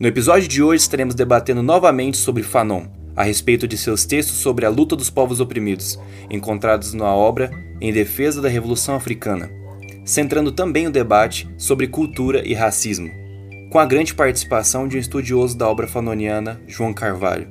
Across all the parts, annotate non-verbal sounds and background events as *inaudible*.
No episódio de hoje estaremos debatendo novamente sobre Fanon, a respeito de seus textos sobre a luta dos povos oprimidos, encontrados na obra Em Defesa da Revolução Africana, centrando também o debate sobre cultura e racismo, com a grande participação de um estudioso da obra fanoniana, João Carvalho,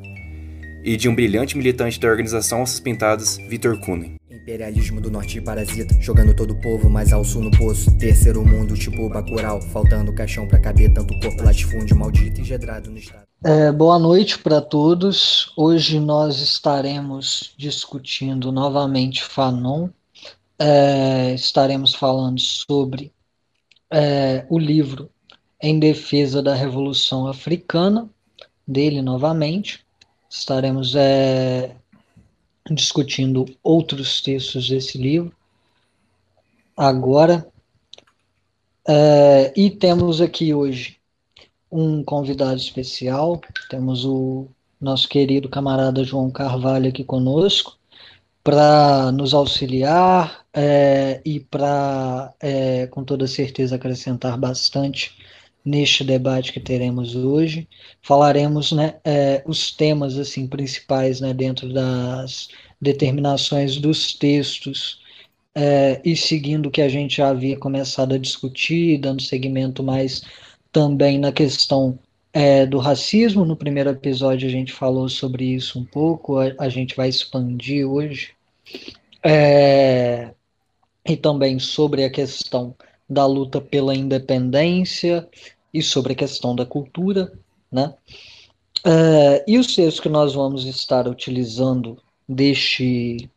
e de um brilhante militante da organização Ossos Pintadas, Vitor Kunen. Imperialismo do norte parasita, jogando todo o povo mais ao sul no poço. Terceiro mundo, tipo Bacurau, faltando caixão pra caber tanto corpo latifúndio maldito e gedrado no estado. É, boa noite para todos. Hoje nós estaremos discutindo novamente Fanon. É, estaremos falando sobre é, o livro Em Defesa da Revolução Africana, dele novamente. Estaremos é, discutindo outros textos desse livro agora. É, e temos aqui hoje um convidado especial, temos o nosso querido camarada João Carvalho aqui conosco, para nos auxiliar é, e para, é, com toda certeza, acrescentar bastante neste debate que teremos hoje. Falaremos né, é, os temas assim principais né, dentro das determinações dos textos é, e seguindo o que a gente já havia começado a discutir, dando seguimento mais também na questão é, do racismo. No primeiro episódio a gente falou sobre isso um pouco, a, a gente vai expandir hoje. É, e também sobre a questão da luta pela independência, e sobre a questão da cultura, né? Uh, e os textos que nós vamos estar utilizando deste,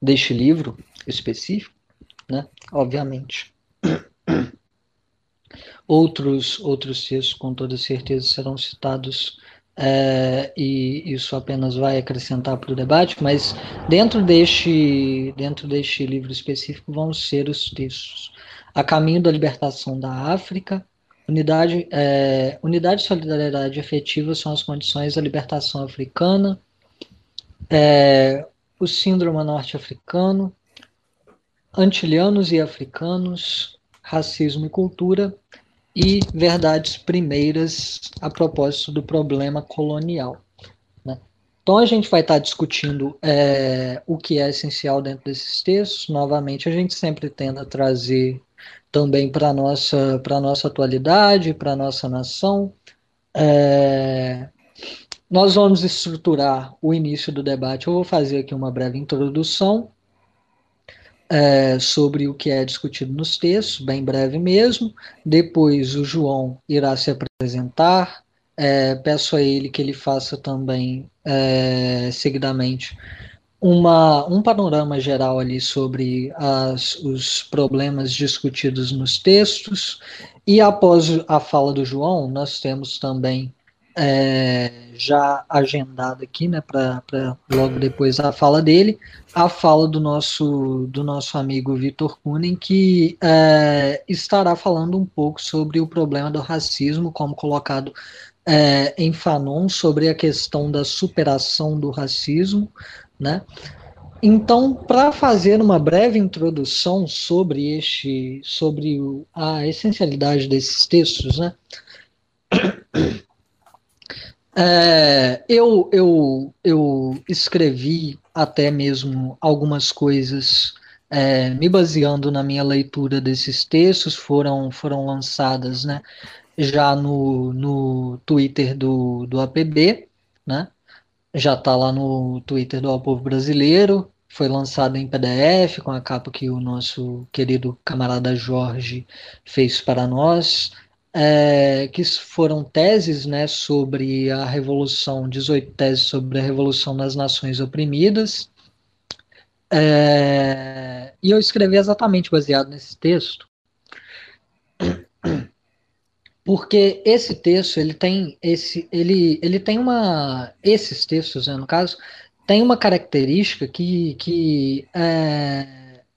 deste livro específico, né? Obviamente. *coughs* Outros, outros textos, com toda certeza, serão citados é, e isso apenas vai acrescentar para o debate, mas dentro deste, dentro deste livro específico vão ser os textos A Caminho da Libertação da África, Unidade, é, unidade e solidariedade efetiva são as condições da libertação africana, é, o síndrome norte-africano, antilianos e africanos, racismo e cultura, e verdades primeiras a propósito do problema colonial. Né? Então a gente vai estar discutindo é, o que é essencial dentro desses textos. Novamente, a gente sempre tenta trazer também para a nossa, nossa atualidade, para a nossa nação. É, nós vamos estruturar o início do debate. Eu vou fazer aqui uma breve introdução é, sobre o que é discutido nos textos, bem breve mesmo. Depois o João irá se apresentar. É, peço a ele que ele faça também, é, seguidamente, uma, um panorama geral ali sobre as, os problemas discutidos nos textos, e após a fala do João, nós temos também é, já agendado aqui, né, para logo depois a fala dele, a fala do nosso, do nosso amigo Vitor Kunen, que é, estará falando um pouco sobre o problema do racismo, como colocado é, em Fanon, sobre a questão da superação do racismo, né? Então, para fazer uma breve introdução sobre este, sobre a essencialidade desses textos, né? *coughs* É, eu, eu, eu escrevi até mesmo algumas coisas é, me baseando na minha leitura desses textos, foram, foram lançadas né, já no, no Twitter do, do APB, né? Já está lá no Twitter do Ao Povo Brasileiro, foi lançado em PDF, com a capa que o nosso querido camarada Jorge fez para nós, é, que foram teses né, sobre a Revolução, 18 teses sobre a Revolução nas Nações Oprimidas. É, e eu escrevi exatamente baseado nesse texto porque esse texto ele tem esse ele, ele tem uma esses textos né, no caso tem uma característica que, que é,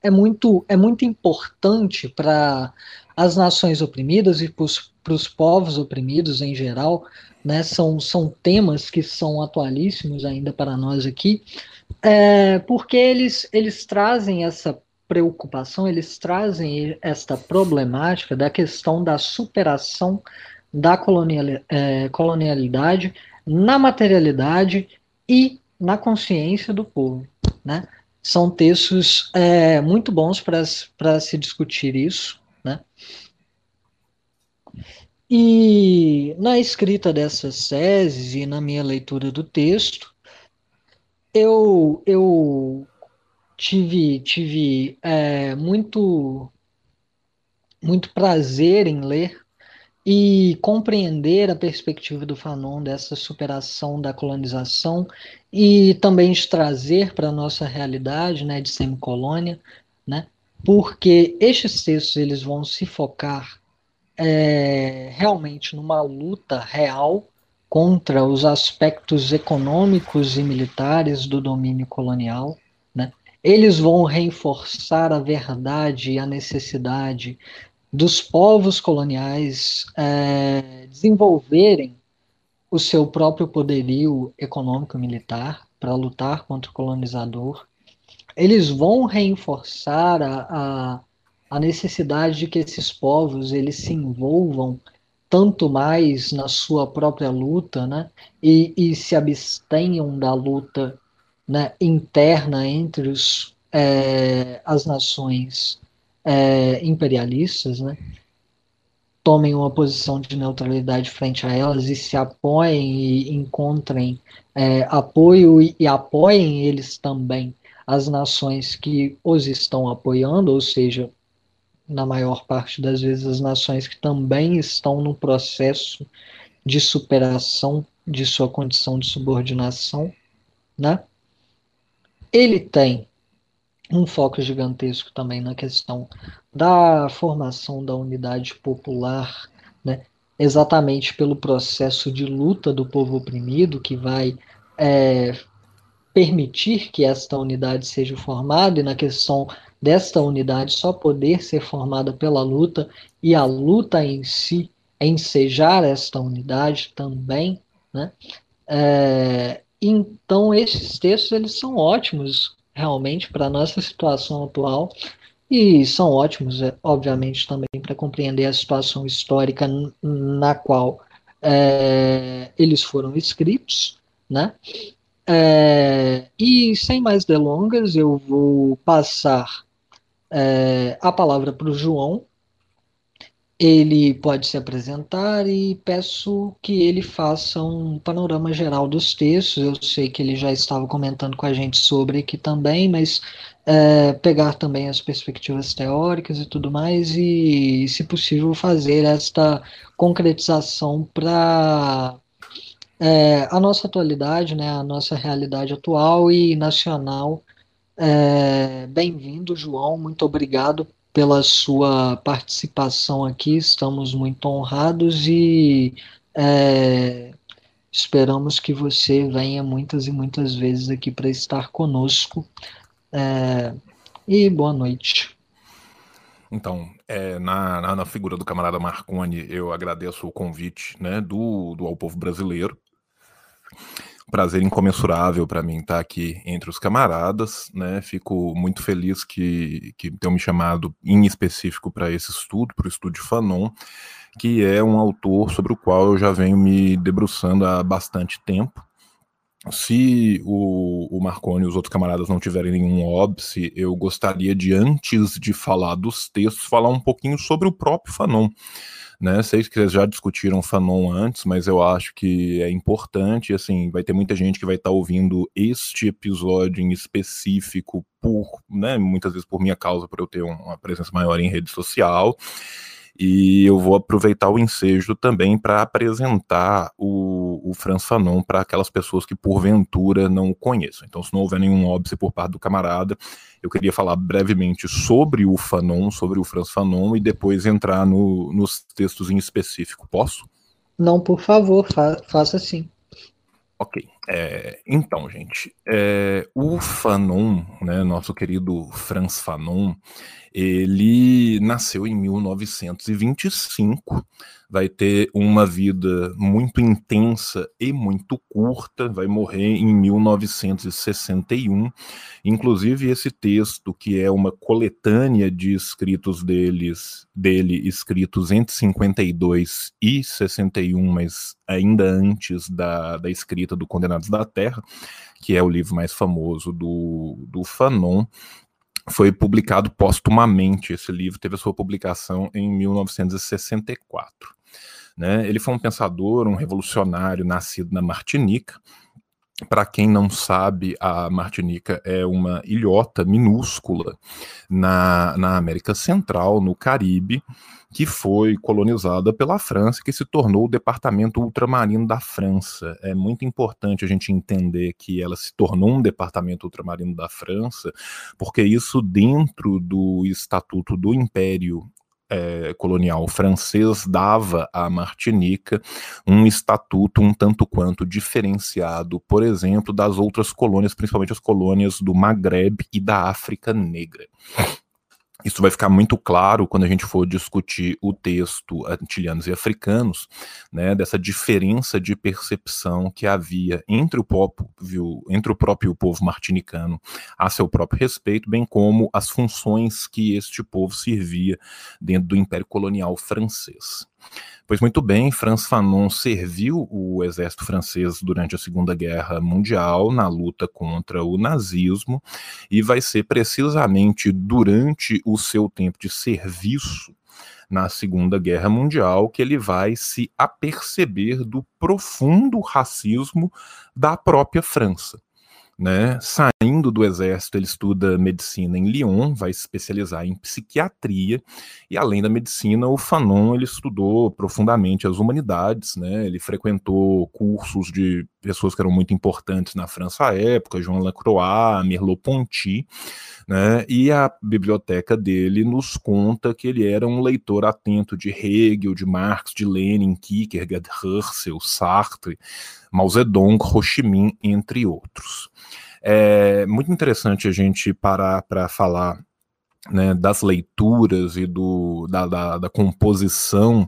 é muito é muito importante para as nações oprimidas e para os povos oprimidos em geral né são, são temas que são atualíssimos ainda para nós aqui é, porque eles eles trazem essa preocupação, eles trazem esta problemática da questão da superação da é, colonialidade na materialidade e na consciência do povo. Né? São textos é, muito bons para se discutir isso. Né? E na escrita dessas teses e na minha leitura do texto, eu, eu tive, tive é, muito, muito prazer em ler e compreender a perspectiva do Fanon dessa superação da colonização e também de trazer para a nossa realidade né, de semicolônia, né, porque estes textos eles vão se focar é, realmente numa luta real contra os aspectos econômicos e militares do domínio colonial. Eles vão reforçar a verdade e a necessidade dos povos coloniais é, desenvolverem o seu próprio poderio econômico militar para lutar contra o colonizador. Eles vão reforçar a, a, a, necessidade de que esses povos eles se envolvam tanto mais na sua própria luta, né, e, e se abstenham da luta né, interna entre os, é, as nações é, imperialistas, né, tomem uma posição de neutralidade frente a elas e se apoiem e encontrem é, apoio e, e apoiem eles também as nações que os estão apoiando, ou seja, na maior parte das vezes, as nações que também estão no processo de superação de sua condição de subordinação, né? Ele tem um foco gigantesco também na questão da formação da unidade popular, né? exatamente pelo processo de luta do povo oprimido, que vai é, permitir que esta unidade seja formada, e na questão desta unidade só poder ser formada pela luta, e a luta em si ensejar esta unidade também, né? É, então esses textos eles são ótimos realmente para a nossa situação atual e são ótimos, é, obviamente, também para compreender a situação histórica na qual é, eles foram escritos, né? É, e sem mais delongas, eu vou passar é, a palavra para o João. Ele pode se apresentar e peço que ele faça um panorama geral dos textos. Eu sei que ele já estava comentando com a gente sobre aqui também, mas é, pegar também as perspectivas teóricas e tudo mais, e, se possível, fazer esta concretização para é, a nossa atualidade, né, a nossa realidade atual e nacional é, Bem-vindo, João. Muito obrigado pela sua participação aqui. Estamos muito honrados e é, esperamos que você venha muitas e muitas vezes aqui para estar conosco. É, e boa noite. Então, é, na, na, figura do camarada Marconi, eu agradeço o convite né, do, do Ao Povo Brasileiro prazer incomensurável para mim estar aqui entre os camaradas, né? Fico muito feliz que, que tenham me chamado em específico para esse estudo, para o estudo de Fanon, que é um autor sobre o qual eu já venho me debruçando há bastante tempo. Se o, o Marconi e os outros camaradas não tiverem nenhum óbice, eu gostaria de, antes de falar dos textos, falar um pouquinho sobre o próprio Fanon né? Sei que vocês já discutiram Fanon antes, mas eu acho que é importante, assim, vai ter muita gente que vai estar tá ouvindo este episódio em específico por, né, muitas vezes por minha causa, por eu ter uma presença maior em rede social. E eu vou aproveitar o ensejo também para apresentar o, o Franz Fanon para aquelas pessoas que porventura não o conheçam. Então, se não houver nenhum óbice por parte do camarada, eu queria falar brevemente sobre o Fanon, sobre o Franz Fanon, e depois entrar no, nos textos em específico. Posso? Não, por favor, fa faça sim. Ok. É, então, gente, é, o Fanon, né, nosso querido Franz Fanon, ele nasceu em 1925 vai ter uma vida muito intensa e muito curta, vai morrer em 1961. Inclusive, esse texto, que é uma coletânea de escritos deles, dele, escritos entre 52 e 61, mas ainda antes da, da escrita do Condenados da Terra, que é o livro mais famoso do, do Fanon, foi publicado póstumamente. Esse livro teve a sua publicação em 1964. Né? Ele foi um pensador, um revolucionário nascido na Martinica. Para quem não sabe, a Martinica é uma ilhota minúscula na, na América Central, no Caribe, que foi colonizada pela França, que se tornou o departamento ultramarino da França. É muito importante a gente entender que ela se tornou um departamento ultramarino da França, porque isso dentro do Estatuto do Império é, colonial francês dava à Martinica um estatuto um tanto quanto diferenciado, por exemplo, das outras colônias, principalmente as colônias do Maghreb e da África Negra. Isso vai ficar muito claro quando a gente for discutir o texto Antilianos e Africanos, né, dessa diferença de percepção que havia entre o, próprio, entre o próprio povo martinicano a seu próprio respeito, bem como as funções que este povo servia dentro do Império Colonial francês. Pois muito bem, Franz Fanon serviu o exército francês durante a Segunda Guerra Mundial na luta contra o nazismo e vai ser precisamente durante o seu tempo de serviço na Segunda Guerra Mundial que ele vai se aperceber do profundo racismo da própria França né? Saindo do exército, ele estuda medicina em Lyon, vai se especializar em psiquiatria, e além da medicina, o Fanon ele estudou profundamente as humanidades, né? Ele frequentou cursos de pessoas que eram muito importantes na França à época, João Lacroix, Merleau-Ponty, né? E a biblioteca dele nos conta que ele era um leitor atento de Hegel, de Marx, de Lenin, Kierkegaard, Husserl, Sartre, Mao Zedong, Ho Chi Minh, entre outros. É muito interessante a gente parar para falar né, das leituras e do, da, da, da composição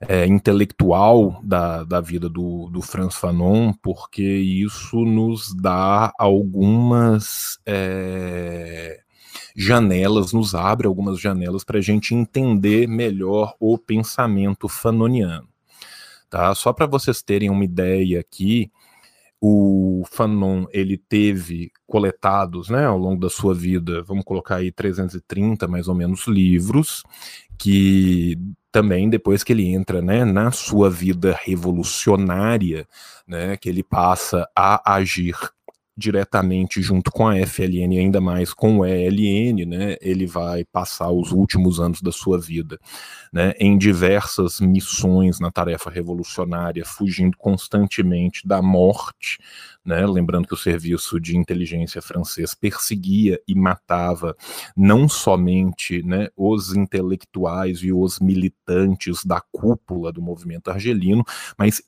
é, intelectual da, da vida do, do Franz Fanon, porque isso nos dá algumas é, janelas, nos abre algumas janelas para a gente entender melhor o pensamento fanoniano. Tá? Só para vocês terem uma ideia aqui, o Fanon ele teve coletados, né, ao longo da sua vida, vamos colocar aí 330 mais ou menos livros, que também depois que ele entra, né, na sua vida revolucionária, né, que ele passa a agir diretamente junto com a FLN, ainda mais com o ELN, né, ele vai passar os últimos anos da sua vida né, em diversas missões na tarefa revolucionária, fugindo constantemente da morte, né, lembrando que o serviço de inteligência francês perseguia e matava não somente né, os intelectuais e os militantes da cúpula do movimento argelino, mas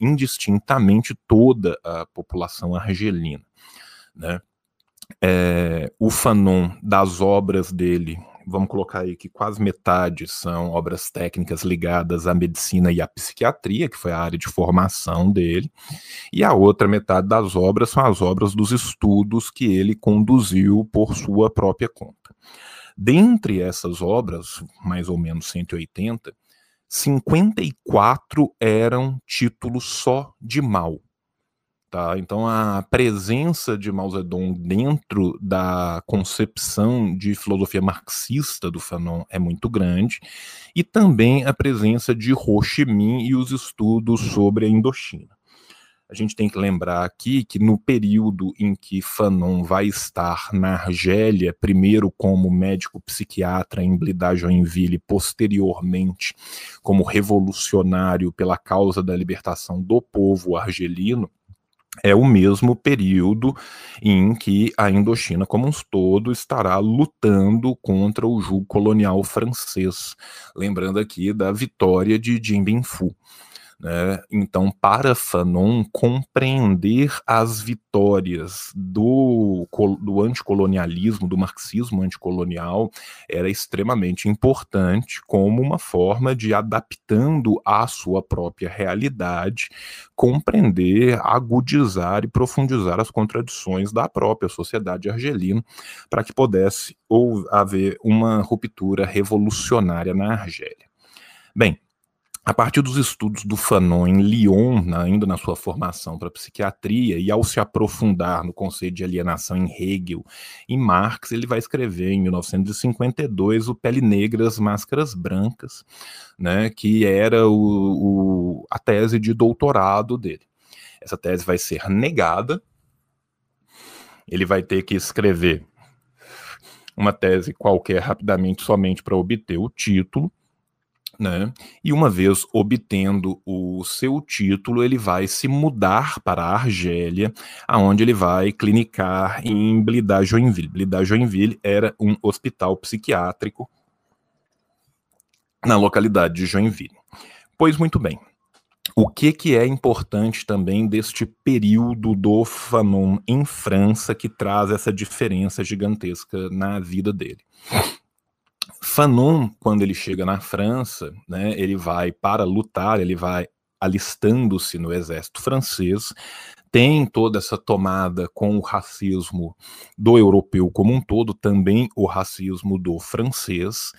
indistintamente toda a população argelina. Né. É, o Fanon, das obras dele, vamos colocar aí que quase metade são obras técnicas ligadas à medicina e à psiquiatria, que foi a área de formação dele, e a outra metade das obras são as obras dos estudos que ele conduziu por sua própria conta. Dentre essas obras, mais ou menos 180, 54 eram títulos só de mal. Tá? Então, a presença de Mao Zedong dentro da concepção de filosofia marxista do Fanon é muito grande, e também a presença de Ho Chi Minh e os estudos sobre a Indochina. A gente tem que lembrar aqui que no período em que Fanon vai estar na Argélia, primeiro como médico psiquiatra em Blida Joinville, posteriormente como revolucionário pela causa da libertação do povo argelino, é o mesmo período em que a Indochina como um todo estará lutando contra o jugo colonial francês, lembrando aqui da vitória de Bien Phu. Né? Então, para Fanon, compreender as vitórias do, do anticolonialismo, do marxismo anticolonial, era extremamente importante como uma forma de, adaptando à sua própria realidade, compreender, agudizar e profundizar as contradições da própria sociedade argelina, para que pudesse haver uma ruptura revolucionária na Argélia. Bem, a partir dos estudos do Fanon em Lyon, ainda na sua formação para psiquiatria, e ao se aprofundar no conceito de alienação em Hegel e Marx, ele vai escrever em 1952 o Pele Negras, Máscaras Brancas, né, que era o, o, a tese de doutorado dele. Essa tese vai ser negada, ele vai ter que escrever uma tese qualquer rapidamente somente para obter o título, né? E uma vez obtendo o seu título, ele vai se mudar para a Argélia, aonde ele vai clinicar em Blida Joinville. Blida Joinville era um hospital psiquiátrico na localidade de Joinville. Pois muito bem. O que, que é importante também deste período do Fanon em França que traz essa diferença gigantesca na vida dele? Fanon, quando ele chega na França, né, ele vai para lutar, ele vai alistando-se no exército francês, tem toda essa tomada com o racismo do europeu como um todo, também o racismo do francês,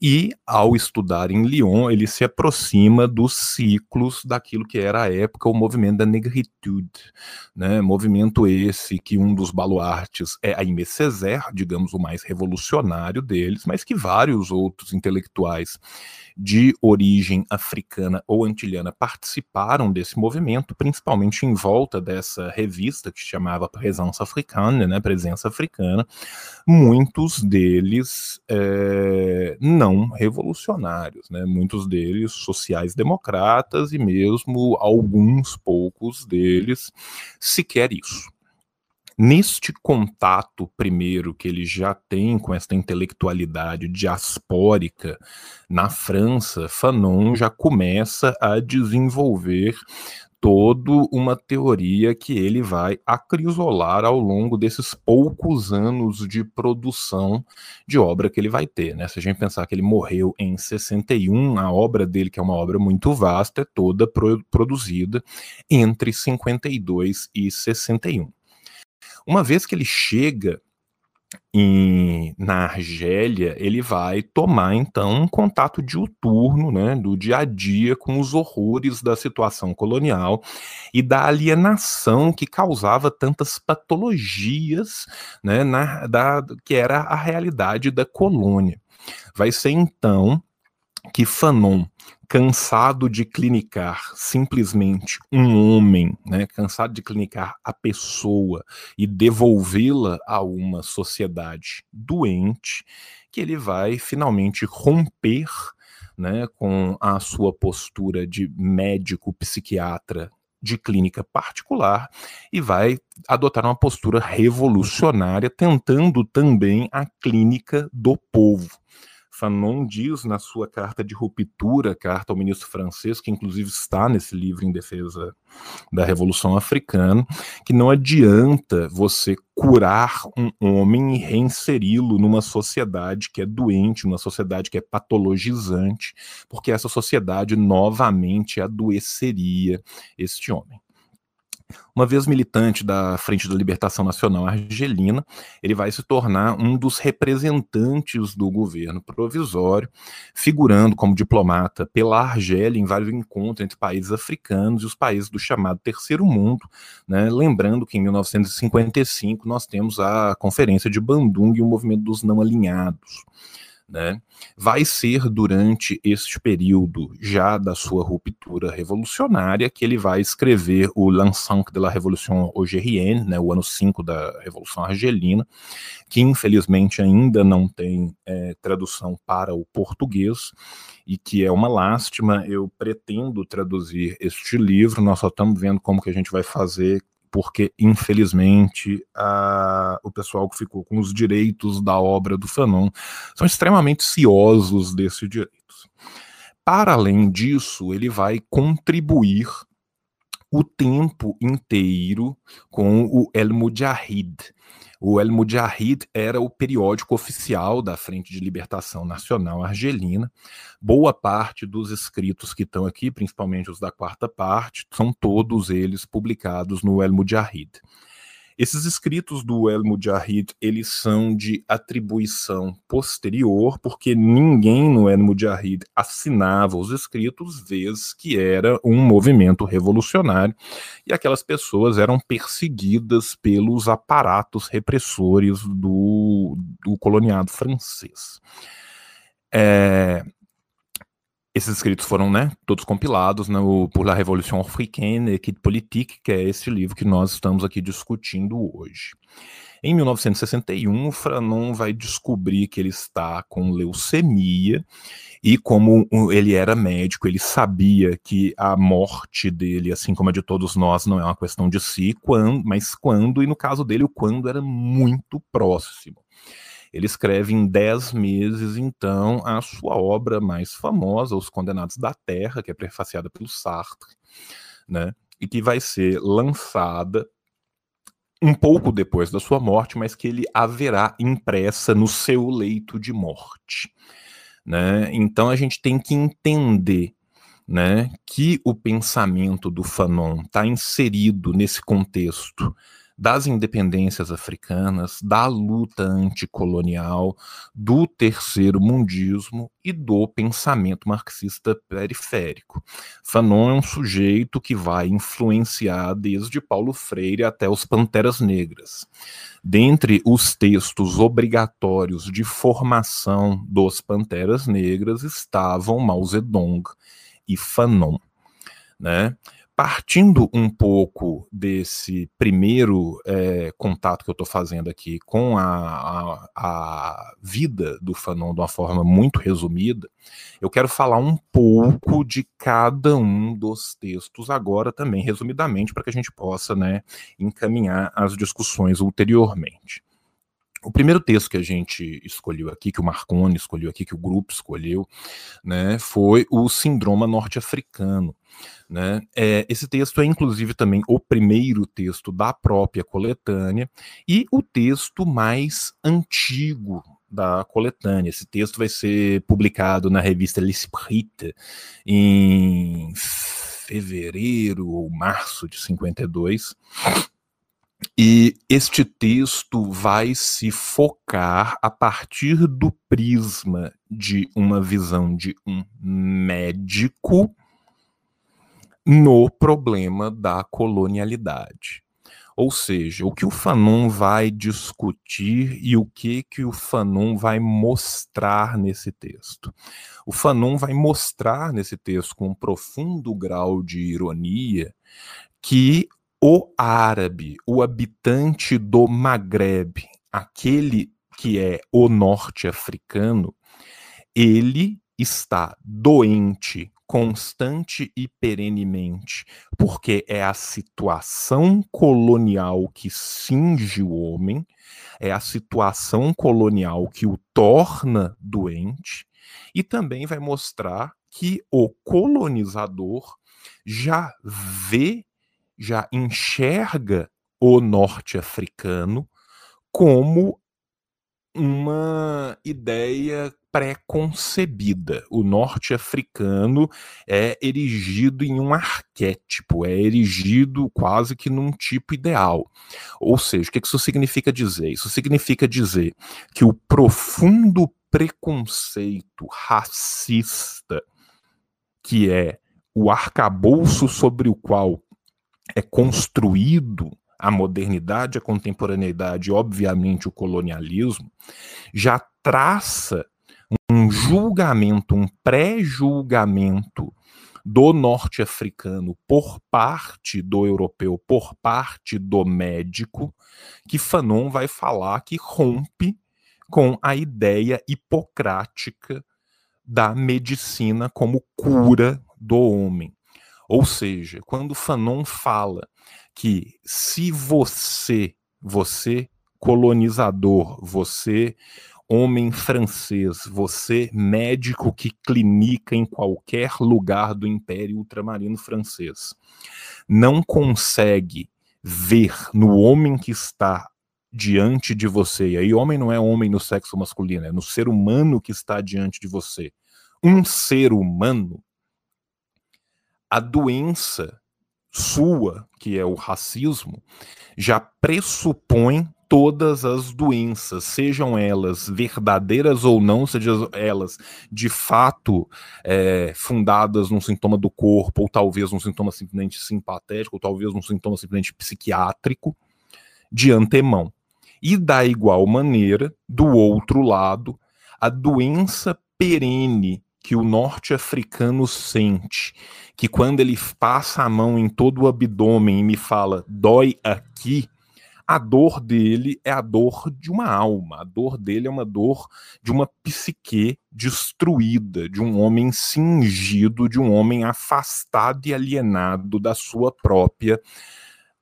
e ao estudar em Lyon, ele se aproxima dos ciclos daquilo que era à época o movimento da negritude, né? movimento esse que um dos baluartes é Aimé Césaire, digamos o mais revolucionário deles, mas que vários outros intelectuais de origem africana ou antilhana participaram desse movimento, principalmente em volta dessa revista que chamava Presença Africana, né, Presença Africana, muitos deles é, não revolucionários, né, muitos deles sociais-democratas e mesmo alguns poucos deles sequer isso. Neste contato primeiro que ele já tem com esta intelectualidade diaspórica na França, Fanon já começa a desenvolver toda uma teoria que ele vai acrisolar ao longo desses poucos anos de produção de obra que ele vai ter. Né? Se a gente pensar que ele morreu em 61, a obra dele, que é uma obra muito vasta, é toda pro produzida entre 52 e 61. Uma vez que ele chega em, na Argélia, ele vai tomar então um contato diuturno, né, do dia a dia com os horrores da situação colonial e da alienação que causava tantas patologias, né, na, da, que era a realidade da colônia. Vai ser então que Fanon cansado de clinicar simplesmente um homem, né, cansado de clinicar a pessoa e devolvê-la a uma sociedade doente, que ele vai finalmente romper né, com a sua postura de médico psiquiatra de clínica particular e vai adotar uma postura revolucionária, tentando também a clínica do povo. Fanon diz na sua carta de ruptura, carta ao ministro francês, que inclusive está nesse livro em defesa da Revolução Africana, que não adianta você curar um homem e reinseri-lo numa sociedade que é doente, numa sociedade que é patologizante, porque essa sociedade novamente adoeceria este homem. Uma vez militante da Frente da Libertação Nacional Argelina, ele vai se tornar um dos representantes do governo provisório, figurando como diplomata pela Argélia em vários encontros entre países africanos e os países do chamado Terceiro Mundo, né? lembrando que em 1955 nós temos a Conferência de Bandung e o Movimento dos Não Alinhados. Né? Vai ser durante este período já da sua ruptura revolucionária que ele vai escrever o L'Ensemble de la Révolution Algérienne, né, o ano 5 da Revolução Argelina, que infelizmente ainda não tem é, tradução para o português e que é uma lástima. Eu pretendo traduzir este livro, nós só estamos vendo como que a gente vai fazer porque infelizmente a, o pessoal que ficou com os direitos da obra do Fanon são extremamente ciosos desses direitos. para além disso, ele vai contribuir o tempo inteiro com o El Mujahid. O El Mujahid era o periódico oficial da Frente de Libertação Nacional Argelina. Boa parte dos escritos que estão aqui, principalmente os da quarta parte, são todos eles publicados no El Mujahid. Esses escritos do El Mujahid, eles são de atribuição posterior, porque ninguém no El Mujahid assinava os escritos, vez que era um movimento revolucionário, e aquelas pessoas eram perseguidas pelos aparatos repressores do, do coloniado francês. É, esses escritos foram, né, todos compilados no, né, por La Révolution Africaine et Politique, que é esse livro que nós estamos aqui discutindo hoje. Em 1961, o Franon vai descobrir que ele está com leucemia e como ele era médico, ele sabia que a morte dele, assim como a de todos nós, não é uma questão de si, quando, mas quando, e no caso dele, o quando era muito próximo. Ele escreve em dez meses, então, a sua obra mais famosa, Os Condenados da Terra, que é prefaciada pelo Sartre, né? E que vai ser lançada um pouco depois da sua morte, mas que ele haverá impressa no seu leito de morte. Né? Então a gente tem que entender né, que o pensamento do Fanon está inserido nesse contexto das independências africanas, da luta anticolonial, do terceiro mundismo e do pensamento marxista periférico. Fanon é um sujeito que vai influenciar desde Paulo Freire até os Panteras Negras. Dentre os textos obrigatórios de formação dos Panteras Negras estavam Mao Zedong e Fanon. Né? Partindo um pouco desse primeiro é, contato que eu estou fazendo aqui com a, a, a, vida do Fanon de uma forma muito resumida, eu quero falar um pouco de cada um dos textos agora também, resumidamente, para que a gente possa né, encaminhar as discussões ulteriormente. O primeiro texto que a gente escolheu aqui, que o Marconi escolheu aqui, que o grupo escolheu, né, foi o Sindroma Norte-Africano. Né? É, esse texto é, inclusive, também o primeiro texto da própria coletânea e o texto mais antigo da coletânea. Esse texto vai ser publicado na revista L'Esprit em fevereiro ou março de 52. E este texto vai se focar a partir do prisma de uma visão de um médico no problema da colonialidade. Ou seja, o que o Fanon vai discutir e o que que o Fanon vai mostrar nesse texto. O Fanon vai mostrar nesse texto com um profundo grau de ironia que o árabe, o habitante do Maghreb, aquele que é o norte-africano, ele está doente constante e perenemente, porque é a situação colonial que cinge o homem, é a situação colonial que o torna doente, e também vai mostrar que o colonizador já vê já enxerga o norte-africano como uma ideia pré-concebida. O norte-africano é erigido em um arquétipo, é erigido quase que num tipo ideal. Ou seja, o que isso significa dizer? Isso significa dizer que o profundo preconceito racista, que é o arcabouço sobre o qual é construído a modernidade, a contemporaneidade, obviamente o colonialismo, já traça um julgamento, um pré-julgamento do norte-africano por parte do europeu, por parte do médico, que Fanon vai falar que rompe com a ideia hipocrática da medicina como cura do homem. Ou seja, quando Fanon fala que se você, você colonizador, você homem francês, você médico que clinica em qualquer lugar do Império Ultramarino francês, não consegue ver no homem que está diante de você, e aí homem não é homem no sexo masculino, é no ser humano que está diante de você, um ser humano, a doença sua, que é o racismo, já pressupõe todas as doenças, sejam elas verdadeiras ou não, sejam elas de fato é, fundadas num sintoma do corpo, ou talvez num sintoma simplesmente simpatético, ou talvez num sintoma simplesmente psiquiátrico, de antemão. E da igual maneira, do outro lado, a doença perene que o norte-africano sente, que quando ele passa a mão em todo o abdômen e me fala dói aqui, a dor dele é a dor de uma alma, a dor dele é uma dor de uma psique destruída, de um homem cingido, de um homem afastado e alienado da sua própria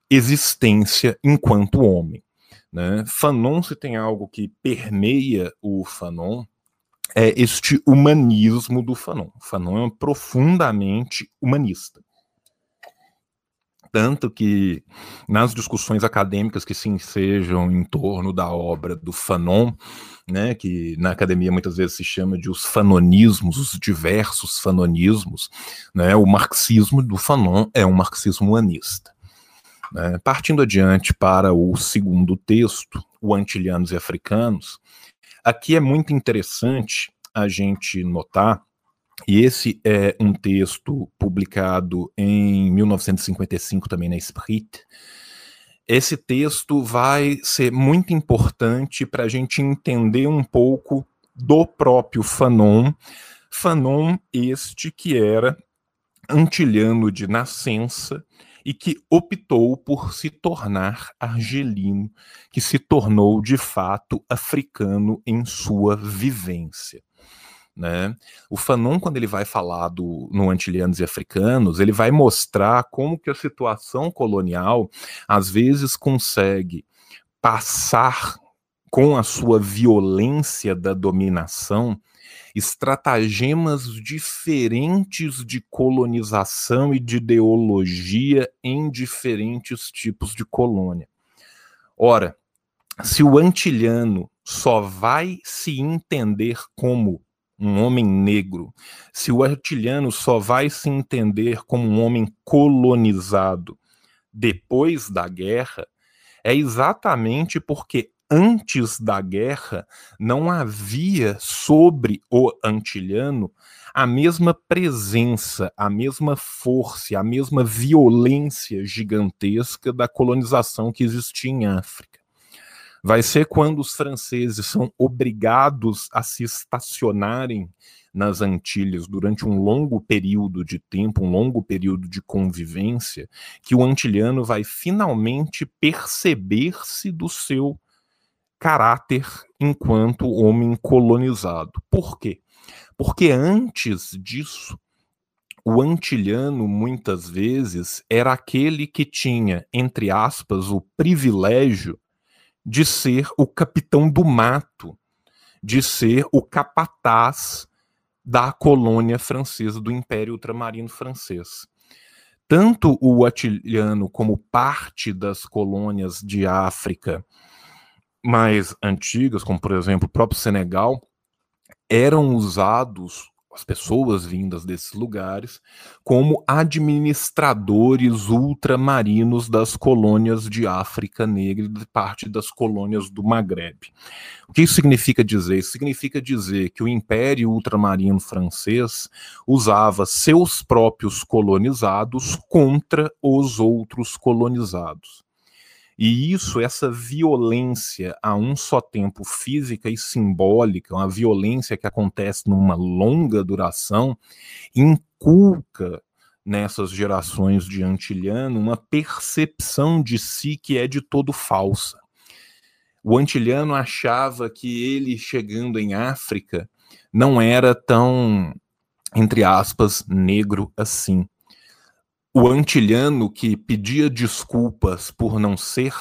existência enquanto homem. Né? Fanon, se tem algo que permeia o Fanon, é este humanismo do Fanon. Fanon é profundamente humanista. Tanto que nas discussões acadêmicas que se ensejam em torno da obra do Fanon, né, que na academia muitas vezes se chama de os fanonismos, os diversos fanonismos, né, o marxismo do Fanon é um marxismo humanista. Né. Partindo adiante para o segundo texto, o Antilianos e Africanos, aqui é muito interessante a gente notar e esse é um texto publicado em 1955 também na Esprit. Esse texto vai ser muito importante para a gente entender um pouco do próprio Fanon. Fanon, este que era antilhano de nascença e que optou por se tornar argelino, que se tornou de fato africano em sua vivência. Né? O Fanon, quando ele vai falar do, no Antilianos e Africanos, ele vai mostrar como que a situação colonial às vezes consegue passar com a sua violência da dominação estratagemas diferentes de colonização e de ideologia em diferentes tipos de colônia. Ora, se o antilhano só vai se entender como um homem negro, se o artilhano só vai se entender como um homem colonizado depois da guerra, é exatamente porque antes da guerra não havia sobre o antilhano a mesma presença, a mesma força, a mesma violência gigantesca da colonização que existia em África. Vai ser quando os franceses são obrigados a se estacionarem nas Antilhas durante um longo período de tempo, um longo período de convivência, que o antilhano vai finalmente perceber-se do seu caráter enquanto homem colonizado. Por quê? Porque antes disso, o antilhano muitas vezes era aquele que tinha, entre aspas, o privilégio de ser o capitão do mato, de ser o capataz da colônia francesa, do Império Ultramarino francês. Tanto o Atiliano como parte das colônias de África mais antigas, como por exemplo o próprio Senegal, eram usados as pessoas vindas desses lugares, como administradores ultramarinos das colônias de África Negra e de parte das colônias do Maghreb. O que isso significa dizer? Isso significa dizer que o Império Ultramarino francês usava seus próprios colonizados contra os outros colonizados. E isso, essa violência a um só tempo física e simbólica, uma violência que acontece numa longa duração, inculca nessas gerações de antilhano uma percepção de si que é de todo falsa. O antilhano achava que ele chegando em África não era tão, entre aspas, negro assim o antilhano que pedia desculpas por não ser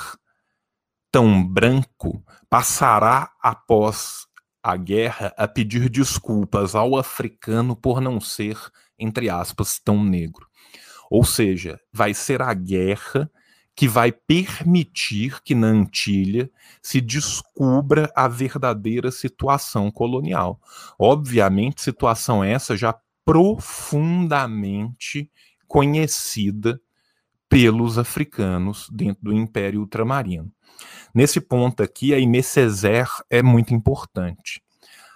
tão branco passará após a guerra a pedir desculpas ao africano por não ser, entre aspas, tão negro. Ou seja, vai ser a guerra que vai permitir que na Antilha se descubra a verdadeira situação colonial. Obviamente, situação essa já profundamente conhecida pelos africanos dentro do Império Ultramarino. Nesse ponto aqui, a Aimé Césaire é muito importante.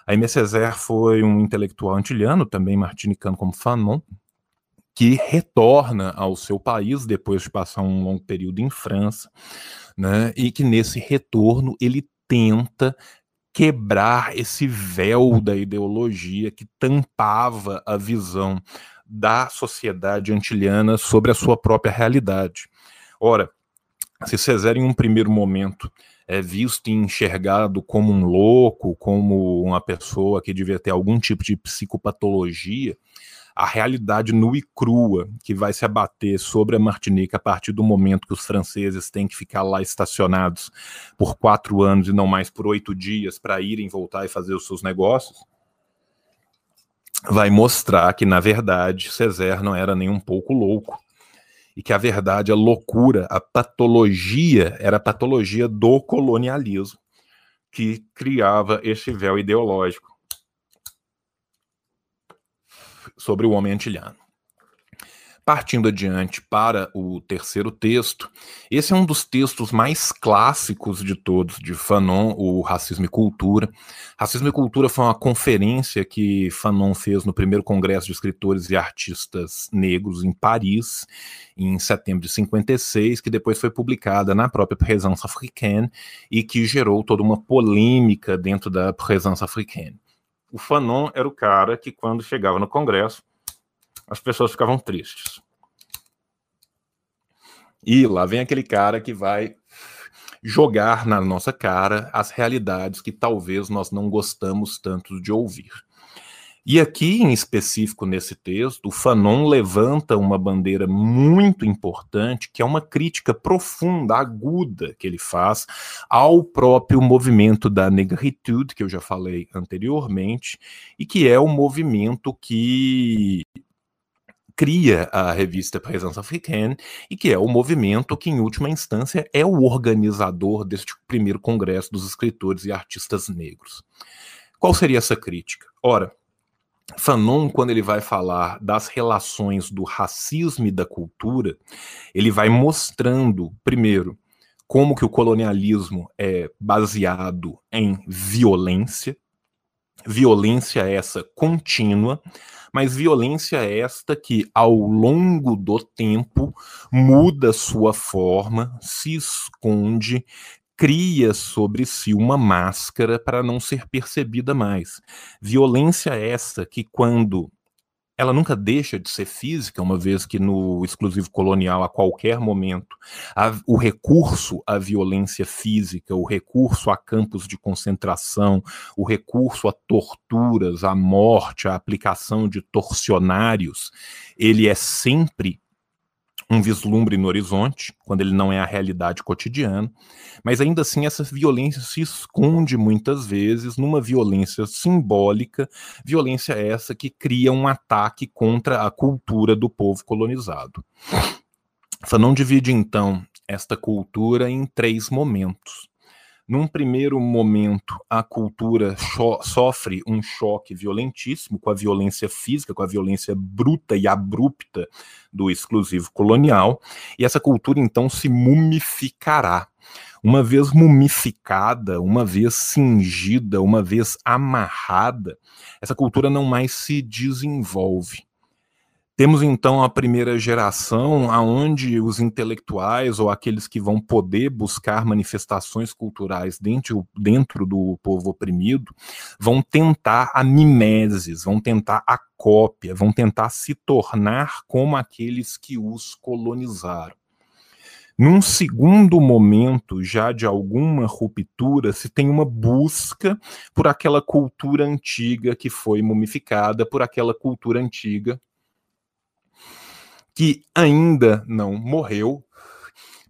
A Aimé Césaire foi um intelectual antilhano, também martinicano como Fanon, que retorna ao seu país depois de passar um longo período em França, né, e que nesse retorno ele tenta quebrar esse véu da ideologia que tampava a visão da sociedade antilhana sobre a sua própria realidade. Ora, se César em um primeiro momento é visto e enxergado como um louco, como uma pessoa que devia ter algum tipo de psicopatologia, a realidade nua e crua que vai se abater sobre a Martinica a partir do momento que os franceses têm que ficar lá estacionados por quatro anos e não mais por oito dias para irem voltar e fazer os seus negócios, vai mostrar que, na verdade, César não era nem um pouco louco. E que a verdade, a loucura, a patologia era a patologia do colonialismo que criava esse véu ideológico sobre o homem antilhano. Partindo adiante para o terceiro texto, esse é um dos textos mais clássicos de todos, de Fanon, o Racismo e Cultura. Racismo e Cultura foi uma conferência que Fanon fez no primeiro Congresso de Escritores e Artistas Negros em Paris, em setembro de 56, que depois foi publicada na própria Présence Africaine e que gerou toda uma polêmica dentro da Présence Africaine o Fanon era o cara que, quando chegava no Congresso, as pessoas ficavam tristes. E lá vem aquele cara que vai jogar na nossa cara as realidades que talvez nós não gostamos tanto de ouvir. E aqui, em específico, nesse texto, o Fanon levanta uma bandeira muito importante, que é uma crítica profunda, aguda, que ele faz ao próprio movimento da negritude, que eu já falei anteriormente, e que é o movimento que cria a revista Presença Africaine e que é o movimento que, em última instância, é o organizador deste primeiro congresso dos escritores e artistas negros. Qual seria essa crítica? Ora, Fanon, quando ele vai falar das relações do racismo e da cultura, ele vai mostrando, primeiro, como que o colonialismo é baseado em violência, violência essa contínua, mas violência esta que, ao longo do tempo, muda sua forma, se esconde, cria sobre si uma máscara para não ser percebida mais. Violência essa que, quando ela nunca deixa de ser física, uma vez que no exclusivo colonial, a qualquer momento, a, o recurso à violência física, o recurso a campos de concentração, o recurso a torturas, à morte, a aplicação de torcionários, ele é sempre um vislumbre no horizonte, quando ele não é a realidade cotidiana, mas ainda assim essa violência se esconde muitas vezes numa violência simbólica, violência essa que cria um ataque contra a cultura do povo colonizado. Fanon divide então esta cultura em três momentos. Num primeiro momento, a cultura sofre um choque violentíssimo com a violência física, com a violência bruta e abrupta do exclusivo colonial, e essa cultura então se mumificará. Uma vez mumificada, uma vez cingida, uma vez amarrada, essa cultura não mais se desenvolve. Temos então a primeira geração aonde os intelectuais ou aqueles que vão poder buscar manifestações culturais dentro, dentro do povo oprimido vão tentar a mimeses, vão tentar a cópia, vão tentar se tornar como aqueles que os colonizaram. Num segundo momento, já de alguma ruptura, se tem uma busca por aquela cultura antiga que foi mumificada, por aquela cultura antiga que ainda não morreu,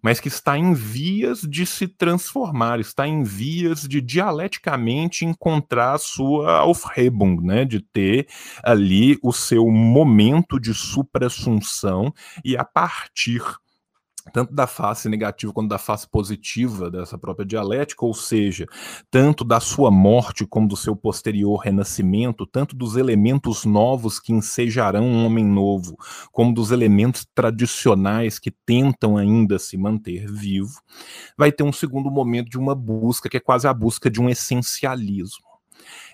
mas que está em vias de se transformar, está em vias de dialeticamente encontrar a sua Aufhebung, né, de ter ali o seu momento de suprassunção e a partir tanto da face negativa quanto da face positiva dessa própria dialética, ou seja, tanto da sua morte como do seu posterior renascimento, tanto dos elementos novos que ensejarão um homem novo, como dos elementos tradicionais que tentam ainda se manter vivo, vai ter um segundo momento de uma busca que é quase a busca de um essencialismo.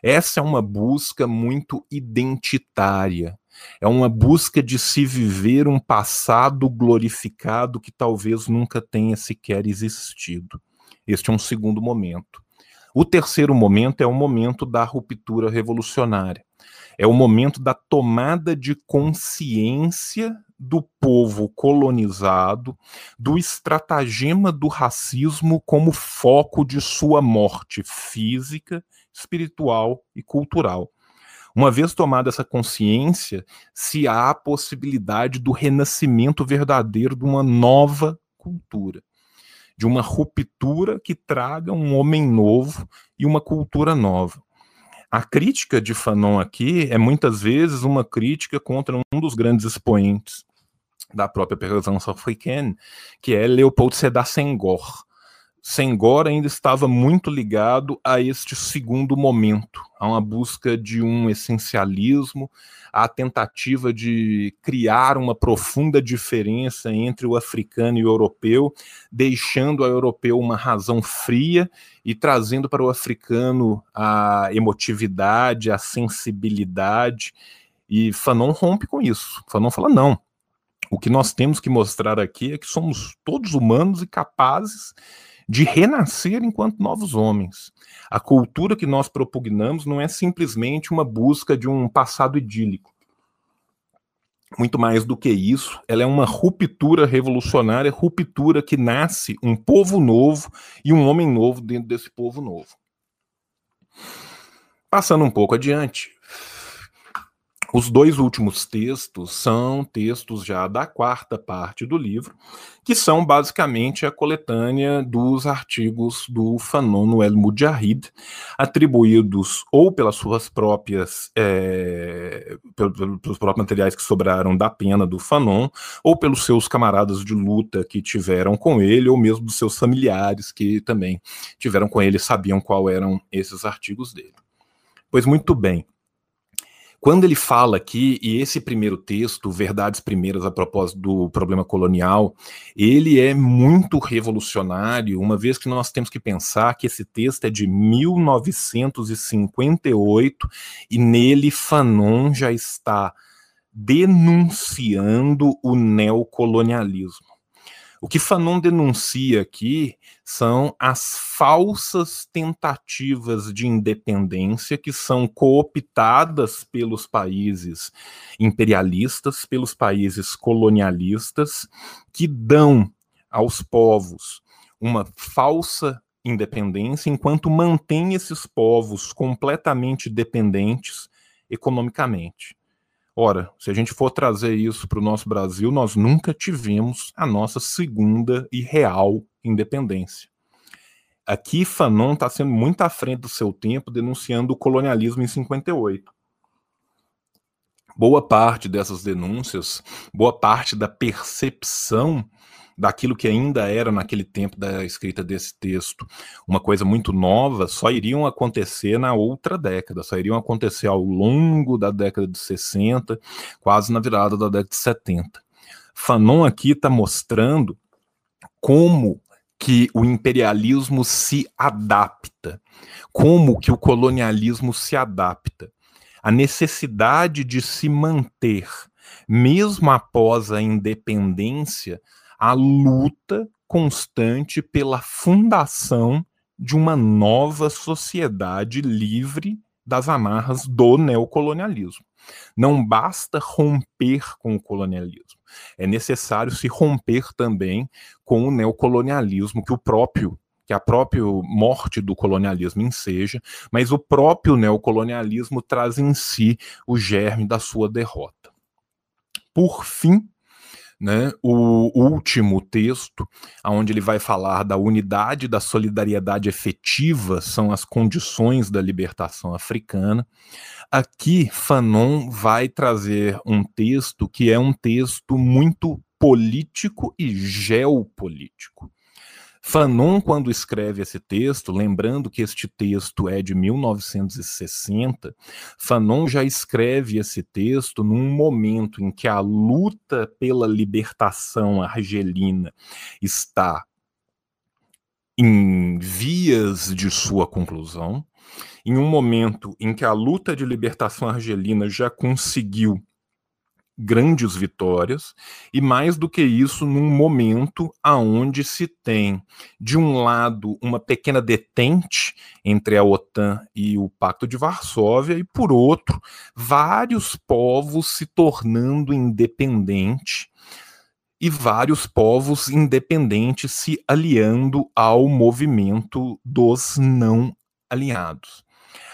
Essa é uma busca muito identitária, é uma busca de se viver um passado glorificado que talvez nunca tenha sequer existido. Este é um segundo momento. O terceiro momento é o momento da ruptura revolucionária. É o momento da tomada de consciência do povo colonizado, do estratagema do racismo como foco de sua morte física, espiritual e cultural. Uma vez tomada essa consciência, se há a possibilidade do renascimento verdadeiro de uma nova cultura, de uma ruptura que traga um homem novo e uma cultura nova. A crítica de Fanon aqui é muitas vezes uma crítica contra um dos grandes expoentes da própria presença africana, que é Leopold Sedar Senghor. Senghor ainda estava muito ligado a este segundo momento, a uma busca de um essencialismo, a tentativa de criar uma profunda diferença entre o africano e o europeu, deixando ao europeu uma razão fria e trazendo para o africano a emotividade, a sensibilidade. E Fanon rompe com isso. Fanon fala: não. O que nós temos que mostrar aqui é que somos todos humanos e capazes de renascer enquanto novos homens. A cultura que nós propugnamos não é simplesmente uma busca de um passado idílico. Muito mais do que isso, ela é uma ruptura revolucionária, ruptura que nasce um povo novo e um homem novo dentro desse povo novo. Passando um pouco adiante, os dois últimos textos são textos já da quarta parte do livro, que são basicamente a coletânea dos artigos do Fanon no El Mujahid, atribuídos ou pelas suas próprias, é, pelos próprios materiais que sobraram da pena do Fanon, ou pelos seus camaradas de luta que tiveram com ele, ou mesmo dos seus familiares que também tiveram com ele, sabiam qual eram esses artigos dele. Pois muito bem. Quando ele fala aqui, e esse primeiro texto, Verdades Primeiras a propósito do problema colonial, ele é muito revolucionário, uma vez que nós temos que pensar que esse texto é de 1958 e nele Fanon já está denunciando o neocolonialismo. O que Fanon denuncia aqui são as falsas tentativas de independência que são cooptadas pelos países imperialistas, pelos países colonialistas, que dão aos povos uma falsa independência, enquanto mantém esses povos completamente dependentes economicamente. Ora, se a gente for trazer isso para o nosso Brasil, nós nunca tivemos a nossa segunda e real independência. Aqui, Fanon está sendo muito à frente do seu tempo, denunciando o colonialismo em 58. Boa parte dessas denúncias, boa parte da percepção daquilo que ainda era naquele tempo da escrita desse texto uma coisa muito nova, só iriam acontecer na outra década, só iriam acontecer ao longo da década de 60, quase na virada da década de 70. Fanon aqui está mostrando como que o imperialismo se adapta, como que o colonialismo se adapta. A necessidade de se manter, mesmo após a independência, a luta constante pela fundação de uma nova sociedade livre das amarras do neocolonialismo. Não basta romper com o colonialismo, é necessário se romper também com o neocolonialismo que o próprio que a própria morte do colonialismo enseja, mas o próprio neocolonialismo traz em si o germe da sua derrota. Por fim, né, o último texto, onde ele vai falar da unidade da solidariedade efetiva, são as condições da libertação africana. Aqui, Fanon vai trazer um texto que é um texto muito político e geopolítico. Fanon, quando escreve esse texto, lembrando que este texto é de 1960, Fanon já escreve esse texto num momento em que a luta pela libertação argelina está em vias de sua conclusão, em um momento em que a luta de libertação argelina já conseguiu grandes vitórias e mais do que isso num momento aonde se tem de um lado uma pequena detente entre a OTAN e o Pacto de Varsóvia e por outro vários povos se tornando independentes e vários povos independentes se aliando ao movimento dos não alinhados.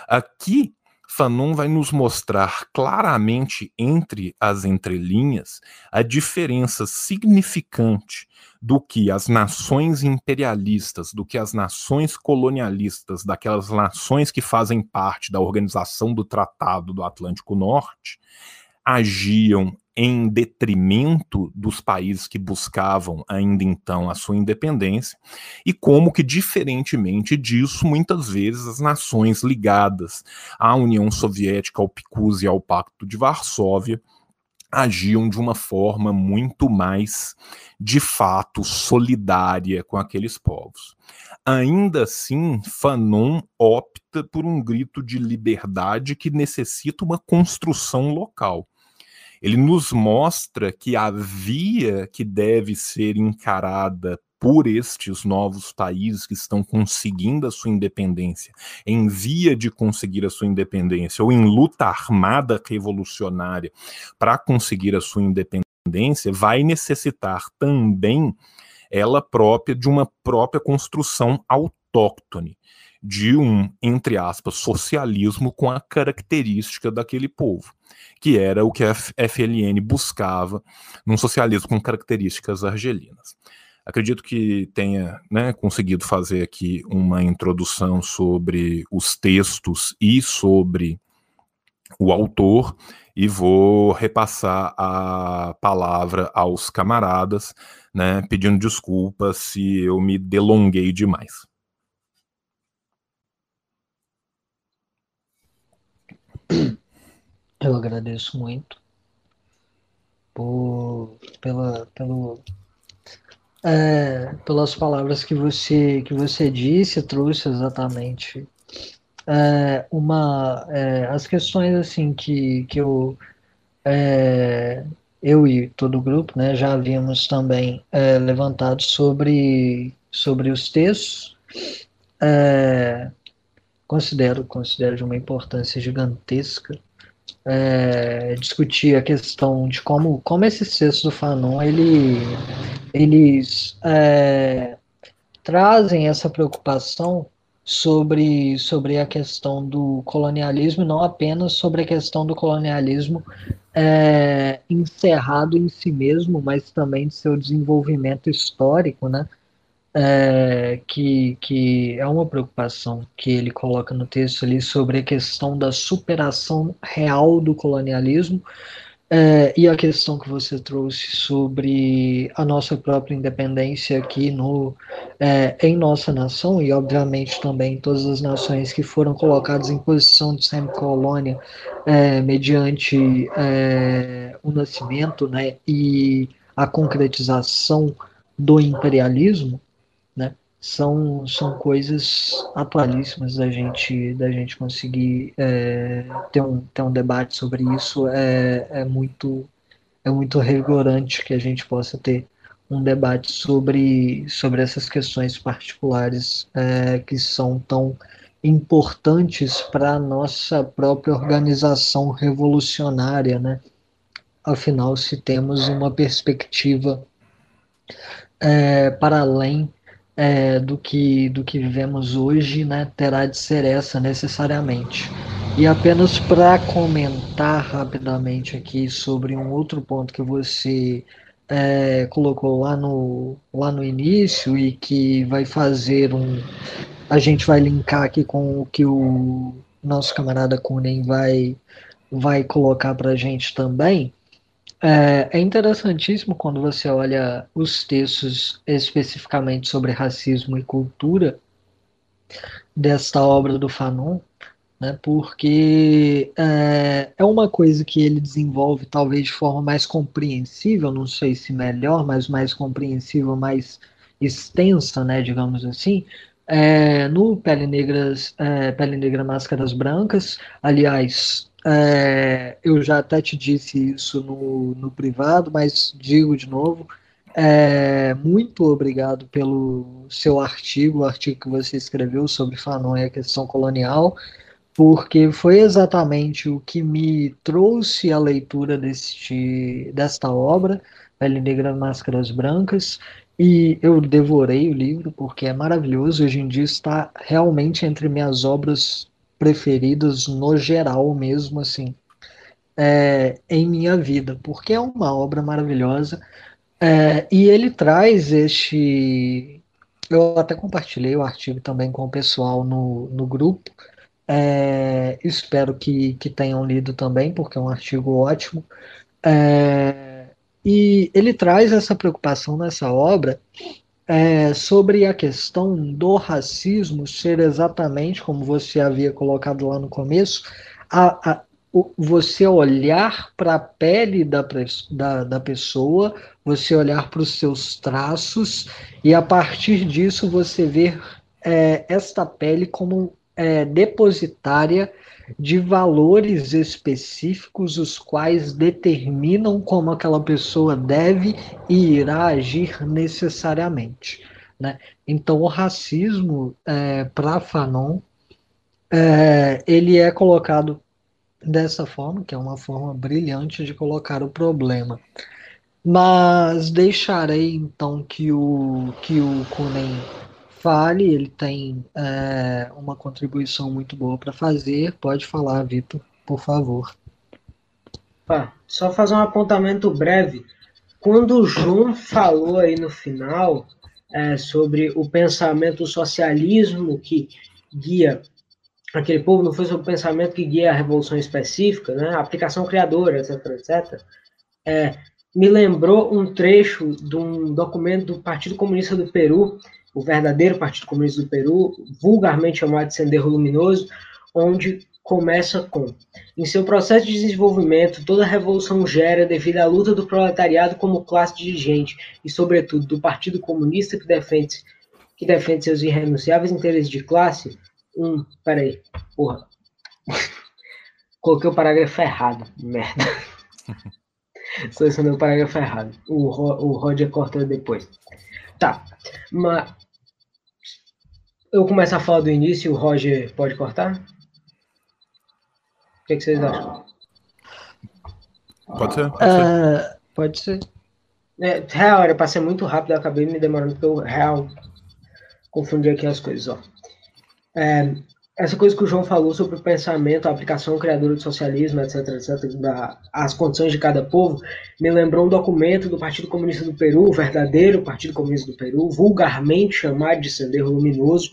Aqui Fanon vai nos mostrar claramente entre as entrelinhas a diferença significante do que as nações imperialistas, do que as nações colonialistas, daquelas nações que fazem parte da organização do Tratado do Atlântico Norte, agiam em detrimento dos países que buscavam ainda então a sua independência, e como que, diferentemente disso, muitas vezes as nações ligadas à União Soviética, ao PICUS e ao Pacto de Varsóvia agiam de uma forma muito mais, de fato, solidária com aqueles povos. Ainda assim, Fanon opta por um grito de liberdade que necessita uma construção local ele nos mostra que a via que deve ser encarada por estes novos países que estão conseguindo a sua independência, em via de conseguir a sua independência, ou em luta armada revolucionária para conseguir a sua independência, vai necessitar também ela própria de uma própria construção autóctone, de um, entre aspas, socialismo com a característica daquele povo que era o que a FLN buscava num socialismo com características argelinas. Acredito que tenha né, conseguido fazer aqui uma introdução sobre os textos e sobre o autor, e vou repassar a palavra aos camaradas, né, pedindo desculpas se eu me delonguei demais. *coughs* Eu agradeço muito por, pela, pelo, é, pelas palavras que você, que você disse, trouxe exatamente é, uma, é, as questões assim que, que eu, é, eu e todo o grupo né, já havíamos também é, levantado sobre, sobre os textos. É, considero, considero de uma importância gigantesca é, discutir a questão de como, como esses textos do Fanon ele, eles é, trazem essa preocupação sobre, sobre a questão do colonialismo, não apenas sobre a questão do colonialismo é, encerrado em si mesmo, mas também de seu desenvolvimento histórico, né? É, que, que é uma preocupação que ele coloca no texto ali sobre a questão da superação real do colonialismo é, e a questão que você trouxe sobre a nossa própria independência aqui no, é, em nossa nação e, obviamente, também todas as nações que foram colocadas em posição de semi-colônia é, mediante é, o nascimento né, e a concretização do imperialismo? São, são coisas atualíssimas da gente da gente conseguir é, ter, um, ter um debate sobre isso é, é muito é muito revigorante que a gente possa ter um debate sobre, sobre essas questões particulares é, que são tão importantes para a nossa própria organização revolucionária, né? Afinal, se temos uma perspectiva é, para além é, do, que, do que vivemos hoje né, terá de ser essa necessariamente. E apenas para comentar rapidamente aqui sobre um outro ponto que você é, colocou lá no, lá no início e que vai fazer um. A gente vai linkar aqui com o que o nosso camarada Kunen vai, vai colocar para a gente também. É, é interessantíssimo quando você olha os textos especificamente sobre racismo e cultura desta obra do Fanon, né, porque é, é uma coisa que ele desenvolve talvez de forma mais compreensível, não sei se melhor, mas mais compreensível, mais extensa, né, digamos assim, é, no Pele, Negras, é, Pele Negra Máscaras Brancas. Aliás, é, eu já até te disse isso no, no privado, mas digo de novo. É, muito obrigado pelo seu artigo, o artigo que você escreveu sobre Fanon e a questão colonial porque foi exatamente o que me trouxe a leitura deste, desta obra, Pele Negra Máscaras Brancas, e eu devorei o livro porque é maravilhoso. Hoje em dia está realmente entre minhas obras preferidas no geral mesmo, assim, é, em minha vida, porque é uma obra maravilhosa. É, e ele traz este. Eu até compartilhei o artigo também com o pessoal no, no grupo é, espero que, que tenham lido também, porque é um artigo ótimo. É, e ele traz essa preocupação nessa obra é, sobre a questão do racismo ser exatamente como você havia colocado lá no começo, a, a, o, você olhar para a pele da, da, da pessoa, você olhar para os seus traços, e a partir disso você ver é, esta pele como é, depositária de valores específicos, os quais determinam como aquela pessoa deve e irá agir necessariamente. Né? Então, o racismo, é, para Fanon, é, ele é colocado dessa forma, que é uma forma brilhante de colocar o problema. Mas deixarei então que o que o Kunen fale, ele tem é, uma contribuição muito boa para fazer. Pode falar, Vitor, por favor. Só fazer um apontamento breve. Quando o João falou aí no final é, sobre o pensamento socialismo que guia aquele povo, não foi sobre o pensamento que guia a revolução específica, né? a aplicação criadora, etc, etc. É, me lembrou um trecho de um documento do Partido Comunista do Peru o verdadeiro Partido Comunista do Peru, vulgarmente chamado de Sendero Luminoso, onde começa com: em seu processo de desenvolvimento, toda revolução gera devido à luta do proletariado como classe dirigente e, sobretudo, do Partido Comunista que defende, que defende seus irrenunciáveis interesses de classe. Um, peraí, porra. *laughs* Coloquei o parágrafo errado, merda. *laughs* Selecionei o parágrafo errado. O, o Roger corta depois. Tá, mas eu começo a falar do início e o Roger pode cortar? O que, é que vocês acham? Pode ser. Pode ser. Uh, pode ser. É, real, era pra ser muito rápido, eu acabei me demorando, porque eu real confundi aqui as coisas, ó. É, essa coisa que o João falou sobre o pensamento, a aplicação criadora do socialismo, etc, etc, da, as condições de cada povo, me lembrou um documento do Partido Comunista do Peru, o verdadeiro Partido Comunista do Peru, vulgarmente chamado de Sendero Luminoso,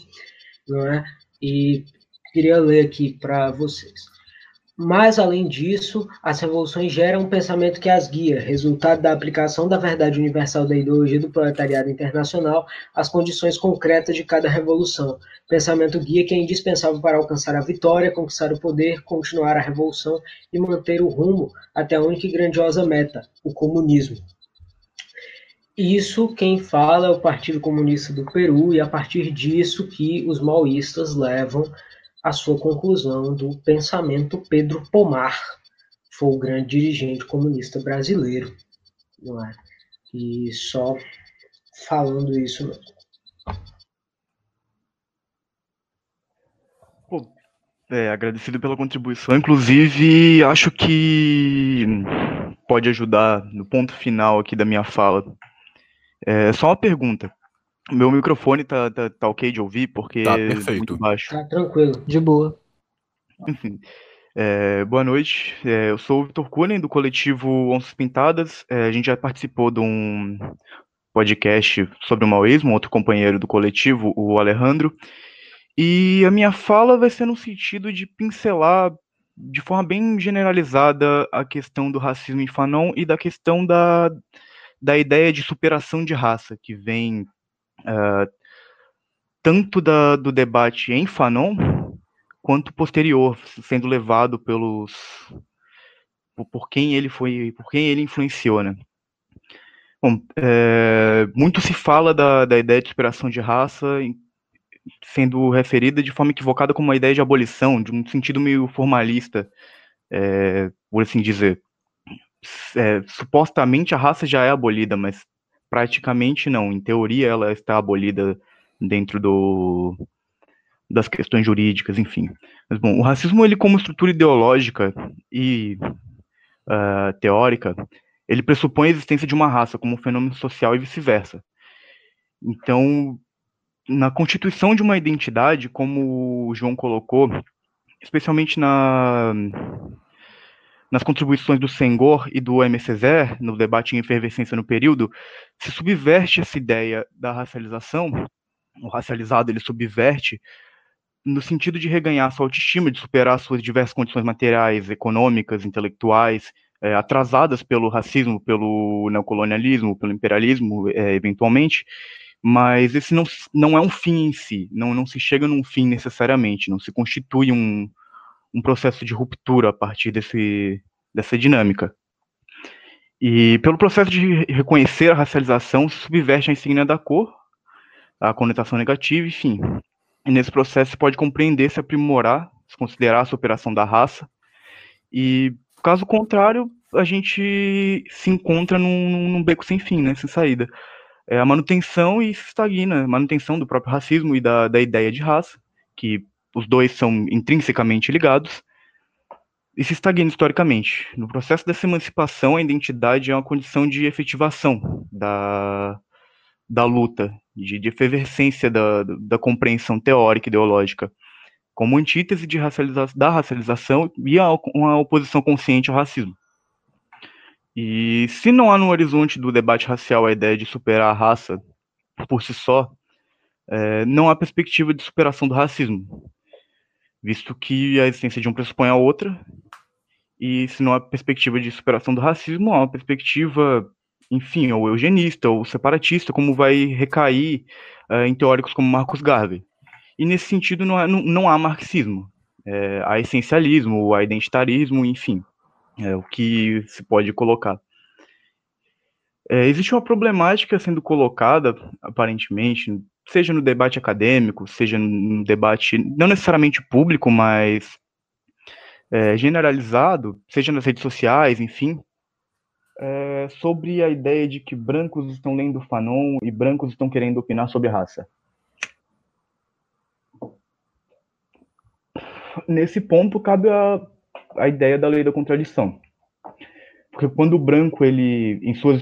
não é? E queria ler aqui para vocês. Mas, além disso, as revoluções geram um pensamento que as guia, resultado da aplicação da verdade universal da ideologia do proletariado internacional às condições concretas de cada revolução. Pensamento guia que é indispensável para alcançar a vitória, conquistar o poder, continuar a revolução e manter o rumo até a única e grandiosa meta, o comunismo. Isso quem fala é o Partido Comunista do Peru, e a partir disso que os maoístas levam a sua conclusão do pensamento Pedro Pomar, foi o grande dirigente comunista brasileiro, não é? E só falando isso. É, agradecido pela contribuição. Inclusive, acho que pode ajudar no ponto final aqui da minha fala. É só uma pergunta. Meu microfone tá, tá, tá ok de ouvir, porque tá é perfeito. muito baixo. Tá tranquilo. De boa. Enfim. É, boa noite, é, eu sou o Vitor Kunen, do coletivo Onças Pintadas. É, a gente já participou de um podcast sobre o maoísmo, outro companheiro do coletivo, o Alejandro. E a minha fala vai ser no sentido de pincelar de forma bem generalizada a questão do racismo em Fanon e da questão da, da ideia de superação de raça, que vem uh, tanto da, do debate em Fanon quanto posterior, sendo levado pelos por quem ele foi, por quem ele influenciou, né? Bom, é, muito se fala da, da ideia de superação de raça sendo referida de forma equivocada como uma ideia de abolição, de um sentido meio formalista, é, por assim dizer. É, supostamente a raça já é abolida, mas praticamente não. Em teoria ela está abolida dentro do, das questões jurídicas, enfim. Mas, bom, o racismo, ele como estrutura ideológica e uh, teórica, ele pressupõe a existência de uma raça como um fenômeno social e vice-versa. Então, na constituição de uma identidade, como o João colocou, especialmente na, nas contribuições do Senghor e do M. Césaire, no debate em efervescência no período, se subverte essa ideia da racialização, o racializado ele subverte no sentido de reganhar sua autoestima, de superar suas diversas condições materiais, econômicas, intelectuais, é, atrasadas pelo racismo, pelo neocolonialismo, pelo imperialismo, é, eventualmente, mas esse não, não é um fim em si, não, não se chega num fim necessariamente, não se constitui um, um processo de ruptura a partir desse, dessa dinâmica. E pelo processo de reconhecer a racialização, se subverte a insígnia da cor, a conotação negativa, enfim, e nesse processo se pode compreender, se aprimorar, se considerar a superação da raça. E caso contrário, a gente se encontra num, num beco sem fim, né, sem saída. É a manutenção e se estagna, a manutenção do próprio racismo e da, da ideia de raça, que os dois são intrinsecamente ligados, e se estagna historicamente. No processo dessa emancipação, a identidade é uma condição de efetivação da, da luta, de, de efervescência da, da compreensão teórica e ideológica, como antítese de racializa da racialização e a, uma oposição consciente ao racismo. E se não há no horizonte do debate racial a ideia de superar a raça por si só, é, não há perspectiva de superação do racismo, visto que a existência de um pressupõe a outra, e se não há perspectiva de superação do racismo, há uma perspectiva enfim, ou eugenista, ou separatista, como vai recair uh, em teóricos como Marcos Garvey. E nesse sentido não, há, não, não há marxismo, é, há essencialismo, há identitarismo, enfim, é o que se pode colocar. É, existe uma problemática sendo colocada, aparentemente, seja no debate acadêmico, seja no debate não necessariamente público, mas é, generalizado, seja nas redes sociais, enfim, é, sobre a ideia de que brancos estão lendo Fanon e brancos estão querendo opinar sobre raça. Nesse ponto cabe a, a ideia da lei da contradição. Porque quando o branco, ele, em suas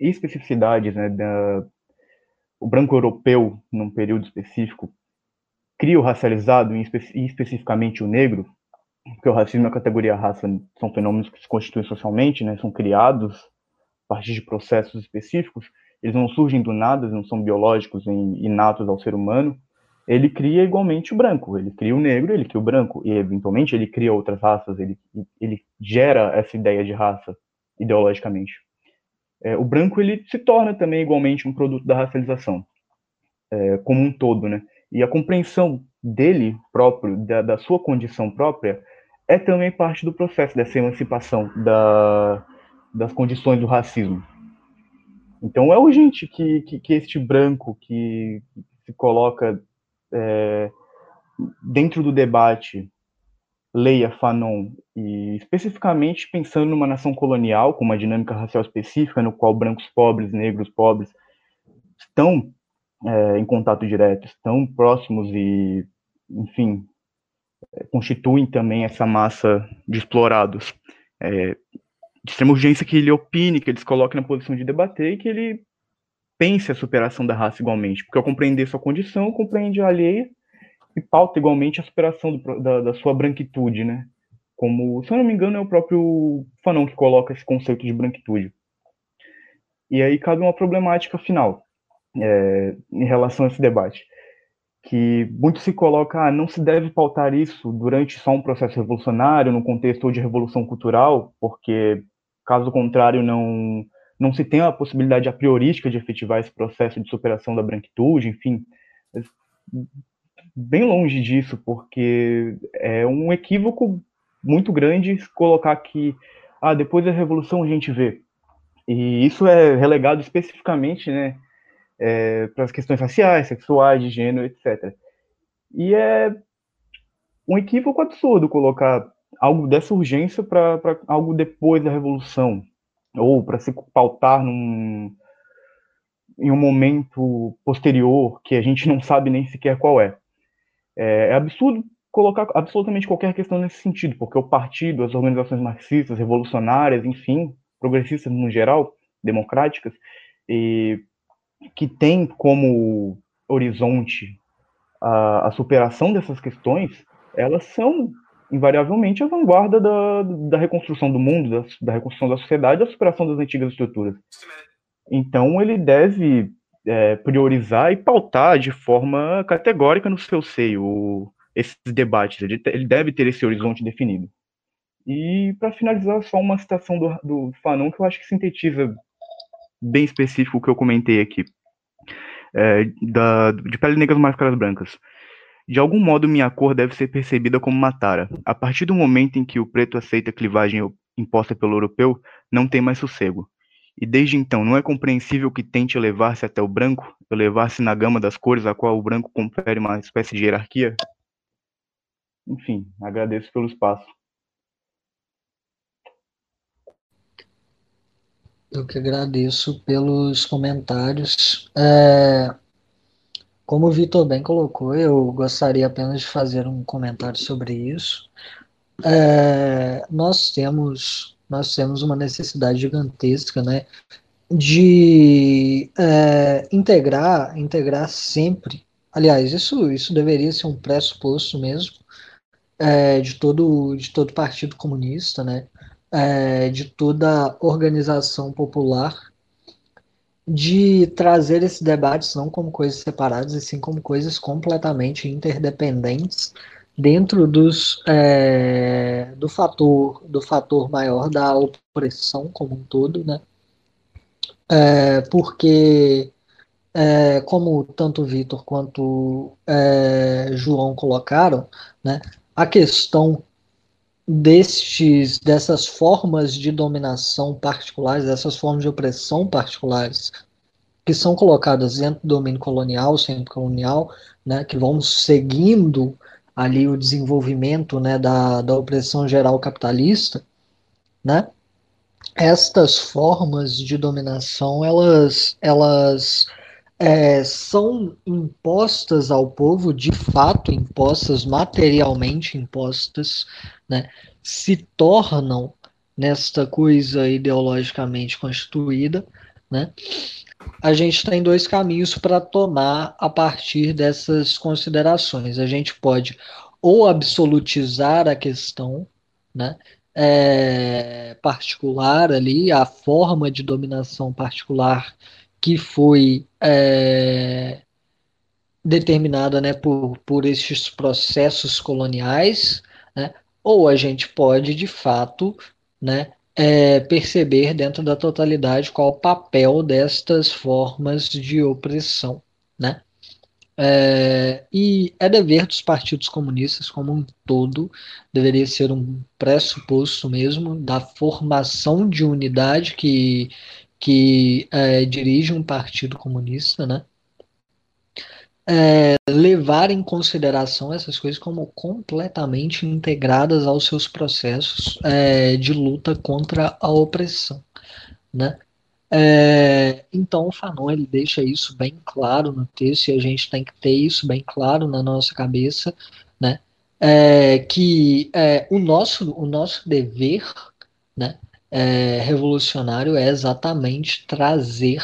especificidades, né, da, o branco europeu, num período específico, cria o racializado, e especificamente o negro, porque o racismo e a categoria raça são fenômenos que se constituem socialmente, né, são criados a partir de processos específicos, eles não surgem do nada, eles não são biológicos inatos ao ser humano, ele cria igualmente o branco, ele cria o negro, ele cria o branco, e eventualmente ele cria outras raças, ele, ele gera essa ideia de raça ideologicamente. É, o branco ele se torna também igualmente um produto da racialização, é, como um todo, né? E a compreensão dele próprio, da, da sua condição própria, é também parte do processo dessa emancipação da, das condições do racismo. Então é urgente que, que, que este branco que se coloca é, dentro do debate leia Fanon e especificamente pensando numa nação colonial com uma dinâmica racial específica no qual brancos pobres, negros pobres estão é, em contato direto, estão próximos e, enfim, é, constituem também essa massa de explorados. É, de extrema urgência que ele opine, que ele se coloque na posição de debater e que ele pense a superação da raça igualmente, porque ao compreender sua condição, compreende a alheia e pauta igualmente a superação do, da, da, sua branquitude, né? como, se eu não me engano, é o próprio Fanon que coloca esse conceito de branquitude. E aí cabe uma problemática final é, em relação a esse debate, que muito se coloca, ah, não se deve pautar isso durante só um processo revolucionário, no contexto de revolução cultural, porque caso contrário não não se tem a possibilidade a priorística de efetivar esse processo de superação da branquitude, enfim, bem longe disso, porque é um equívoco muito grande colocar que ah, depois da revolução a gente vê. E isso é relegado especificamente, né, é, para as questões raciais, sexuais, de gênero, etc. E é um equívoco absurdo colocar algo dessa urgência para algo depois da revolução, ou para se pautar num, em um momento posterior que a gente não sabe nem sequer qual é. É, é absurdo colocar absolutamente qualquer questão nesse sentido, porque o partido, as organizações marxistas, revolucionárias, enfim, progressistas no geral, democráticas, e que tem como horizonte a, a, superação dessas questões, elas são invariavelmente a vanguarda da, da reconstrução do mundo, da, da reconstrução da sociedade, da superação das antigas estruturas. Então, ele deve é, priorizar e pautar de forma categórica no seu seio esses debates. Ele, ele deve ter esse horizonte definido. E, para finalizar, só uma citação do, do Fanon que eu acho que sintetiza bem específico o que eu comentei aqui. É, da, de pele negras máscaras brancas. De algum modo, minha cor deve ser percebida como uma tara. A partir do momento em que o preto aceita a clivagem imposta pelo europeu, não tem mais sossego. E desde então, não é compreensível que tente elevar-se até o branco, elevar-se na gama das cores a qual o branco confere uma espécie de hierarquia? Enfim, agradeço pelo espaço. Eu que agradeço pelos comentários. É, como o Vitor bem colocou, eu gostaria apenas de fazer um comentário sobre isso. É, nós temos nós temos uma necessidade gigantesca, né, de é, integrar, integrar sempre. Aliás, isso isso deveria ser um pressuposto mesmo é, de todo de todo partido comunista, né, é, de toda organização popular, de trazer esses debates não como coisas separadas, e sim como coisas completamente interdependentes dentro dos, é, do fator do fator maior da opressão como um todo, né? É, porque é, como tanto Vitor quanto João colocaram, né, a questão destes dessas formas de dominação particulares, dessas formas de opressão particulares que são colocadas dentro do domínio colonial, sempre colonial, né, que vão seguindo ali o desenvolvimento né, da, da opressão geral capitalista, né, estas formas de dominação elas elas é, são impostas ao povo, de fato impostas, materialmente impostas, né, se tornam nesta coisa ideologicamente constituída, né, a gente tem dois caminhos para tomar a partir dessas considerações. A gente pode ou absolutizar a questão, né, é, particular ali, a forma de dominação particular que foi é, determinada né, por, por estes processos coloniais, né, ou a gente pode, de fato, né, é, perceber dentro da totalidade qual o papel destas formas de opressão. Né? É, e é dever dos partidos comunistas como um todo, deveria ser um pressuposto mesmo da formação de unidade que, que é, dirige um partido comunista, né? É, levar em consideração essas coisas como completamente integradas aos seus processos é, de luta contra a opressão, né? É, então o Fanon ele deixa isso bem claro no texto e a gente tem que ter isso bem claro na nossa cabeça, né? É, que é, o nosso o nosso dever, né? é, revolucionário é exatamente trazer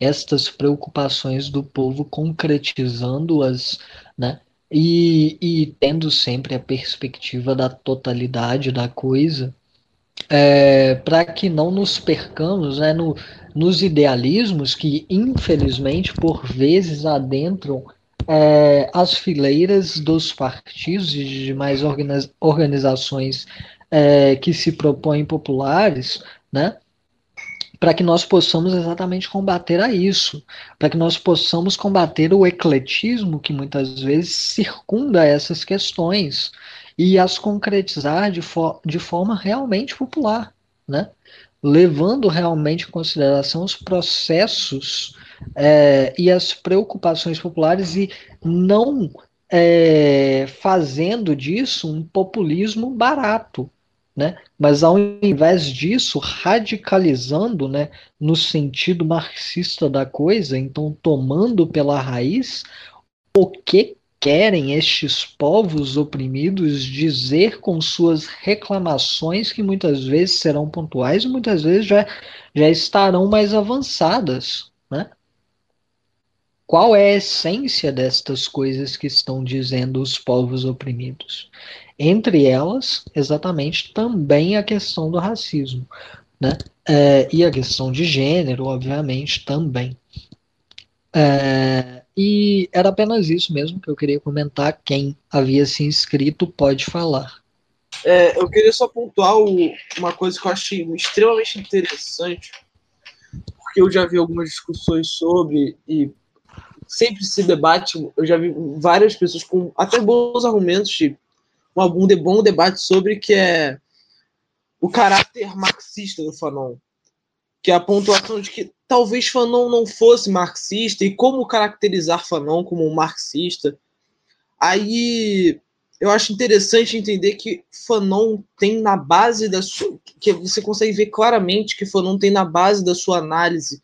estas preocupações do povo, concretizando-as né, e, e tendo sempre a perspectiva da totalidade da coisa, é, para que não nos percamos né, no, nos idealismos que, infelizmente, por vezes adentram é, as fileiras dos partidos e de demais organizações é, que se propõem populares, né? Para que nós possamos exatamente combater a isso, para que nós possamos combater o ecletismo que muitas vezes circunda essas questões e as concretizar de, fo de forma realmente popular, né? levando realmente em consideração os processos é, e as preocupações populares e não é, fazendo disso um populismo barato, né? Mas ao invés disso, radicalizando, né, no sentido marxista da coisa, então tomando pela raiz o que querem estes povos oprimidos dizer com suas reclamações que muitas vezes serão pontuais e muitas vezes já, já estarão mais avançadas, né? Qual é a essência destas coisas que estão dizendo os povos oprimidos? Entre elas, exatamente, também a questão do racismo, né? É, e a questão de gênero, obviamente, também. É, e era apenas isso mesmo que eu queria comentar. Quem havia se inscrito pode falar. É, eu queria só pontuar uma coisa que eu achei extremamente interessante, porque eu já vi algumas discussões sobre e sempre se debate. Eu já vi várias pessoas com até bons argumentos, tipo, um, bom debate sobre que é o caráter marxista do Fanon, que é a pontuação de que talvez Fanon não fosse marxista e como caracterizar Fanon como um marxista. Aí eu acho interessante entender que Fanon tem na base da sua. que você consegue ver claramente que Fanon tem na base da sua análise,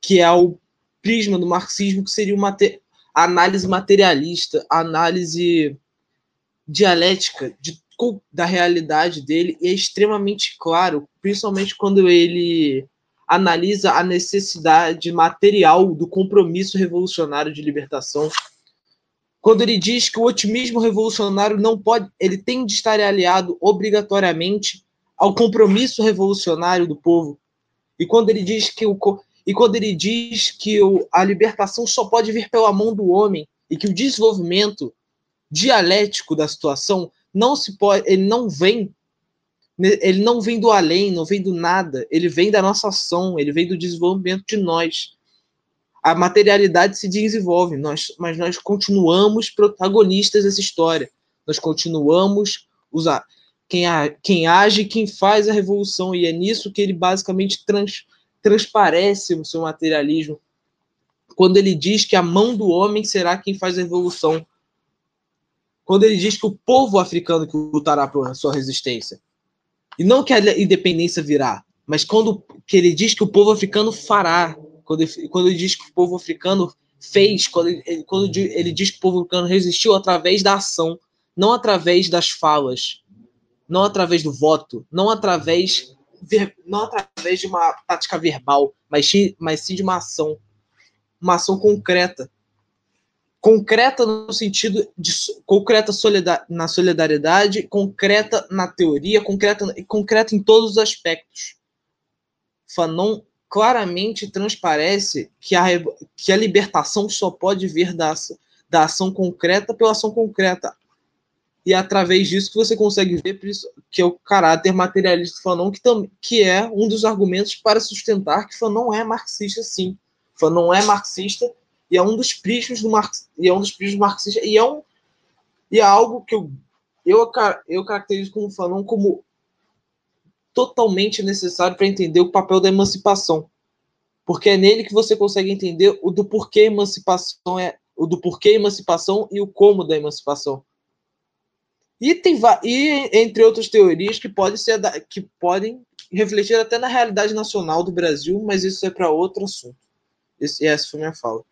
que é o prisma do marxismo, que seria uma análise materialista, análise dialética de, da realidade dele, e é extremamente claro, principalmente quando ele analisa a necessidade material do compromisso revolucionário de libertação. Quando ele diz que o otimismo revolucionário não pode, ele tem de estar aliado obrigatoriamente ao compromisso revolucionário do povo. E quando ele diz que o e quando ele diz que o, a libertação só pode vir pela mão do homem e que o desenvolvimento dialético da situação não se pode, ele não vem ele não vem do além, não vem do nada, ele vem da nossa ação, ele vem do desenvolvimento de nós. A materialidade se desenvolve, nós, mas nós continuamos protagonistas dessa história. Nós continuamos usar quem, a, quem age, quem faz a revolução, e é nisso que ele basicamente trans, transparece o seu materialismo. Quando ele diz que a mão do homem será quem faz a revolução. Quando ele diz que o povo africano que lutará por sua resistência. E não que a independência virá, mas quando que ele diz que o povo africano fará, quando ele, quando ele diz que o povo africano fez, quando ele, quando ele diz que o povo africano resistiu através da ação, não através das falas, não através do voto, não através não através de uma tática verbal, mas, mas sim de uma ação, uma ação concreta concreta no sentido de concreta na solidariedade, concreta na teoria, concreta, concreta em todos os aspectos. Fanon claramente transparece que a, que a libertação só pode vir da, da ação concreta pela ação concreta. E é através disso que você consegue ver que é o caráter materialista do Fanon, que, tam, que é um dos argumentos para sustentar que Fanon é marxista, sim. Fanon é marxista e é um dos prismas do Marx, e é um dos prismas marxistas e é um e é algo que eu eu, eu caracterizo como Fanon como totalmente necessário para entender o papel da emancipação. Porque é nele que você consegue entender o do porquê emancipação é o do porquê emancipação e o como da emancipação. E tem e entre outras teorias que podem ser que podem refletir até na realidade nacional do Brasil, mas isso é para outro assunto. Esse, essa foi minha fala.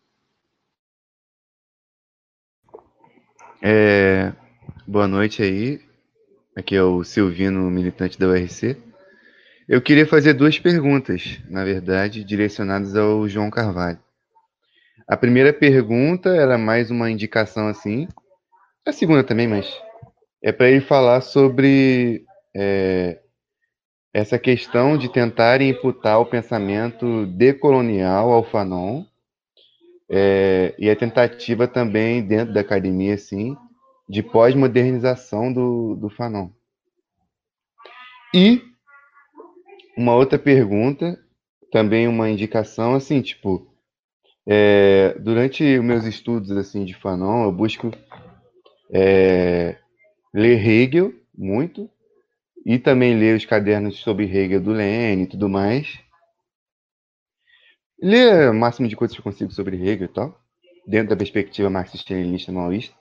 É, boa noite aí. Aqui é o Silvino, militante da URC. Eu queria fazer duas perguntas, na verdade, direcionadas ao João Carvalho. A primeira pergunta era mais uma indicação assim, A segunda também, mas é para ele falar sobre é, essa questão de tentar imputar o pensamento decolonial ao Fanon é, e a tentativa também dentro da academia, assim, de pós-modernização do, do Fanon. E uma outra pergunta, também uma indicação, assim, tipo, é, durante meus estudos assim de Fanon, eu busco é, ler Hegel muito e também ler os cadernos sobre Hegel do Lênin e tudo mais. Ler o máximo de coisas que eu consigo sobre Hegel e tal, dentro da perspectiva marxista-leninista maoísta.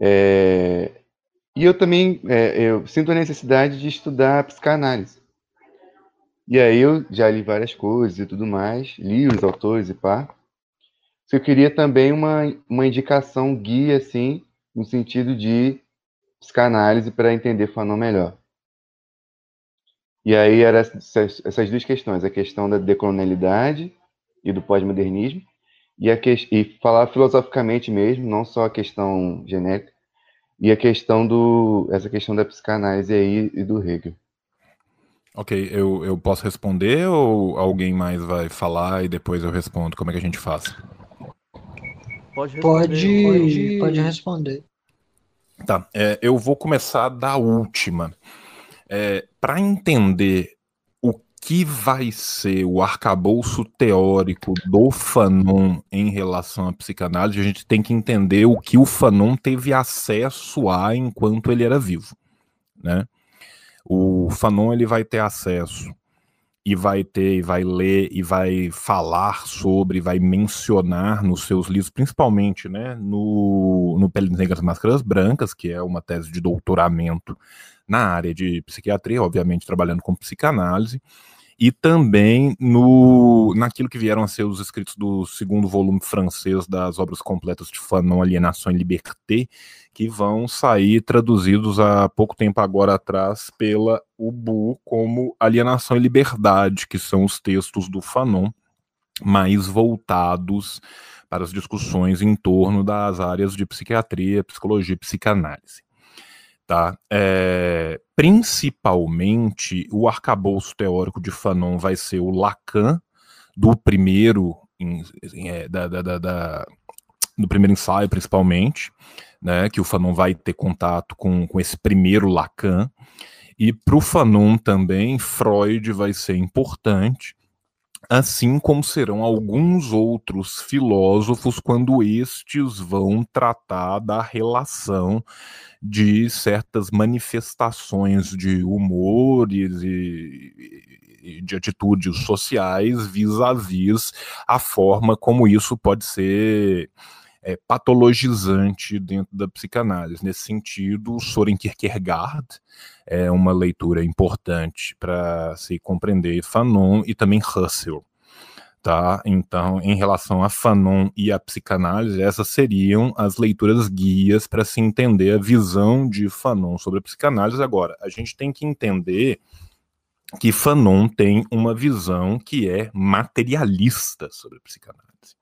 É, e eu também é, eu sinto a necessidade de estudar psicanálise. E aí eu já li várias coisas e tudo mais, li os autores e pá. Eu queria também uma, uma indicação guia, assim, no sentido de psicanálise para entender Fanon melhor. E aí eram essas, essas, duas questões, a questão da decolonialidade e do pós-modernismo, e, a que, e falar filosoficamente mesmo, não só a questão genérica, e a questão do essa questão da psicanálise aí e do Hegel. Ok, eu, eu posso responder ou alguém mais vai falar e depois eu respondo? Como é que a gente faz? Pode responder. Pode, pode, pode responder. Tá, é, eu vou começar da última. É, Para entender o que vai ser o arcabouço teórico do Fanon em relação à psicanálise, a gente tem que entender o que o Fanon teve acesso a enquanto ele era vivo, né? o Fanon ele vai ter acesso e vai ter, e vai ler, e vai falar sobre, vai mencionar nos seus livros, principalmente né, no, no Peles Negras e Máscaras Brancas, que é uma tese de doutoramento na área de psiquiatria, obviamente trabalhando com psicanálise, e também no naquilo que vieram a ser os escritos do segundo volume francês das obras completas de Fanon, Alienação e Liberté, que vão sair traduzidos há pouco tempo agora atrás pela UBU como Alienação e Liberdade, que são os textos do Fanon mais voltados para as discussões em torno das áreas de psiquiatria, psicologia e psicanálise. Tá? É, principalmente, o arcabouço teórico de Fanon vai ser o Lacan, do primeiro, em, é, da, da, da, do primeiro ensaio, principalmente, né, que o Fanon vai ter contato com, com esse primeiro Lacan. E para o Fanon também, Freud vai ser importante, assim como serão alguns outros filósofos quando estes vão tratar da relação de certas manifestações de humores e, de atitudes sociais vis-à-vis -vis a forma como isso pode ser é, patologizante dentro da psicanálise. Nesse sentido, Soren Kierkegaard é uma leitura importante para se compreender Fanon e também Husserl. Tá? Então, em relação a Fanon e a psicanálise, essas seriam as leituras guias para se entender a visão de Fanon sobre a psicanálise. Agora, a gente tem que entender que Fanon tem uma visão que é materialista sobre a psicanálise.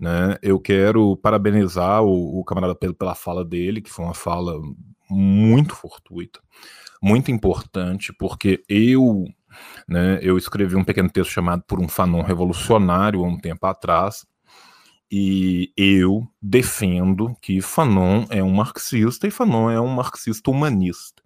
Né? Eu quero parabenizar o, o camarada Pedro pela fala dele, que foi uma fala muito fortuita, muito importante, porque eu, né, eu escrevi um pequeno texto chamado Por um Fanon Revolucionário há um tempo atrás, e eu defendo que Fanon é um marxista e Fanon é um marxista humanista.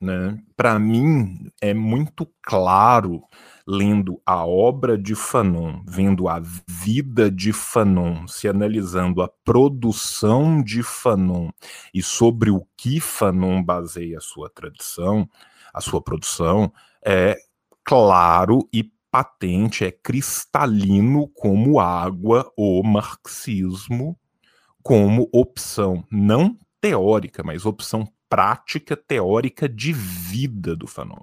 Né? Para mim, é muito claro lendo a obra de Fanon, vendo a vida de Fanon, se analisando a produção de Fanon e sobre o que Fanon baseia a sua tradição, a sua produção, é claro e patente, é cristalino como água o marxismo como opção não teórica, mas opção prática teórica de vida do Fanon.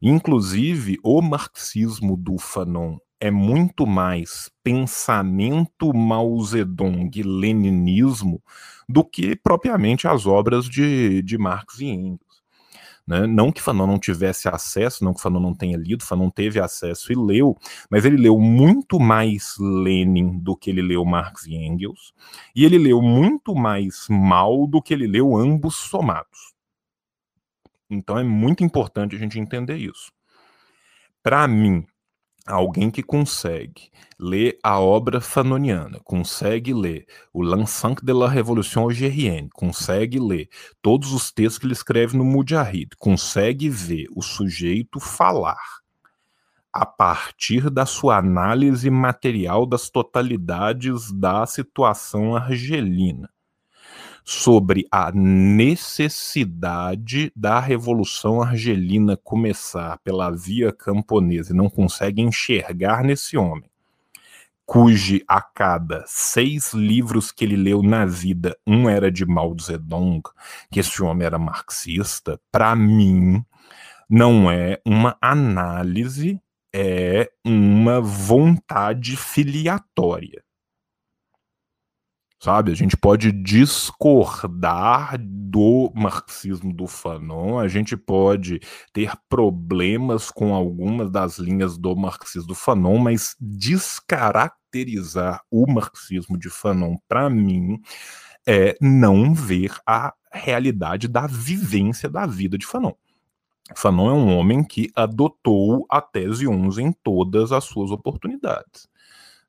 Inclusive, o marxismo do Fanon é muito mais pensamento Mao Zedong leninismo do que propriamente as obras de, de Marx e Engels. Né? Não que Fanon não tivesse acesso, não que Fanon não tenha lido, Fanon teve acesso e leu, mas ele leu muito mais Lenin do que ele leu Marx e Engels, e ele leu muito mais Mal do que ele leu ambos somados. Então é muito importante a gente entender isso. Para mim, alguém que consegue ler a obra fanoniana, consegue ler o L'Ensemble de la Révolution algérienne, consegue ler todos os textos que ele escreve no Mujahid, consegue ver o sujeito falar a partir da sua análise material das totalidades da situação argelina sobre a necessidade da Revolução Argelina começar pela via camponesa e não consegue enxergar nesse homem, cujo a cada seis livros que ele leu na vida, um era de Mao Zedong, que esse homem era marxista, para mim, não é uma análise, é uma vontade filiatória sabe? A gente pode discordar do marxismo do Fanon, a gente pode ter problemas com algumas das linhas do marxismo do Fanon, mas descaracterizar o marxismo de Fanon, para mim, é não ver a realidade da vivência da vida de Fanon. Fanon é um homem que adotou a tese 11 em todas as suas oportunidades.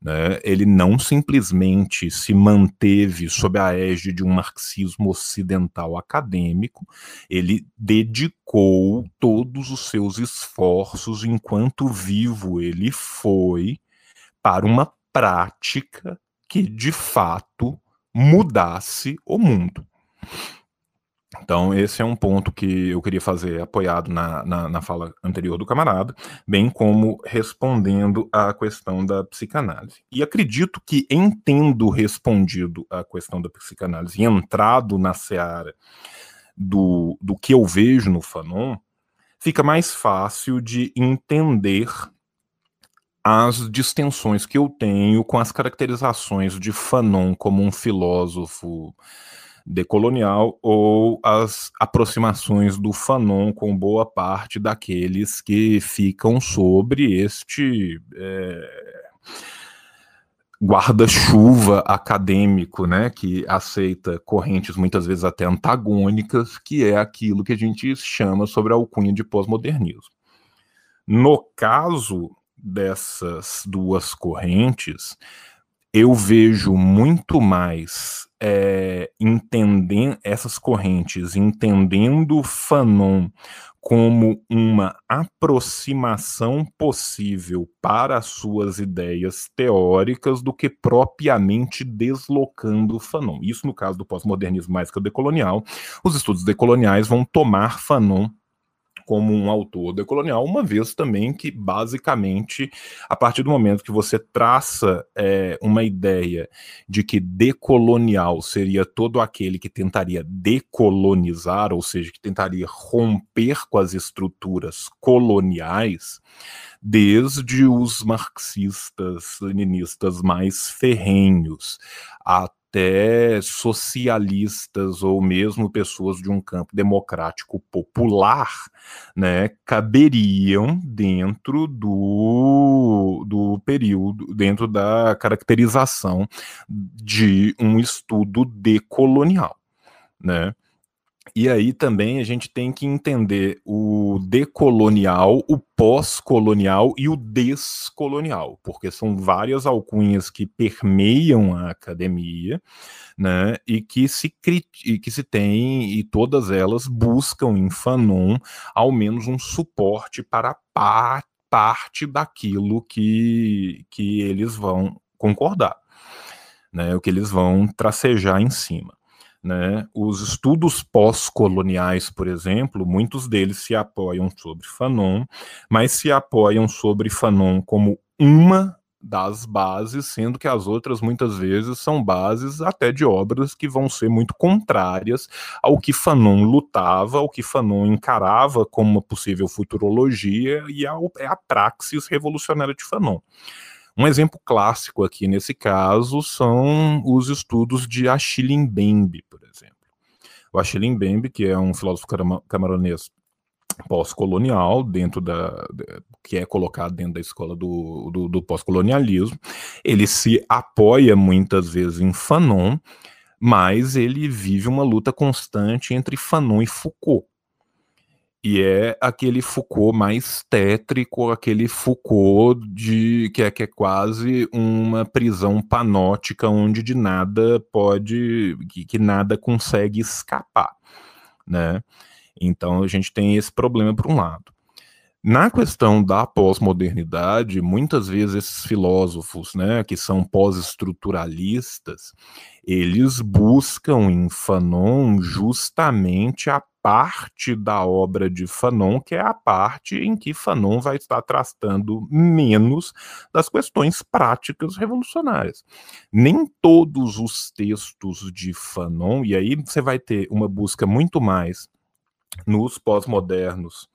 Né? Ele não simplesmente se manteve sob a égide de um marxismo ocidental acadêmico, ele dedicou todos os seus esforços, enquanto vivo ele foi, para uma prática que de fato mudasse o mundo. Então, esse é um ponto que eu queria fazer apoiado na, na, na, fala anterior do camarada, bem como respondendo à questão da psicanálise. E acredito que, em tendo respondido à questão da psicanálise e entrado na seara do, do que eu vejo no Fanon, fica mais fácil de entender as distensões que eu tenho com as caracterizações de Fanon como um filósofo decolonial ou as aproximações do Fanon com boa parte daqueles que ficam sobre este é, guarda-chuva acadêmico, né, que aceita correntes muitas vezes até antagônicas, que é aquilo que a gente chama sobre a alcunha de pós-modernismo. No caso dessas duas correntes, eu vejo muito mais é, entendendo essas correntes, entendendo Fanon como uma aproximação possível para as suas ideias teóricas do que propriamente deslocando Fanon. Isso no caso do pós-modernismo mais que o decolonial. Os estudos decoloniais vão tomar Fanon como um autor decolonial, uma vez também que, basicamente, a partir do momento que você traça é, uma ideia de que decolonial seria todo aquele que tentaria decolonizar, ou seja, que tentaria romper com as estruturas coloniais, desde os marxistas, leninistas mais ferrenhos, a até socialistas ou mesmo pessoas de um campo democrático popular, né, caberiam dentro do, do período, dentro da caracterização de um estudo decolonial, né? E aí também a gente tem que entender o decolonial, o pós-colonial e o descolonial, porque são várias alcunhas que permeiam a academia, né, e que se que se tem e todas elas buscam em Fanon ao menos um suporte para par, parte daquilo que que eles vão concordar, né, o que eles vão tracejar em cima. Né? Os estudos pós-coloniais, por exemplo, muitos deles se apoiam sobre Fanon, mas se apoiam sobre Fanon como uma das bases, sendo que as outras muitas vezes são bases até de obras que vão ser muito contrárias ao que Fanon lutava, ao que Fanon encarava como uma possível futurologia e ao, é a praxis revolucionária de Fanon. Um exemplo clássico aqui nesse caso são os estudos de Achille Mbembe, por exemplo. O Achille Mbembe, que é um filósofo camaronês pós-colonial, dentro da que é colocado dentro da escola do, do, do pós-colonialismo, ele se apoia muitas vezes em Fanon, mas ele vive uma luta constante entre Fanon e Foucault. E é aquele Foucault mais tétrico, aquele Foucault de que é, que é quase uma prisão panótica onde de nada pode, que, que nada consegue escapar, né? Então a gente tem esse problema por um lado. Na questão da pós-modernidade, muitas vezes esses filósofos, né, que são pós-estruturalistas, eles buscam em Fanon justamente a parte da obra de Fanon, que é a parte em que Fanon vai estar tratando menos das questões práticas revolucionárias. Nem todos os textos de Fanon, e aí você vai ter uma busca muito mais nos pós-modernos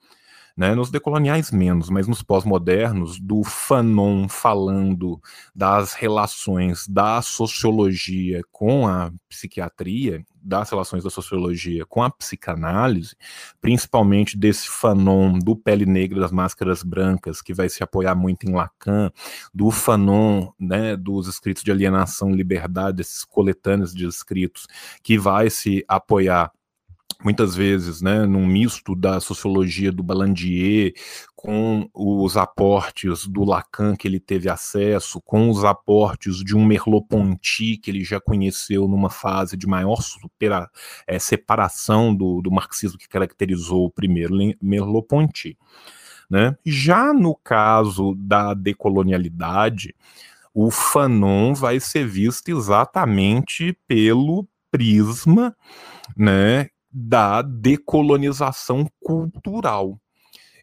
né, nos decoloniais menos, mas nos pós-modernos, do Fanon falando das relações da sociologia com a psiquiatria, das relações da sociologia com a psicanálise, principalmente desse Fanon do Pele Negra das Máscaras Brancas, que vai se apoiar muito em Lacan, do Fanon né, dos escritos de alienação e liberdade, esses coletâneos de escritos, que vai se apoiar muitas vezes, né, num misto da sociologia do Balandier com os aportes do Lacan que ele teve acesso, com os aportes de um Merleau-Ponty que ele já conheceu numa fase de maior supera, é, separação do, do marxismo que caracterizou o primeiro Merleau-Ponty. Né? Já no caso da decolonialidade, o Fanon vai ser visto exatamente pelo prisma né, da decolonização cultural.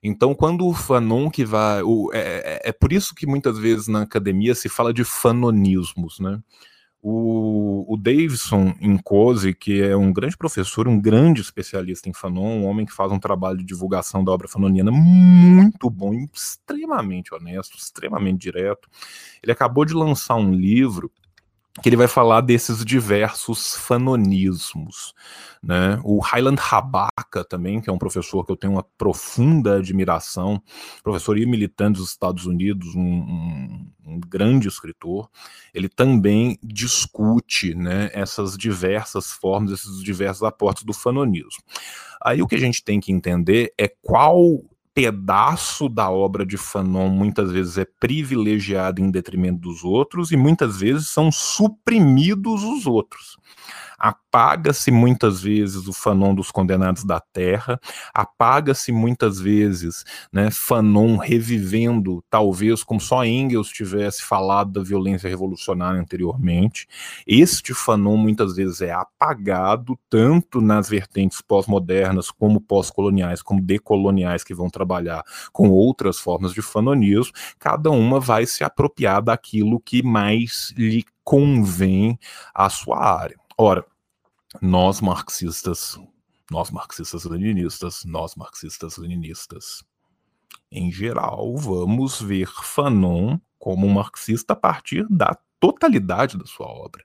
Então, quando o Fanon que vai. O, é, é, é, por isso que muitas vezes na academia se fala de fanonismos, né? O, o Davidson Incose, que é um grande professor, um grande especialista em Fanon, um homem que faz um trabalho de divulgação da obra fanoniana muito bom, extremamente honesto, extremamente direto. Ele acabou de lançar um livro que ele vai falar desses diversos fanonismos. Né? O Highland Rabaka também, que é um professor que eu tenho uma profunda admiração, professor e militante dos Estados Unidos, um, um, um, grande escritor, ele também discute né, essas diversas formas, esses diversos aportes do fanonismo. Aí o que a gente tem que entender é qual pedaço da obra de Fanon muitas vezes é privilegiado em detrimento dos outros e muitas vezes são suprimidos os outros apaga-se muitas vezes o Fanon dos Condenados da Terra, apaga-se muitas vezes, né, Fanon revivendo, talvez como só Engels tivesse falado da violência revolucionária anteriormente. Este Fanon muitas vezes é apagado, tanto nas vertentes pós-modernas, como pós-coloniais, como decoloniais, que vão trabalhar com outras formas de fanonismo, cada uma vai se apropriar daquilo que mais lhe convém à sua área. Ora, nós marxistas, nós marxistas-leninistas, nós marxistas-leninistas, em geral, vamos ver Fanon como um marxista a partir da totalidade da sua obra.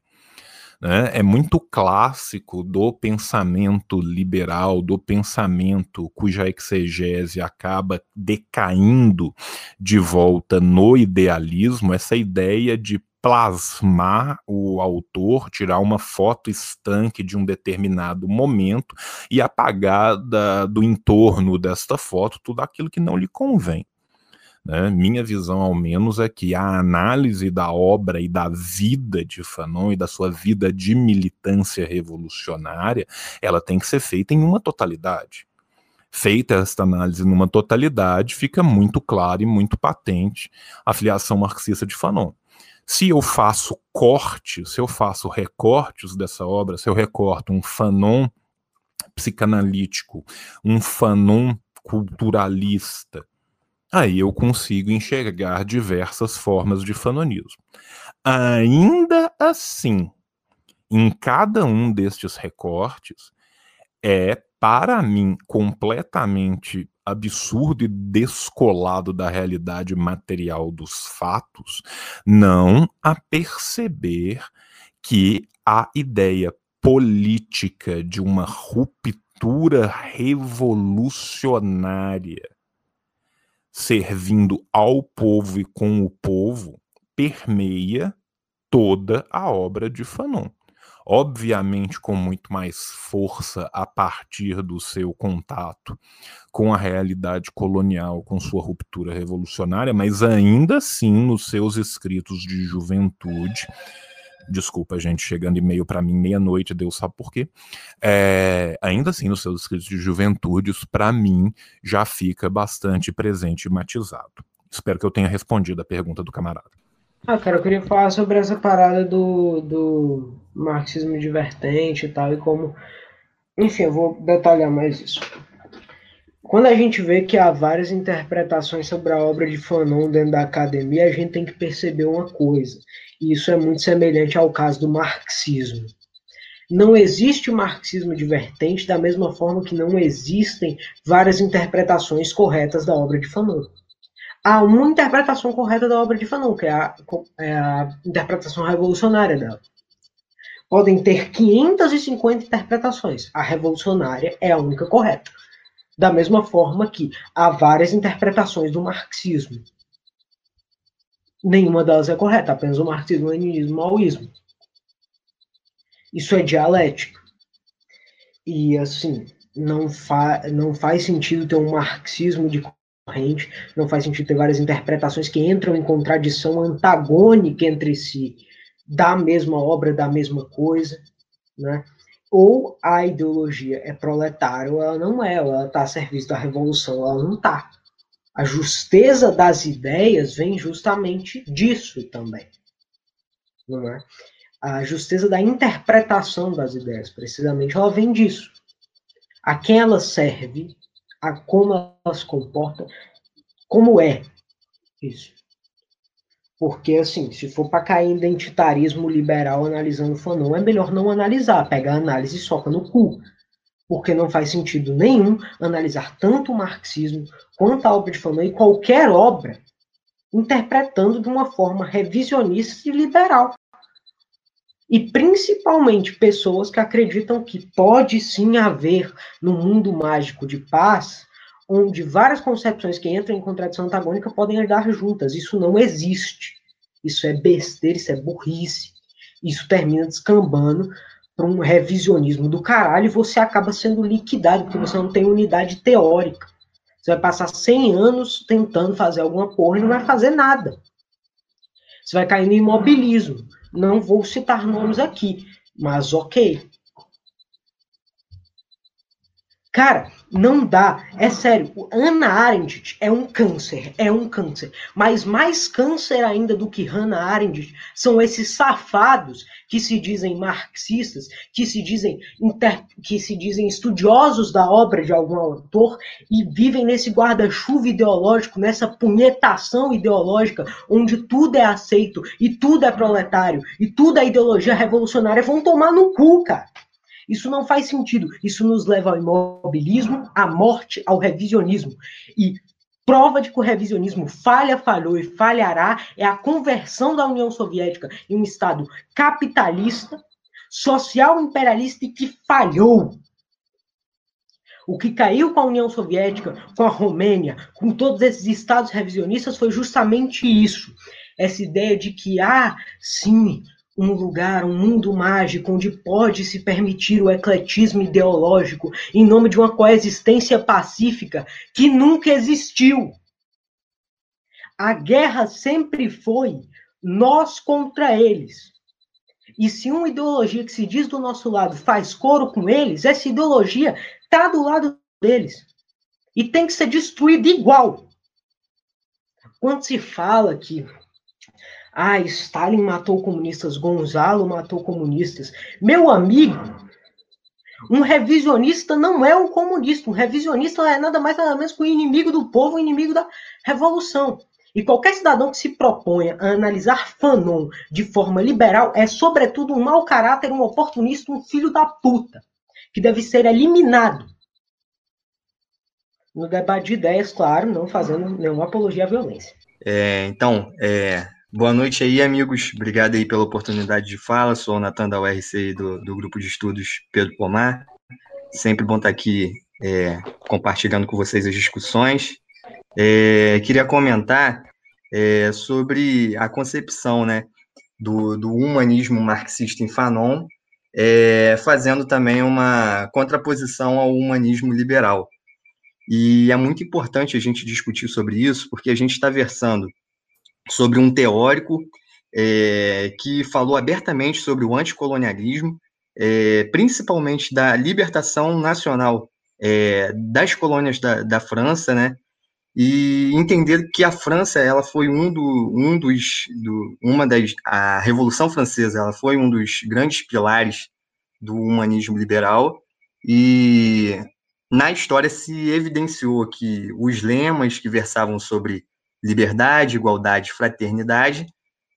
Né? É muito clássico do pensamento liberal, do pensamento cuja exegese acaba decaindo de volta no idealismo, essa ideia de plasmar o autor, tirar uma foto estanque de um determinado momento e apagar da, do entorno desta foto tudo aquilo que não lhe convém. Né? Minha visão, ao menos, é que a análise da obra e da vida de Fanon e da sua vida de militância revolucionária, ela tem que ser feita em uma totalidade. Feita esta análise numa totalidade, fica muito claro e muito patente a filiação marxista de Fanon. Se eu faço cortes, se eu faço recortes dessa obra, se eu recorto um fanon psicanalítico, um fanon culturalista, aí eu consigo enxergar diversas formas de fanonismo. Ainda assim, em cada um destes recortes, é, para mim, completamente absurdo e descolado da realidade material dos fatos, não a perceber que a ideia política de uma ruptura revolucionária servindo ao povo e com o povo permeia toda a obra de Fanon. Obviamente, com muito mais força a partir do seu contato com a realidade colonial, com sua ruptura revolucionária, mas ainda assim nos seus escritos de juventude, Desculpa, gente, chegando e-mail para mim meia-noite, Deus sabe por quê. É, ainda assim, nos seus escritos de juventude, isso para mim já fica bastante presente e matizado. Espero que eu tenha respondido a pergunta do camarada. Ah, cara, eu queria falar sobre essa parada do, do marxismo divertente e tal, e como. Enfim, eu vou detalhar mais isso. Quando a gente vê que há várias interpretações sobre a obra de Fanon dentro da academia, a gente tem que perceber uma coisa. E isso é muito semelhante ao caso do marxismo. Não existe o marxismo divertente da mesma forma que não existem várias interpretações corretas da obra de Fanon. Há uma interpretação correta da obra de Fanon, que é a, é a interpretação revolucionária dela. Podem ter 550 interpretações. A revolucionária é a única correta. Da mesma forma que há várias interpretações do marxismo nenhuma delas é correta, apenas o marxismo, o leninismo, o maoísmo. Isso é dialética. E, assim, não, fa não faz sentido ter um marxismo de não faz sentido ter várias interpretações que entram em contradição antagônica entre si, da mesma obra, da mesma coisa, né? Ou a ideologia é proletária, ou ela não é, ou ela está a serviço da revolução, ela não está. A justeza das ideias vem justamente disso também. Não é? A justeza da interpretação das ideias, precisamente, ela vem disso. A quem ela serve, a como ela se comporta, como é isso. Porque, assim, se for para cair em identitarismo liberal analisando Fanon, é melhor não analisar, pega a análise e soca no cu porque não faz sentido nenhum analisar tanto o marxismo quanto a obra de Fanon e qualquer obra interpretando de uma forma revisionista e liberal. E principalmente pessoas que acreditam que pode sim haver no mundo mágico de paz, onde várias concepções que entram em contradição antagônica podem andar juntas. Isso não existe. Isso é besteira, isso é burrice. Isso termina descambando para um revisionismo do caralho e você acaba sendo liquidado, porque você não tem unidade teórica. Você vai passar 100 anos tentando fazer alguma porra e não vai fazer nada. Você vai cair no imobilismo. Não vou citar nomes aqui, mas ok. Cara, não dá. É sério. Hannah Arendt é um câncer. É um câncer. Mas mais câncer ainda do que Hannah Arendt são esses safados que se dizem marxistas, que se dizem, inter... que se dizem estudiosos da obra de algum autor e vivem nesse guarda-chuva ideológico, nessa punhetação ideológica, onde tudo é aceito e tudo é proletário e tudo é ideologia revolucionária. Vão tomar no cu, cara. Isso não faz sentido. Isso nos leva ao imobilismo, à morte, ao revisionismo. E prova de que o revisionismo falha, falhou e falhará é a conversão da União Soviética em um Estado capitalista, social imperialista e que falhou. O que caiu com a União Soviética, com a Romênia, com todos esses estados revisionistas foi justamente isso. Essa ideia de que, ah, sim, um lugar, um mundo mágico onde pode se permitir o ecletismo ideológico em nome de uma coexistência pacífica que nunca existiu. A guerra sempre foi nós contra eles. E se uma ideologia que se diz do nosso lado faz coro com eles, essa ideologia está do lado deles. E tem que ser destruída igual. Quando se fala que ah, Stalin matou comunistas, Gonzalo matou comunistas. Meu amigo, um revisionista não é um comunista. Um revisionista é nada mais nada menos que o inimigo do povo, o inimigo da revolução. E qualquer cidadão que se proponha a analisar Fanon de forma liberal é, sobretudo, um mau caráter, um oportunista, um filho da puta, que deve ser eliminado. No debate de ideias, claro, não fazendo nenhuma apologia à violência. É, então, é, Boa noite aí, amigos. Obrigado aí pela oportunidade de fala. Sou o Natan da URC do, do Grupo de Estudos Pedro Pomar. sempre bom estar aqui é, compartilhando com vocês as discussões. É, queria comentar é, sobre a concepção né, do, do, humanismo marxista em Fanon, é, fazendo também uma contraposição ao humanismo liberal. E é muito importante a gente discutir sobre isso, porque a gente está versando sobre um teórico é, que falou abertamente sobre o anticolonialismo, é, principalmente da libertação nacional é, das colônias da, da, França, né? E entender que a França ela foi um, do, um dos do, uma das a Revolução Francesa ela foi um dos grandes pilares do humanismo liberal e na história se evidenciou que os lemas que versavam sobre liberdade, igualdade, fraternidade,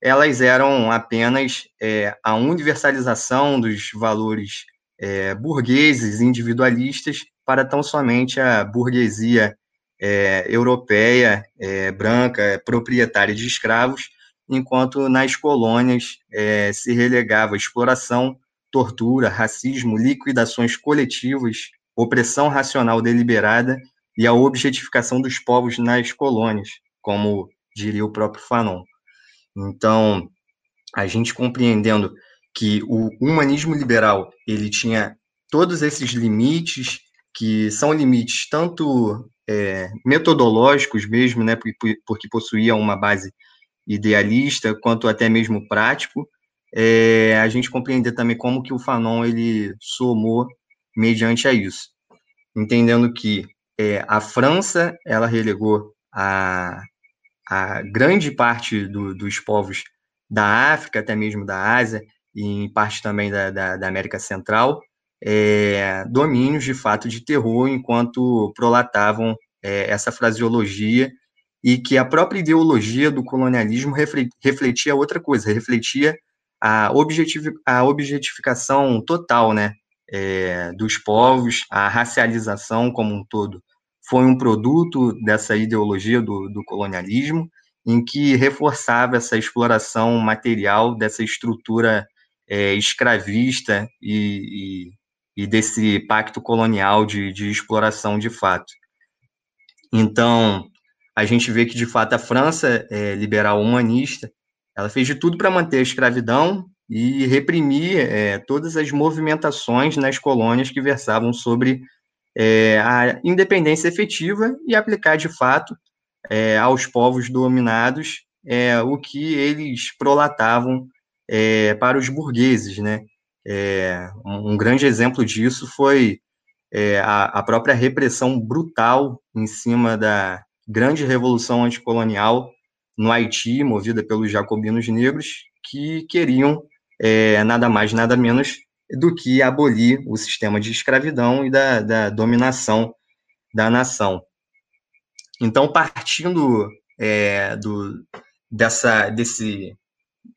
elas eram apenas é, a universalização dos valores é, burgueses, individualistas, para tão somente a burguesia é, europeia, é, branca, proprietária de escravos, enquanto nas colônias é, se relegava exploração, tortura, racismo, liquidações coletivas opressão racional deliberada e a objetificação dos povos nas colônias, como diria o próprio Fanon. Então, a gente compreendendo que o humanismo liberal ele tinha todos esses limites que são limites tanto é, metodológicos mesmo, né, porque, possuía uma base idealista, quanto até mesmo prático, é, a gente compreender também como que o Fanon ele somou mediante a isso, entendendo que é, a França ela relegou a, a grande parte do, dos povos da África, até mesmo da Ásia, e em parte também da, da, da América Central, é, domínios de fato de terror, enquanto prolatavam é, essa fraseologia e que a própria ideologia do colonialismo refletia outra coisa, refletia a, objetiv a objetificação total, né, é, dos povos, a racialização como um todo, foi um produto dessa ideologia do, do colonialismo, em que reforçava essa exploração material dessa estrutura é, escravista e, e, e, desse pacto colonial de, de exploração de fato. Então, a gente vê que, de fato, a França é, liberal humanista, ela fez de tudo para manter a escravidão e reprimir é, todas as movimentações nas colônias que versavam sobre é, a independência efetiva e aplicar de fato é, aos povos dominados é, o que eles prolatavam é, para os burgueses, né? É, um grande exemplo disso foi a, a própria repressão brutal em cima da grande revolução anticolonial no Haiti, movida pelos jacobinos negros, que queriam é, nada mais, nada menos do que abolir o sistema de escravidão e da, da dominação da nação. Então, partindo é, do, dessa, desse,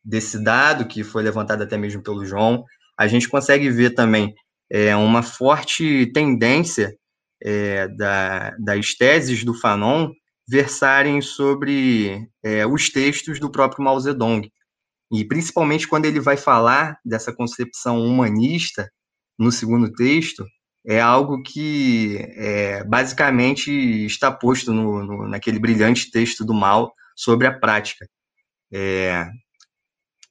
desse dado que foi levantado até mesmo pelo João, a gente consegue ver também é, uma forte tendência é, da, das teses do Fanon versarem sobre é, os textos do próprio Mao Zedong. E principalmente quando ele vai falar dessa concepção humanista no segundo texto, é algo que é, basicamente está posto no, no, naquele brilhante texto do Mal sobre a prática. É,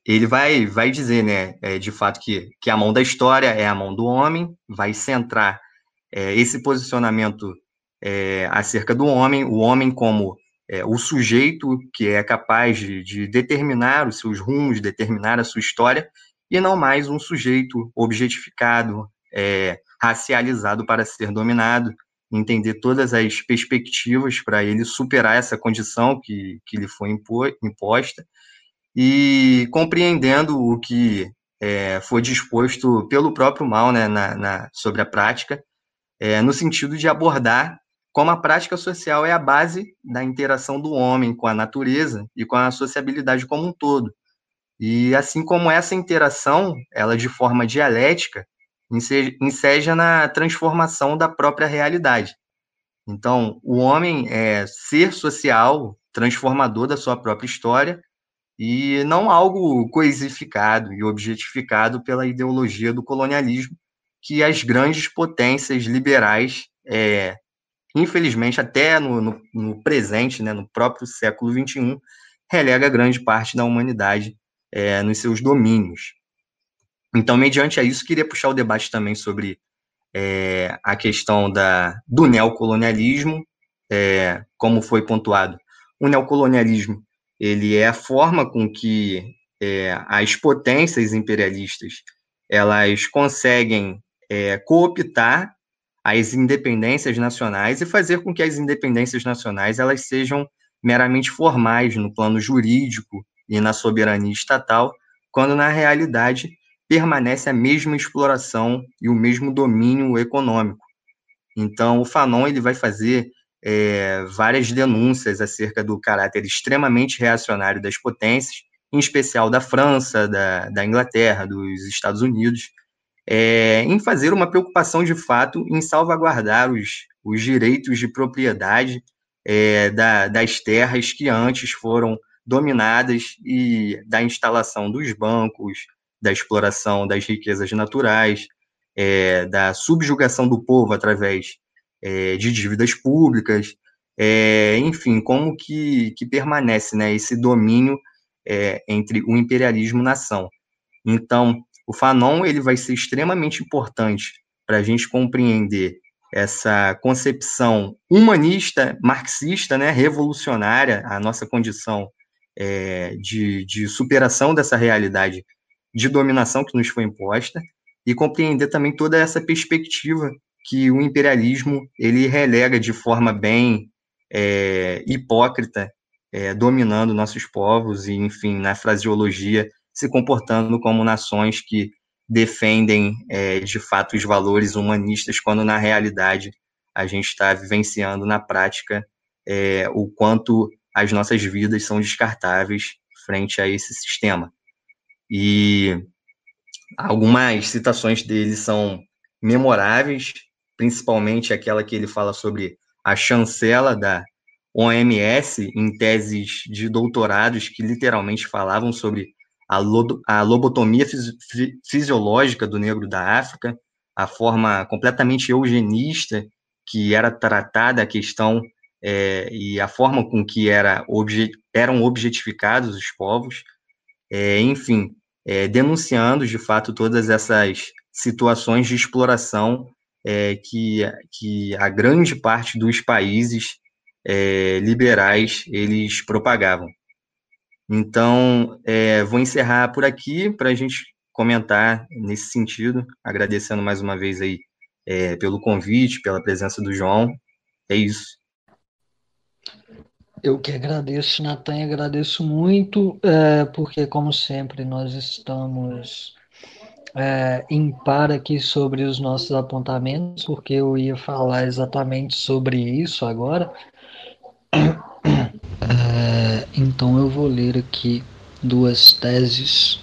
ele vai, vai dizer, né, é, de fato, que, que a mão da história é a mão do homem, vai centrar é, esse posicionamento é, acerca do homem, o homem como é, o sujeito que é capaz de, de, determinar os seus rumos, determinar a sua história, e não mais um sujeito objetificado, é, racializado para ser dominado, entender todas as perspectivas para ele superar essa condição que, que lhe foi imposta, e compreendendo o que é, foi disposto pelo próprio mal né, na, na sobre a prática, é, no sentido de abordar como a prática social é a base da interação do homem com a natureza e com a sociabilidade como um todo. E assim como essa interação, ela de forma dialética, enseja na transformação da própria realidade. Então, o homem é ser social, transformador da sua própria história, e não algo coisificado e objetificado pela ideologia do colonialismo, que as grandes potências liberais, é, infelizmente, até no, no, no, presente, né, no próprio século XXI, relega grande parte da humanidade é, nos seus domínios. Então, mediante a isso, queria puxar o debate também sobre é, a questão da, do neocolonialismo, é, como foi pontuado. O neocolonialismo ele é a forma com que é, as potências imperialistas elas conseguem é, cooptar as independências nacionais e fazer com que as independências nacionais elas sejam meramente formais no plano jurídico e na soberania estatal, quando na realidade permanece a mesma exploração e o mesmo domínio econômico. Então, o Fanon ele vai fazer é, várias denúncias acerca do caráter extremamente reacionário das potências, em especial da França, da, da Inglaterra, dos Estados Unidos, é, em fazer uma preocupação de fato em salvaguardar os, os direitos de propriedade é, da, das terras que antes foram dominadas e da instalação dos bancos, da exploração das riquezas naturais, é, da subjugação do povo através é, de dívidas públicas, é, enfim, como que, que permanece né, esse domínio é, entre o imperialismo e nação. Então, o Fanon ele vai ser extremamente importante para a gente compreender essa concepção humanista, marxista, né, revolucionária, a nossa condição é, de, de superação dessa realidade de dominação que nos foi imposta e compreender também toda essa perspectiva que o imperialismo ele relega de forma bem é, hipócrita, é, dominando nossos povos e, enfim, na fraseologia, se comportando como nações que defendem é, de fato os valores humanistas, quando na realidade a gente está vivenciando na prática é, o quanto as nossas vidas são descartáveis frente a esse sistema. E algumas citações dele são memoráveis, principalmente aquela que ele fala sobre a chancela da OMS em teses de doutorados que literalmente falavam sobre a, a lobotomia fisi fisiológica do negro da África, a forma completamente eugenista que era tratada a questão é, e a forma com que era obje eram objetificados os povos, é, enfim, é, denunciando de fato todas essas situações de exploração é, que, que a grande parte dos países é, liberais eles propagavam. Então, é, vou encerrar por aqui para a gente comentar nesse sentido, agradecendo mais uma vez aí é, pelo convite, pela presença do João. É isso. Eu que agradeço, Natan, agradeço muito, é, porque, como sempre, nós estamos é, em par aqui sobre os nossos apontamentos, porque eu ia falar exatamente sobre isso agora. É, então, eu vou ler aqui duas teses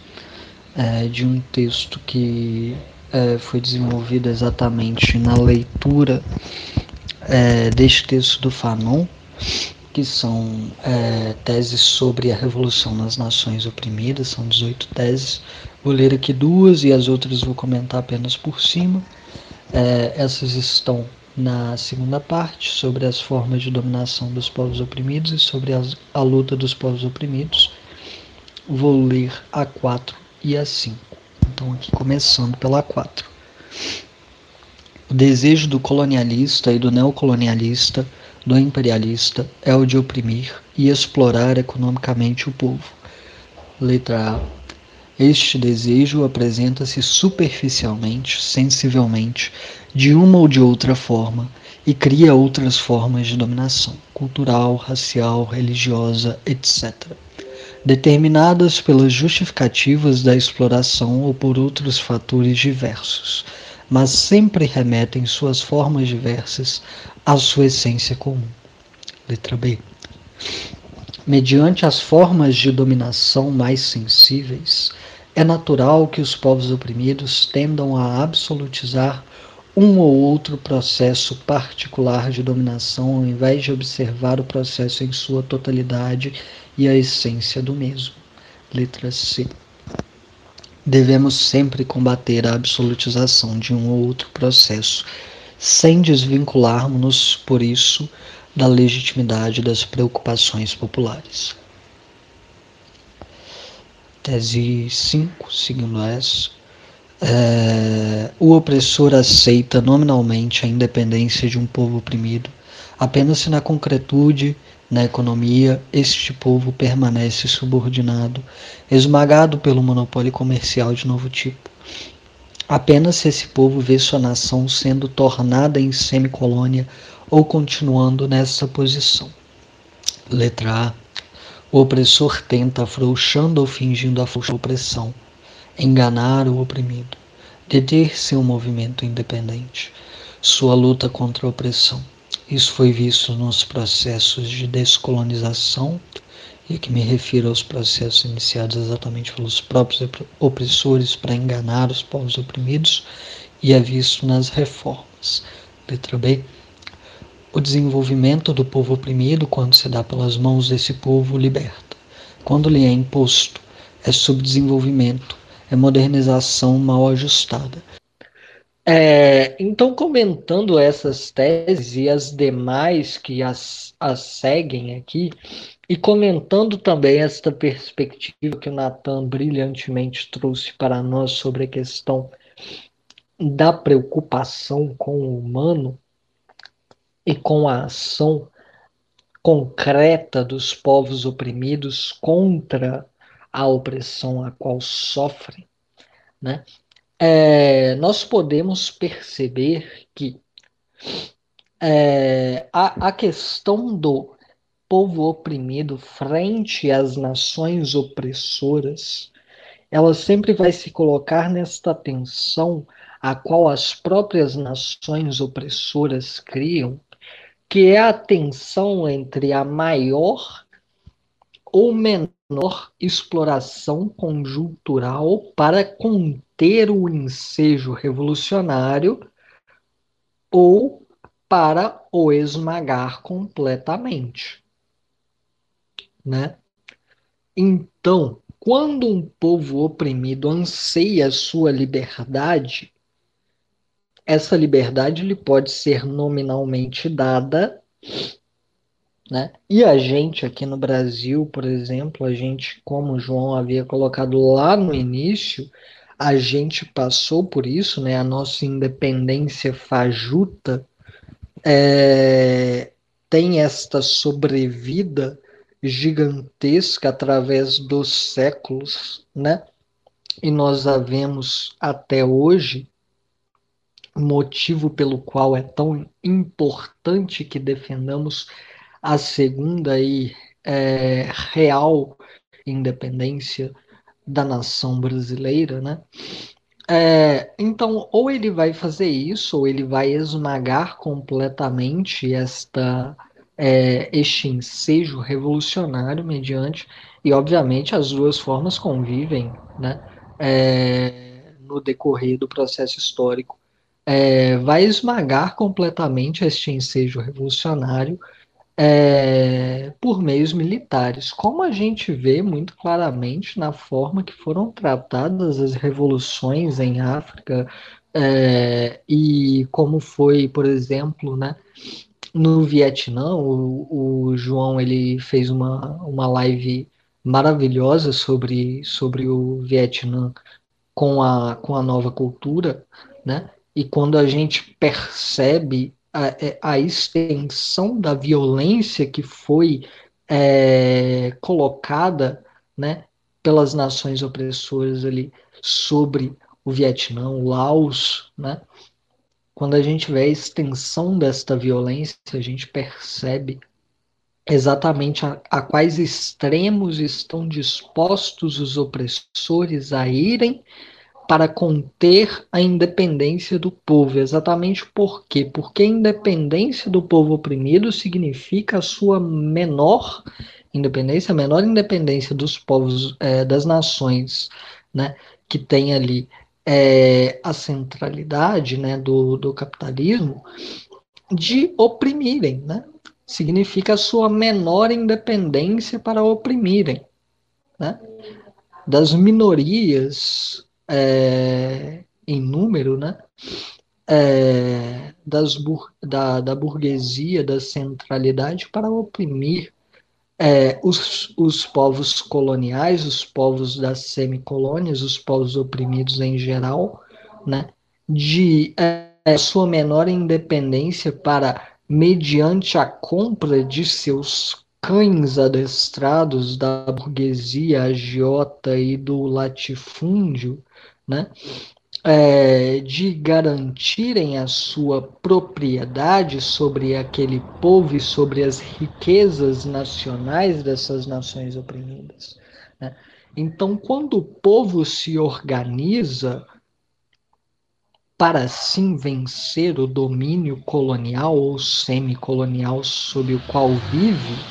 é, de um texto que é, foi desenvolvido exatamente na leitura é, deste texto do Fanon que são é, teses sobre a Revolução nas Nações Oprimidas, são 18 teses. Vou ler aqui duas e as outras vou comentar apenas por cima. Essas estão na segunda parte, sobre as formas de dominação dos povos oprimidos e sobre as, a luta dos povos oprimidos. Vou ler a 4 e a 5. Então, aqui começando pela 4. O desejo do colonialista e do neocolonialista do imperialista é o de oprimir e explorar economicamente o povo. Letra A. Este desejo apresenta-se superficialmente, sensivelmente, de uma ou de outra forma, e cria outras formas de dominação, cultural, racial, religiosa, etc., determinadas pelas justificativas da exploração ou por outros fatores diversos, mas sempre remetem suas formas diversas à sua essência comum. Letra B. Mediante as formas de dominação mais sensíveis, é natural que os povos oprimidos tendam a absolutizar um ou outro processo particular de dominação ao invés de observar o processo em sua totalidade e a essência do mesmo. Letra C. Devemos sempre combater a absolutização de um ou outro processo, sem desvincularmos-nos, por isso, da legitimidade das preocupações populares. Tese 5, segundo essa, é, o opressor aceita nominalmente a independência de um povo oprimido apenas se na concretude na economia, este povo permanece subordinado, esmagado pelo monopólio comercial de novo tipo. Apenas se esse povo vê sua nação sendo tornada em semicolônia ou continuando nessa posição. Letra A. O opressor tenta, afrouxando ou fingindo a opressão, enganar o oprimido, deter seu movimento independente, sua luta contra a opressão isso foi visto nos processos de descolonização, e aqui me refiro aos processos iniciados exatamente pelos próprios opressores para enganar os povos oprimidos, e é visto nas reformas. Letra B. O desenvolvimento do povo oprimido, quando se dá pelas mãos desse povo, liberta. Quando lhe é imposto, é subdesenvolvimento, é modernização mal ajustada. É, então, comentando essas teses e as demais que as, as seguem aqui, e comentando também esta perspectiva que o Natan brilhantemente trouxe para nós sobre a questão da preocupação com o humano e com a ação concreta dos povos oprimidos contra a opressão a qual sofrem, né? é, nós podemos perceber que é, a, a questão do povo oprimido frente às nações opressoras, ela sempre vai se colocar nesta tensão a qual as próprias nações opressoras criam, que é a tensão entre a maior ou menor exploração conjuntural para conter o ensejo revolucionário ou para o esmagar completamente. Né? Então, quando um povo oprimido anseia sua liberdade, essa liberdade lhe pode ser nominalmente dada né? E a gente aqui no Brasil, por exemplo, a gente, como o João havia colocado lá no início, a gente passou por isso, né? A nossa independência fajuta é, tem esta sobrevida gigantesca através dos séculos, né? E nós a vemos até hoje, motivo pelo qual é tão importante que defendamos a segunda e é, real independência da nação brasileira, né? É, então, ou ele vai fazer isso, ou ele vai esmagar completamente esta é, este ensejo revolucionário mediante, e obviamente as duas formas convivem, né? É, no decorrer do processo histórico, é, vai esmagar completamente este ensejo revolucionário é, por meios militares, como a gente vê muito claramente na forma que foram tratadas as revoluções em África é, e como foi, por exemplo, né, no Vietnã, o, o, João ele fez uma, uma live maravilhosa sobre, sobre o Vietnã com a, com a nova cultura, né? E quando a gente percebe a, é, a extensão da violência que foi é, colocada né, pelas nações opressoras ali sobre o Vietnã, o Laos, né? Quando a gente vê a extensão desta violência, a gente percebe exatamente a, a quais extremos estão dispostos os opressores a irem para conter a independência do povo. Exatamente por quê? Porque a independência do povo oprimido significa a sua menor independência, a menor independência dos povos, é, das nações, né, que tem ali é, a centralidade, né, do, do capitalismo, de oprimirem, né? Significa a sua menor independência para oprimirem, né? Das minorias é, em número, né? É, das, da, da burguesia, da centralidade para oprimir é, os, os povos coloniais, os povos das semicolônias, os povos oprimidos em geral, né, de é, sua menor independência para, mediante a compra de seus cães adestrados da burguesia agiota e do latifúndio, né, é, de garantirem a sua propriedade sobre aquele povo e sobre as riquezas nacionais dessas nações oprimidas. Né? Então, quando o povo se organiza para assim vencer o domínio colonial ou semicolonial sob o qual vive,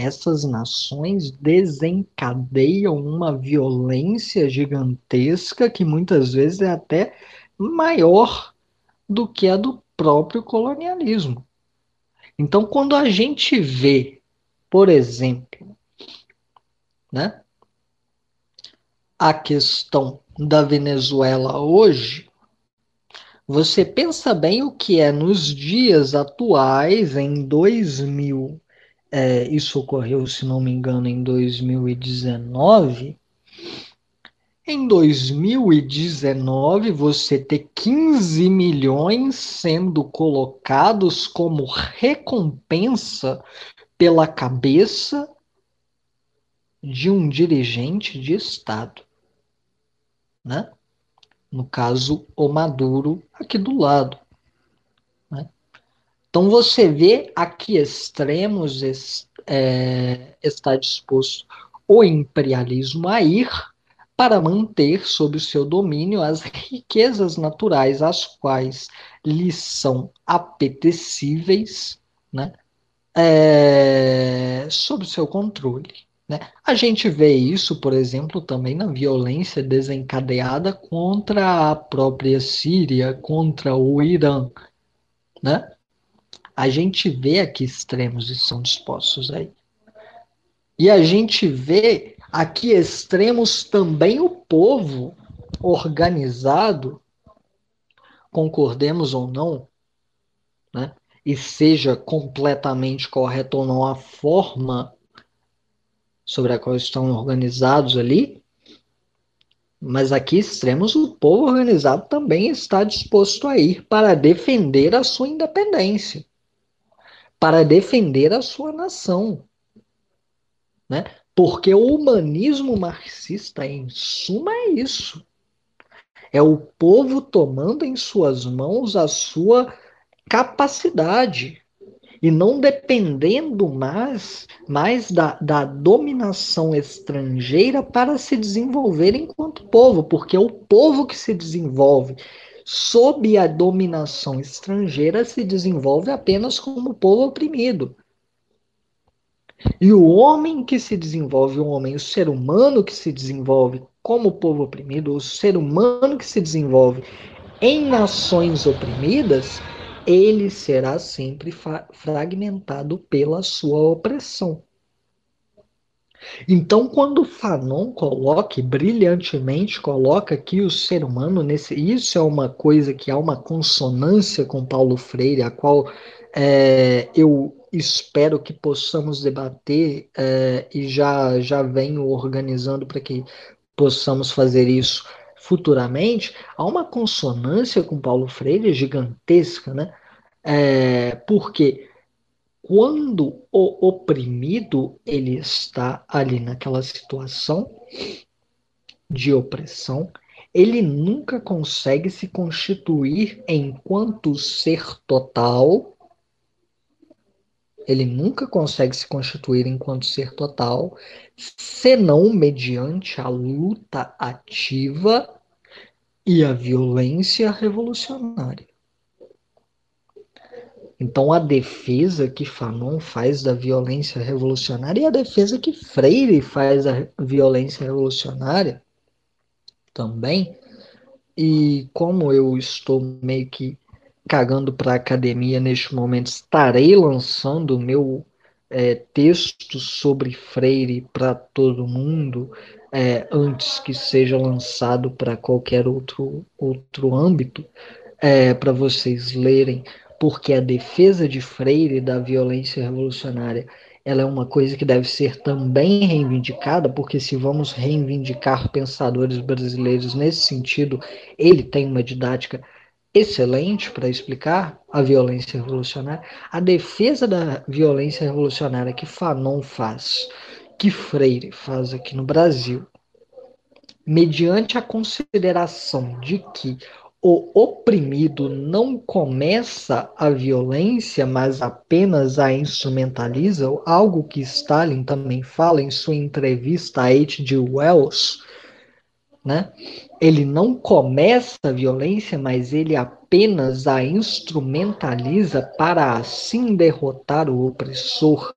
essas nações desencadeiam uma violência gigantesca que muitas vezes é até maior do que a do próprio colonialismo. Então, quando a gente vê, por exemplo, né, a questão da Venezuela hoje, você pensa bem o que é nos dias atuais, em 2000 é, isso ocorreu, se não me engano, em 2019. Em 2019, você ter 15 milhões sendo colocados como recompensa pela cabeça de um dirigente de Estado. Né? No caso, o Maduro, aqui do lado. Então você vê a que extremos é, está disposto o imperialismo a ir para manter sob o seu domínio as riquezas naturais, as quais lhe são apetecíveis, né, é, sob seu controle. Né? A gente vê isso, por exemplo, também na violência desencadeada contra a própria Síria, contra o Irã. Né? A gente vê aqui extremos estão dispostos aí. E a gente vê aqui extremos também o povo organizado, concordemos ou não, né? e seja completamente correto ou não a forma sobre a qual estão organizados ali, mas aqui extremos o povo organizado também está disposto a ir para defender a sua independência para defender a sua nação. Né? Porque o humanismo marxista, em suma, é isso. É o povo tomando em suas mãos a sua capacidade e não dependendo mais, mais da, da dominação estrangeira para se desenvolver enquanto povo, porque é o povo que se desenvolve sob a dominação estrangeira, se desenvolve apenas como povo oprimido. E o homem que se desenvolve, o homem, o ser humano que se desenvolve como povo oprimido, o ser humano que se desenvolve em nações oprimidas, ele será sempre fragmentado pela sua opressão. Então, quando Fanon coloca, brilhantemente coloca aqui o ser humano nesse. Isso é uma coisa que há uma consonância com Paulo Freire, a qual é, eu espero que possamos debater é, e já, já venho organizando para que possamos fazer isso futuramente. Há uma consonância com Paulo Freire gigantesca, né? É, porque quando o oprimido ele está ali naquela situação de opressão, ele nunca consegue se constituir enquanto ser total. Ele nunca consegue se constituir enquanto ser total, senão mediante a luta ativa e a violência revolucionária. Então, a defesa que Fanon faz da violência revolucionária e a defesa que Freire faz da violência revolucionária também. E como eu estou meio que cagando para a academia neste momento, estarei lançando o meu é, texto sobre Freire para todo mundo é, antes que seja lançado para qualquer outro, outro âmbito, é, para vocês lerem, porque a defesa de Freire da violência revolucionária ela é uma coisa que deve ser também reivindicada, porque se vamos reivindicar pensadores brasileiros nesse sentido, ele tem uma didática excelente para explicar a violência revolucionária. A defesa da violência revolucionária que Fanon faz, que Freire faz aqui no Brasil, mediante a consideração de que o oprimido não começa a violência, mas apenas a instrumentaliza, algo que Stalin também fala em sua entrevista a H.G. Wells, né? Ele não começa a violência, mas ele apenas a instrumentaliza para assim derrotar o opressor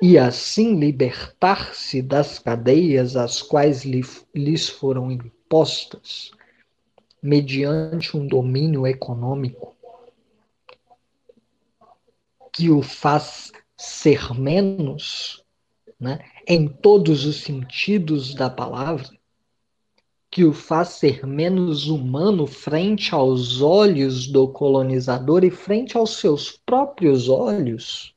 e assim libertar-se das cadeias às quais lhe, lhes foram impostas mediante um domínio econômico que o faz ser menos, né, em todos os sentidos da palavra, que o faz ser menos humano frente aos olhos do colonizador e frente aos seus próprios olhos,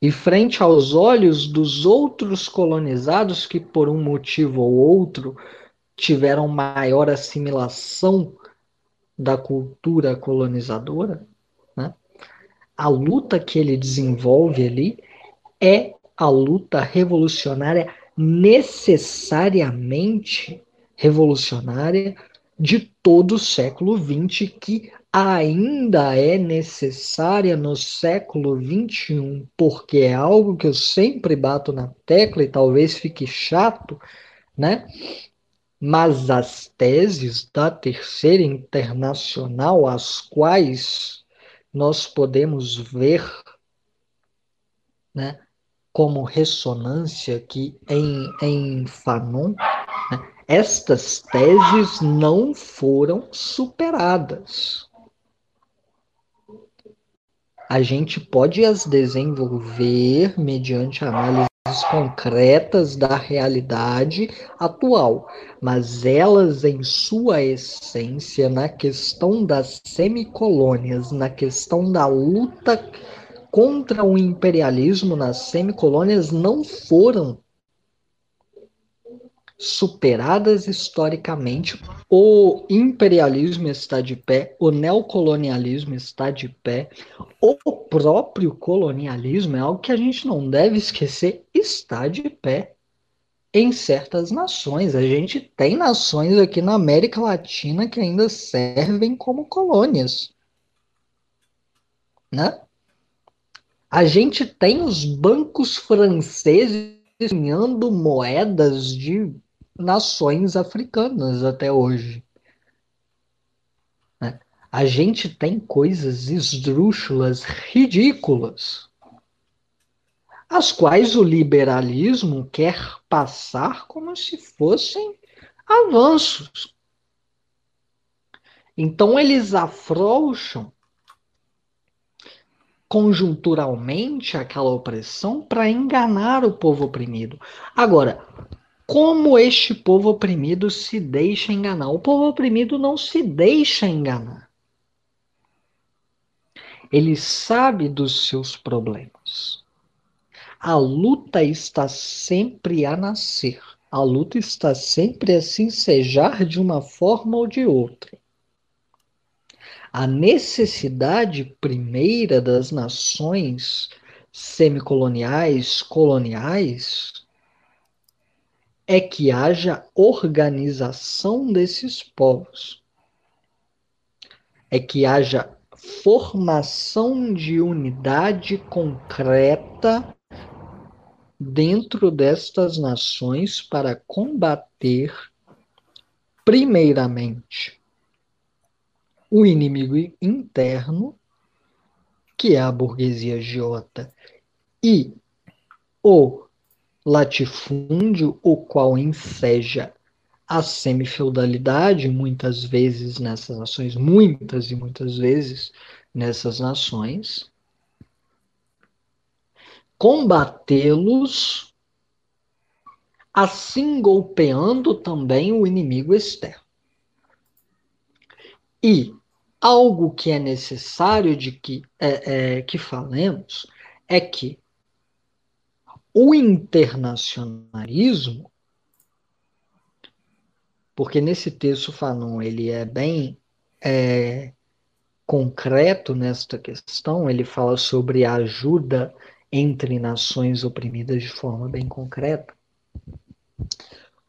e frente aos olhos dos outros colonizados que, por um motivo ou outro, tiveram maior assimilação da cultura colonizadora, né? a luta que ele desenvolve ali é a luta revolucionária necessariamente revolucionária de todo o século XX, que ainda é necessária no século XXI, porque é algo que eu sempre bato na tecla e talvez fique chato, né? Mas as teses da Terceira Internacional, as quais nós podemos ver né, como ressonância aqui em, em Fanon, né, estas teses não foram superadas. A gente pode as desenvolver mediante análise concretas da realidade atual, mas elas, em sua essência, na questão das semicolônias, na questão da luta contra o imperialismo nas semicolônias, não foram superadas historicamente. O imperialismo está de pé, o neocolonialismo está de pé, o próprio colonialismo é algo que a gente não deve esquecer, está de pé em certas nações. A gente tem nações aqui na América Latina que ainda servem como colônias. Né? A gente tem os bancos franceses ganhando moedas de nações africanas até hoje. Né? A gente tem coisas esdrúxulas, ridículas, as quais o liberalismo quer passar como se fossem avanços. Então eles afrouxam conjunturalmente aquela opressão para enganar o povo oprimido. Agora, como este povo oprimido se deixa enganar. O povo oprimido não se deixa enganar. Ele sabe dos seus problemas. A luta está sempre a nascer. A luta está sempre a se ensejar de uma forma ou de outra. A necessidade primeira das nações semicoloniais, coloniais, é que haja organização desses povos, é que haja formação de unidade concreta dentro destas nações para combater, primeiramente, o inimigo interno, que é a burguesia agiota, e o latifúndio, o qual enseja a semifeudalidade, muitas vezes nessas nações, muitas e muitas vezes nessas nações, combatê-los assim golpeando também o inimigo externo. E algo que é necessário de que, é, é, que falemos é que o internacionalismo, porque nesse texto Fanon ele é bem é, concreto nesta questão, ele fala sobre a ajuda entre nações oprimidas de forma bem concreta.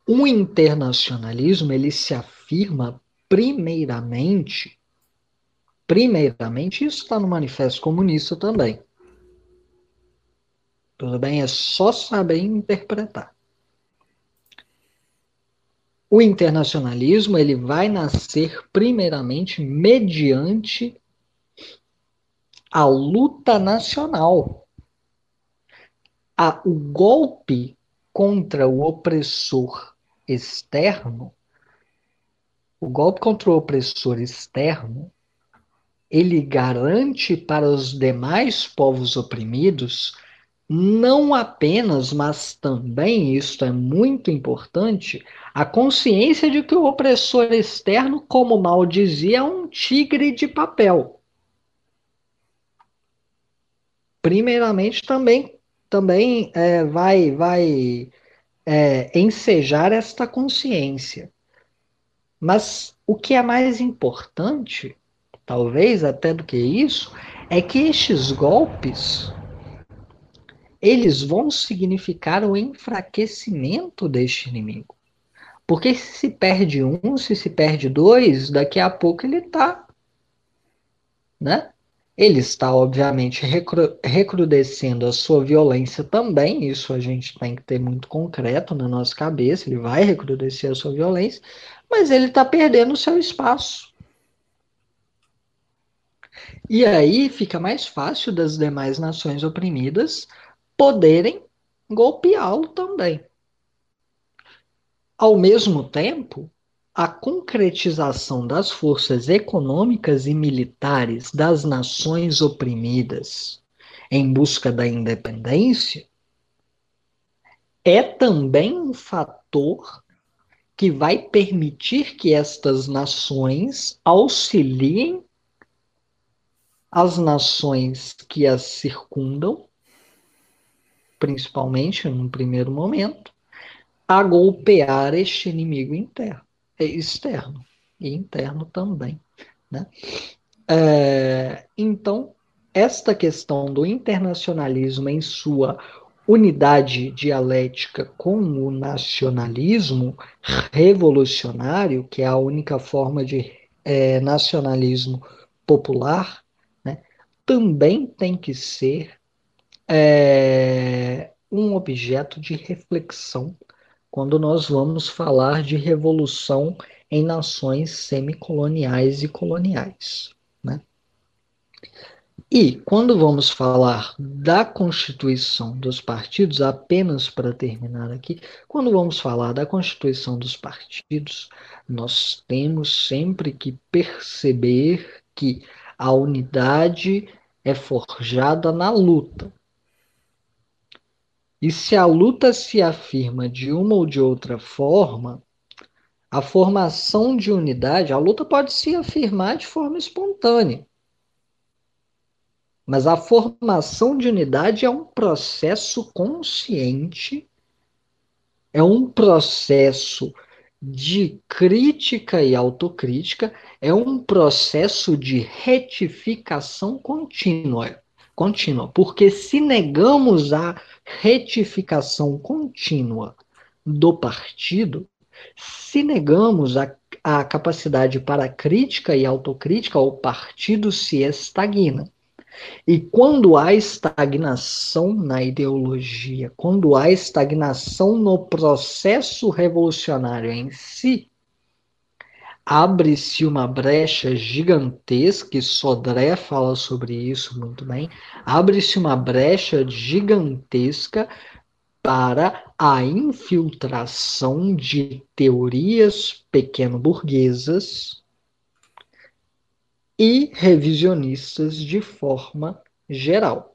O internacionalismo ele se afirma primeiramente, primeiramente, isso está no Manifesto Comunista também. Tudo bem? É só saber interpretar. O internacionalismo ele vai nascer primeiramente mediante a luta nacional. A, o golpe contra o opressor externo o golpe contra o opressor externo, ele garante para os demais povos oprimidos não apenas, mas também, isto é muito importante, a consciência de que o opressor externo, como mal dizia, é um tigre de papel. Primeiramente, também, também é, vai, vai é, ensejar esta consciência. Mas o que é mais importante, talvez até do que isso, é que estes golpes eles vão significar o enfraquecimento deste inimigo. Porque se se perde um, se se perde dois, daqui a pouco ele está. Né? Ele está, obviamente, recru recrudescendo a sua violência também, isso a gente tem que ter muito concreto na nossa cabeça, ele vai recrudescer a sua violência, mas ele está perdendo o seu espaço. E aí fica mais fácil das demais nações oprimidas poderem golpeá-lo também. Ao mesmo tempo, a concretização das forças econômicas e militares das nações oprimidas em busca da independência é também um fator que vai permitir que estas nações auxiliem as nações que as circundam, principalmente no primeiro momento, a golpear este inimigo interno, externo e interno também. Né? É, então, esta questão do internacionalismo em sua unidade dialética com o nacionalismo revolucionário, que é a única forma de é, nacionalismo popular, né, também tem que ser é, um objeto de reflexão quando nós vamos falar de revolução em nações semicoloniais e coloniais. E quando vamos falar da constituição dos partidos, apenas para terminar aqui, quando vamos falar da constituição dos partidos, nós temos sempre que perceber que a unidade é forjada na luta. E se a luta se afirma de uma ou de outra forma, a formação de unidade, a luta pode se afirmar de forma espontânea. Mas a formação de unidade é um processo consciente, é um processo de crítica e autocrítica, é um processo de retificação contínua. Contínua, porque se negamos a retificação contínua do partido, se negamos a, a capacidade para crítica e autocrítica, o partido se estagna. E quando há estagnação na ideologia, quando há estagnação no processo revolucionário em si, abre-se uma brecha gigantesca, e Sodré fala sobre isso muito bem, abre-se uma brecha gigantesca para a infiltração de teorias pequeno-burguesas e revisionistas de forma geral.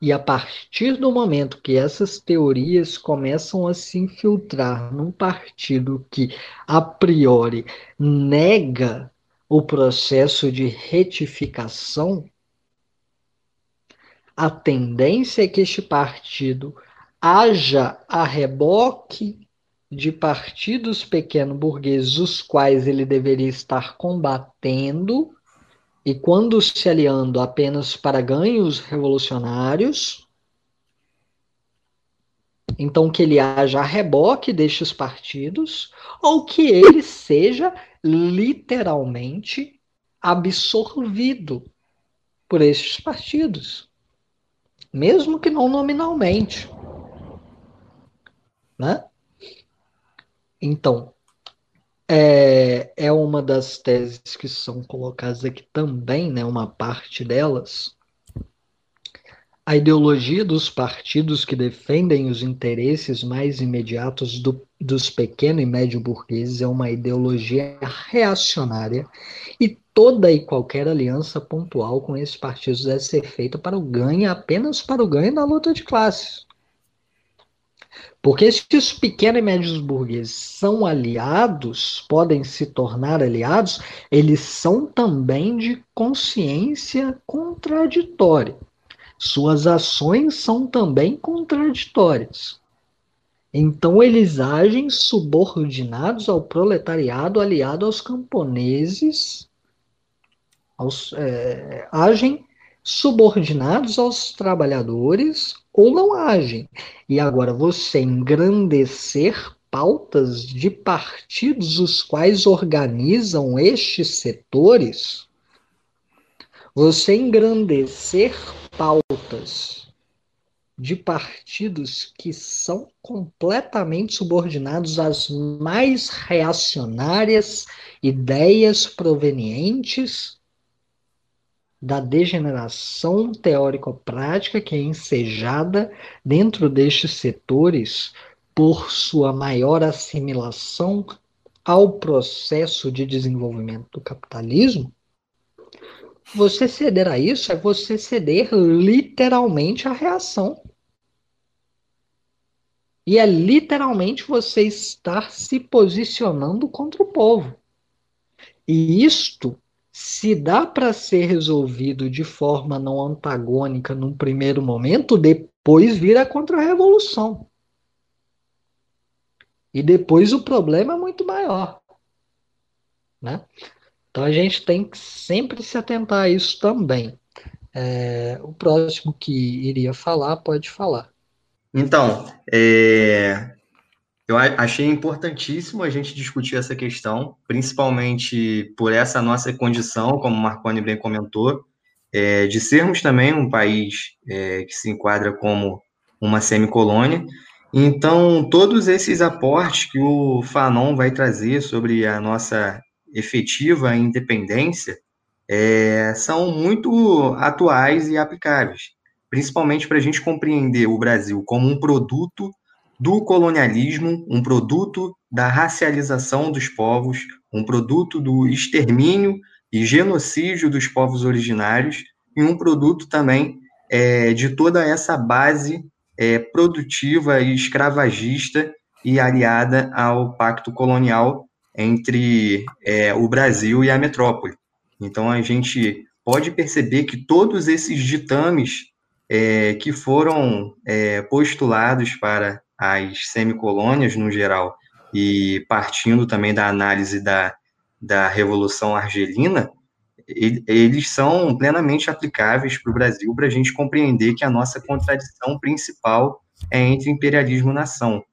E a partir do momento que essas teorias começam a se infiltrar num partido que, a priori, nega o processo de retificação, a tendência é que este partido haja a reboque de partidos pequeno-burgueses, os quais ele deveria estar combatendo, e quando se aliando apenas para ganhos revolucionários, então que ele haja a reboque destes partidos, ou que ele seja literalmente absorvido por estes partidos, mesmo que não nominalmente. Né? Então, é, é uma das teses que são colocadas aqui também, né, uma parte delas. A ideologia dos partidos que defendem os interesses mais imediatos do, dos pequeno e médio burgueses é uma ideologia reacionária e toda e qualquer aliança pontual com esses partidos deve ser feita para o ganho, apenas para o ganho da luta de classes. Porque se os pequenos e médios burgueses são aliados, podem se tornar aliados, eles são também de consciência contraditória. Suas ações são também contraditórias. Então, eles agem subordinados ao proletariado, aliado aos camponeses, aos, é, agem subordinados aos trabalhadores ou não agem. E agora você engrandecer pautas de partidos os quais organizam estes setores, você engrandecer pautas de partidos que são completamente subordinados às mais reacionárias ideias provenientes da degeneração teórico-prática que é ensejada dentro destes setores por sua maior assimilação ao processo de desenvolvimento do capitalismo, você ceder a isso é você ceder literalmente à reação. E é literalmente você estar se posicionando contra o povo. E isto se dá para ser resolvido de forma não antagônica num primeiro momento, depois vira contra-revolução. E depois o problema é muito maior. Né? Então a gente tem que sempre se atentar a isso também. É, o próximo que iria falar pode falar. Então, é, eu achei importantíssimo a gente discutir essa questão, principalmente por essa nossa condição, como o Marconi bem comentou, é, de sermos também um país é, que se enquadra como uma semicolônia. Então, todos esses aportes que o Fanon vai trazer sobre a nossa efetiva independência é, são muito atuais e aplicáveis, principalmente para a gente compreender o Brasil como um produto do colonialismo, um produto da racialização dos povos, um produto do extermínio e genocídio dos povos originários, e um produto também é, de toda essa base é, produtiva e escravagista e aliada ao pacto colonial entre é, o Brasil e a metrópole. Então a gente pode perceber que todos esses ditames é, que foram é, postulados para as semicolônias no geral, e partindo também da análise da, da Revolução Argelina, eles são plenamente aplicáveis para o Brasil para a gente compreender que a nossa contradição principal é entre imperialismo e nação.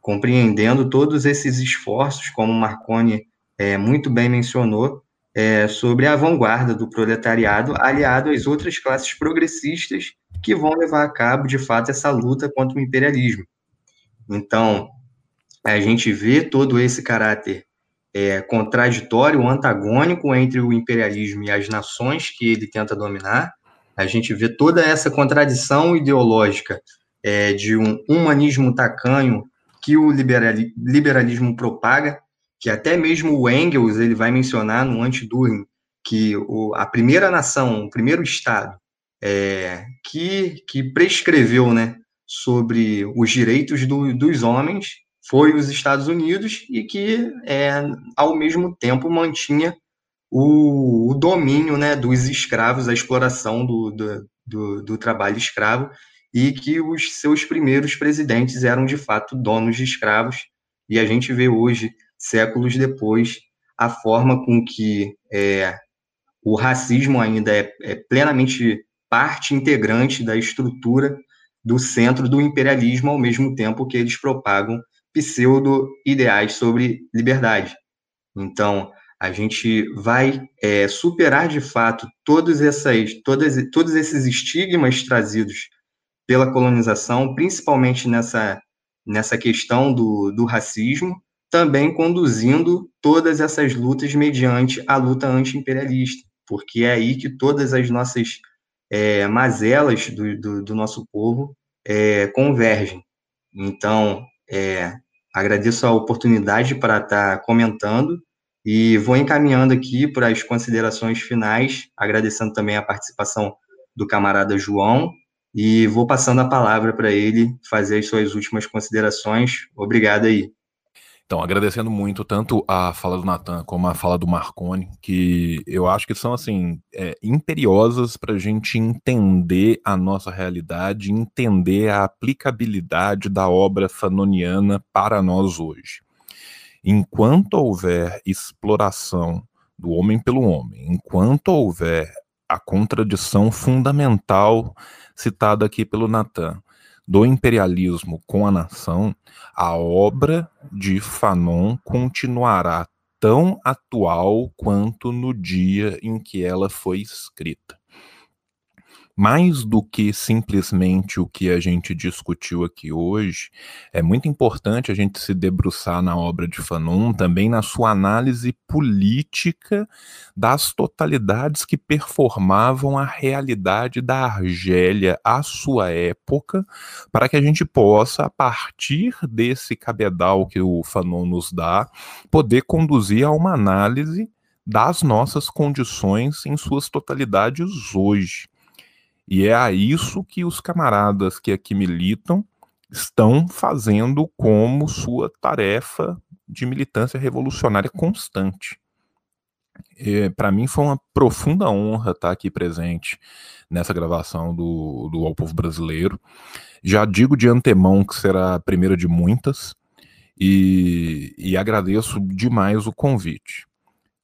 Compreendendo todos esses esforços, como Marconi é, muito bem mencionou, é, sobre a vanguarda do proletariado aliado às outras classes progressistas que vão levar a cabo, de fato, essa luta contra o imperialismo. Então, a gente vê todo esse caráter é, contraditório, antagônico entre o imperialismo e as nações que ele tenta dominar. A gente vê toda essa contradição ideológica é, de um humanismo tacanho que o liberalismo propaga, que até mesmo o Engels ele vai mencionar no Anti-Düren que o, a primeira nação, o primeiro Estado, é, que, que prescreveu né, sobre os direitos do, dos homens foi os Estados Unidos e que, é, ao mesmo tempo, mantinha o, o, domínio né, dos escravos, a exploração do, do, do, do trabalho escravo, e que os seus primeiros presidentes eram, de fato, donos de escravos. E a gente vê hoje, séculos depois, a forma com que é, o racismo ainda é, é plenamente parte integrante da estrutura do centro do imperialismo, ao mesmo tempo que eles propagam pseudo-ideais sobre liberdade. Então, a gente vai é, superar de fato todos, essas, todas, todos esses estigmas trazidos pela colonização, principalmente nessa, nessa questão do, do racismo, também conduzindo todas essas lutas mediante a luta anti-imperialista, porque é aí que todas as nossas é, mazelas do, do, do, nosso povo é, convergem. Então, é, agradeço a oportunidade para estar comentando e vou encaminhando aqui para as considerações finais, agradecendo também a participação do camarada João e vou passando a palavra para ele fazer as suas últimas considerações. Obrigado aí. Então, agradecendo muito tanto a fala do Natan como a fala do Marconi, que eu acho que são, assim, é, imperiosas para a gente entender a nossa realidade, entender a aplicabilidade da obra fanoniana para nós hoje. Enquanto houver exploração do homem pelo homem, enquanto houver a contradição fundamental citada aqui pelo Natan, do imperialismo com a nação, a obra de Fanon continuará tão atual quanto no dia em que ela foi escrita mais do que simplesmente o que a gente discutiu aqui hoje, é muito importante a gente se debruçar na obra de Fanon, também na sua análise política das totalidades que performavam a realidade da Argélia à sua época, para que a gente possa, a partir desse cabedal que o Fanon nos dá, poder conduzir a uma análise das nossas condições em suas totalidades hoje. E é a isso que os camaradas que aqui militam estão fazendo como sua tarefa de militância revolucionária constante. Para mim foi uma profunda honra estar aqui presente nessa gravação do, do Ao Povo Brasileiro. Já digo de antemão que será a primeira de muitas e, e agradeço demais o convite.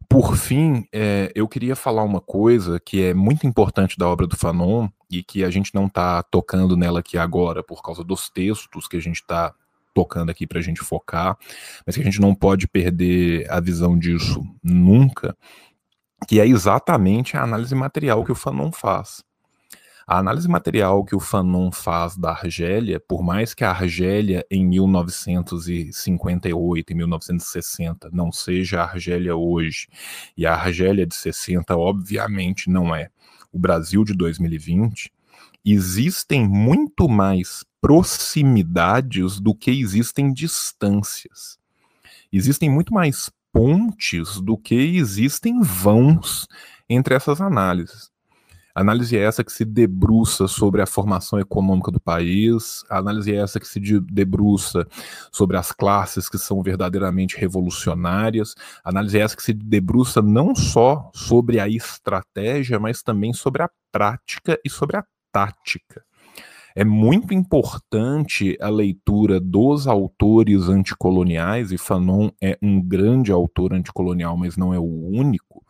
Por fim, é, eu queria falar uma coisa que é muito importante da obra do Fanon e que a gente não está tocando nela aqui agora por causa dos textos que a gente está tocando aqui para a gente focar, mas que a gente não pode perder a visão disso nunca, que é exatamente a análise material que o Fanon faz. A análise material que o Fanon faz da Argélia, por mais que a Argélia em 1958 e 1960 não seja a Argélia hoje, e a Argélia de 60 obviamente não é o Brasil de 2020, existem muito mais proximidades do que existem distâncias. Existem muito mais pontes do que existem vãos entre essas análises. Análise é essa que se debruça sobre a formação econômica do país, análise é essa que se debruça sobre as classes que são verdadeiramente revolucionárias, análise é essa que se debruça não só sobre a estratégia, mas também sobre a prática e sobre a tática. É muito importante a leitura dos autores anticoloniais, e Fanon é um grande autor anticolonial, mas não é o único,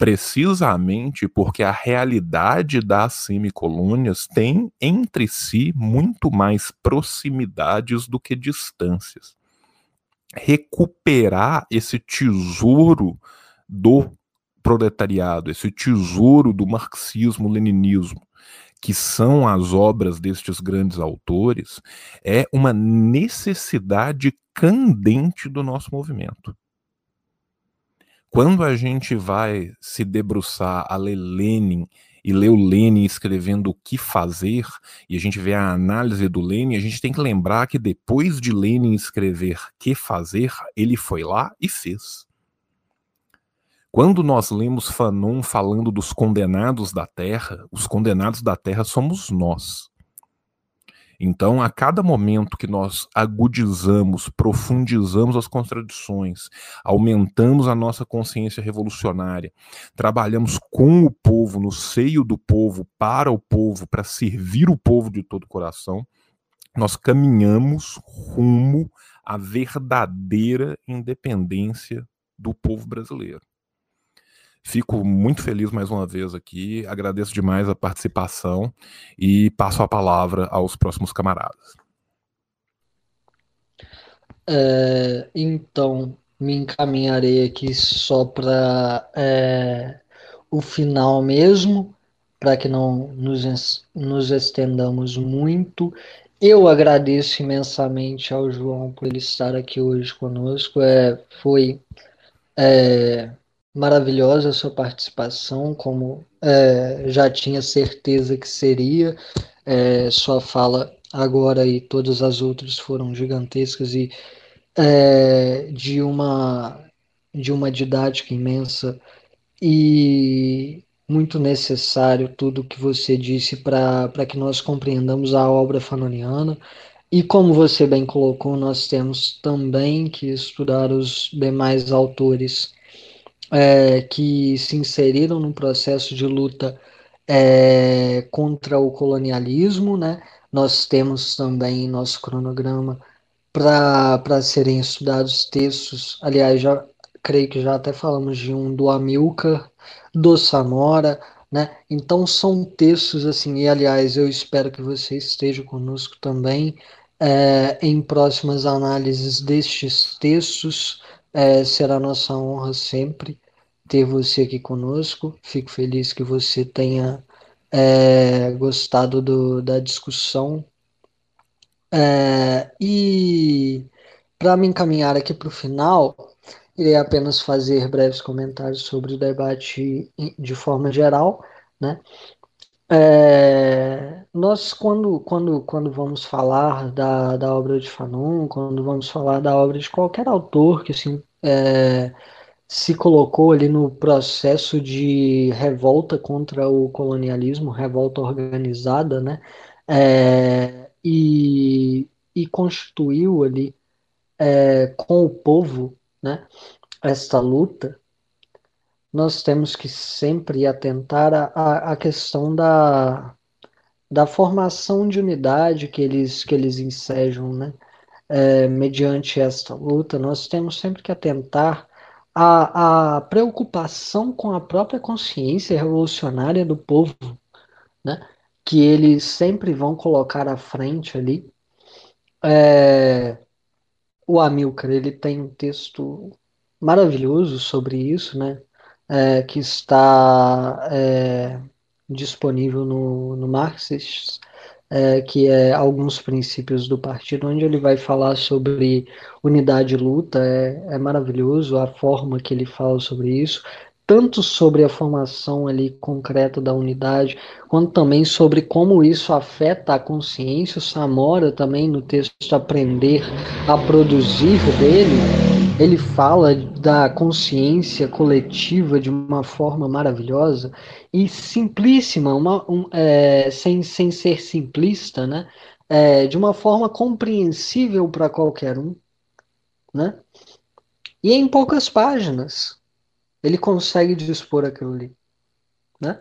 precisamente porque a realidade das semicolônias tem entre si muito mais proximidades do que distâncias. Recuperar esse tesouro do proletariado, esse tesouro do marxismo-leninismo, que são as obras destes grandes autores, é uma necessidade candente do nosso movimento. Quando a gente vai se debruçar a ler Lenin e ler o Lenin escrevendo o que fazer, e a gente vê a análise do Lenin, a gente tem que lembrar que depois de Lenin escrever que fazer, ele foi lá e fez. Quando nós lemos Fanon falando dos condenados da terra, os condenados da terra somos nós. Então, a cada momento que nós agudizamos, profundizamos as contradições, aumentamos a nossa consciência revolucionária, trabalhamos com o povo, no seio do povo, para o povo, para servir o povo de todo o coração, nós caminhamos rumo à verdadeira independência do povo brasileiro. Fico muito feliz mais uma vez aqui, agradeço demais a participação e passo a palavra aos próximos camaradas. É, então, me encaminharei aqui só para é, o final mesmo, para que não nos, nos estendamos muito. Eu agradeço imensamente ao João por ele estar aqui hoje conosco. É, foi é, maravilhosa a sua participação, como é, já tinha certeza que seria. É, sua fala agora e todas as outras foram gigantescas e é, de uma de uma didática imensa e muito necessário tudo que você disse para que nós compreendamos a obra fanoniana. E como você bem colocou, nós temos também que estudar os demais autores é, que se inseriram no processo de luta é, contra o colonialismo, né? Nós temos também nosso cronograma para serem estudados textos, aliás, já creio que já até falamos de um do Amilcar, do Samora, né? Então são textos assim, e aliás, eu espero que você esteja conosco também é, em próximas análises destes textos. É, será nossa honra sempre ter você aqui conosco. Fico feliz que você tenha é, gostado do, da discussão. É, e para me encaminhar aqui para o final, irei apenas fazer breves comentários sobre o debate de forma geral, né? É, nós, quando, quando, quando vamos falar da, da obra de Fanon, quando vamos falar da obra de qualquer autor que assim, é, se colocou ali no processo de revolta contra o colonialismo, revolta organizada, né? É, e, e constituiu ali é, com o povo, né? Esta luta, nós temos que sempre atentar à, questão da, da formação de unidade que eles, que eles ensejam, né? É, mediante esta luta, nós temos sempre que atentar à, à preocupação com a própria consciência revolucionária do povo, né? Que eles sempre vão colocar à frente ali. É, o Amilcar, ele tem um texto maravilhoso sobre isso, né? É, que está é, disponível no, no Marxist, é, que é alguns princípios do partido, onde ele vai falar sobre unidade e luta, é, é maravilhoso a forma que ele fala sobre isso, tanto sobre a formação ali concreta da unidade, quanto também sobre como isso afeta a consciência. O Samora também no texto Aprender a Produzir dele, ele fala da consciência coletiva de uma forma maravilhosa e simplíssima, uma, um, é, sem, sem ser simplista, né? É, de uma forma compreensível para qualquer um, né? E em poucas páginas ele consegue dispor aquilo ali, né?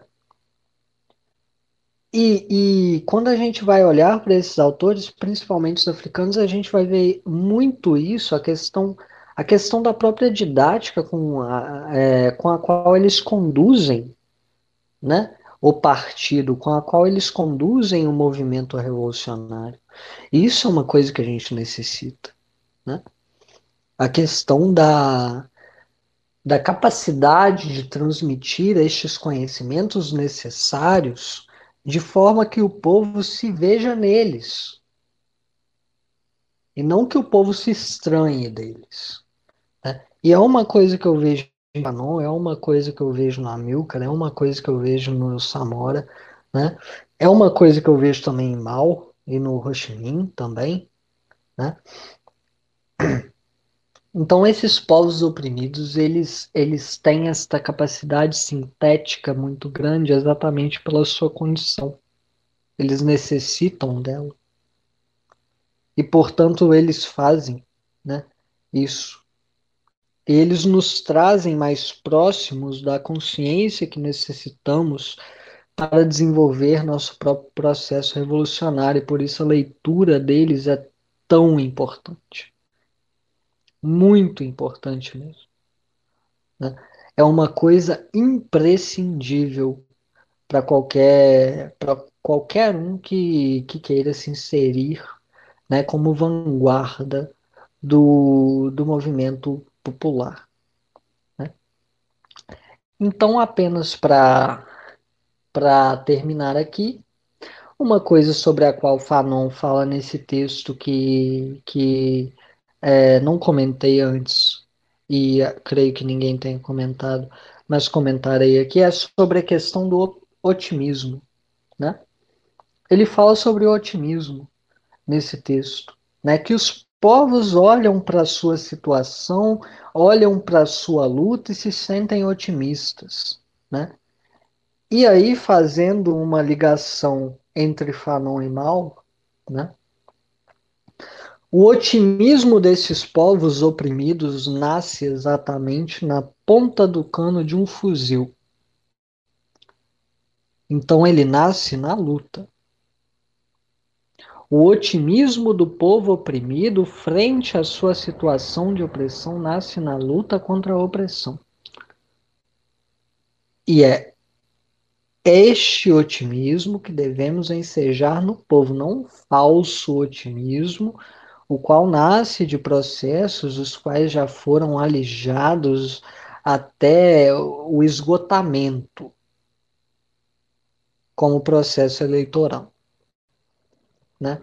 E, e, quando a gente vai olhar para esses autores, principalmente os africanos, a gente vai ver muito isso, a questão a questão da própria didática com a, é, com a qual eles conduzem né, o partido, com a qual eles conduzem o movimento revolucionário. Isso é uma coisa que a gente necessita. Né? A questão da, da capacidade de transmitir estes conhecimentos necessários de forma que o povo se veja neles. E não que o povo se estranhe deles. E é uma coisa que eu vejo em Canon, é uma coisa que eu vejo na Milcar, é uma coisa que eu vejo no Samora, né? É uma coisa que eu vejo também em Mal e no Minh também, né? Então esses povos oprimidos, eles, eles têm esta capacidade sintética muito grande exatamente pela sua condição. Eles necessitam dela. E portanto eles fazem, né, isso. Eles nos trazem mais próximos da consciência que necessitamos para desenvolver nosso próprio processo revolucionário, e por isso a leitura deles é tão importante. Muito importante mesmo. Né? É uma coisa imprescindível para qualquer, qualquer um que, que queira se inserir né, como vanguarda do, do movimento popular. Né? Então, apenas para terminar aqui, uma coisa sobre a qual Fanon fala nesse texto que, que é, não comentei antes, e creio que ninguém tenha comentado, mas comentarei aqui, é sobre a questão do otimismo. Né? Ele fala sobre o otimismo nesse texto, né? que os povos olham para a sua situação, olham para a sua luta e se sentem otimistas. Né? E aí, fazendo uma ligação entre Fanon e Mal, né? O otimismo desses povos oprimidos nasce exatamente na ponta do cano de um fuzil. Então ele nasce na luta. O otimismo do povo oprimido frente à sua situação de opressão nasce na luta contra a opressão. E é este otimismo que devemos ensejar no povo, não um falso otimismo o qual nasce de processos os quais já foram alijados até o esgotamento, como o processo eleitoral. Né?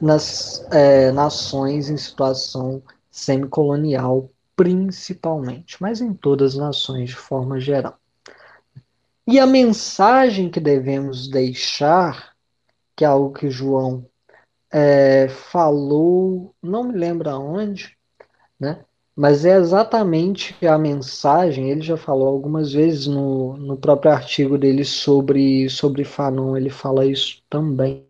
Nas é, nações em situação semicolonial, principalmente, mas em todas as nações de forma geral. E a mensagem que devemos deixar, que é algo que João é, falou, não me lembro aonde, né? Mas é exatamente a mensagem, ele já falou algumas vezes no, no próprio artigo dele sobre, sobre Fanon, ele fala isso também.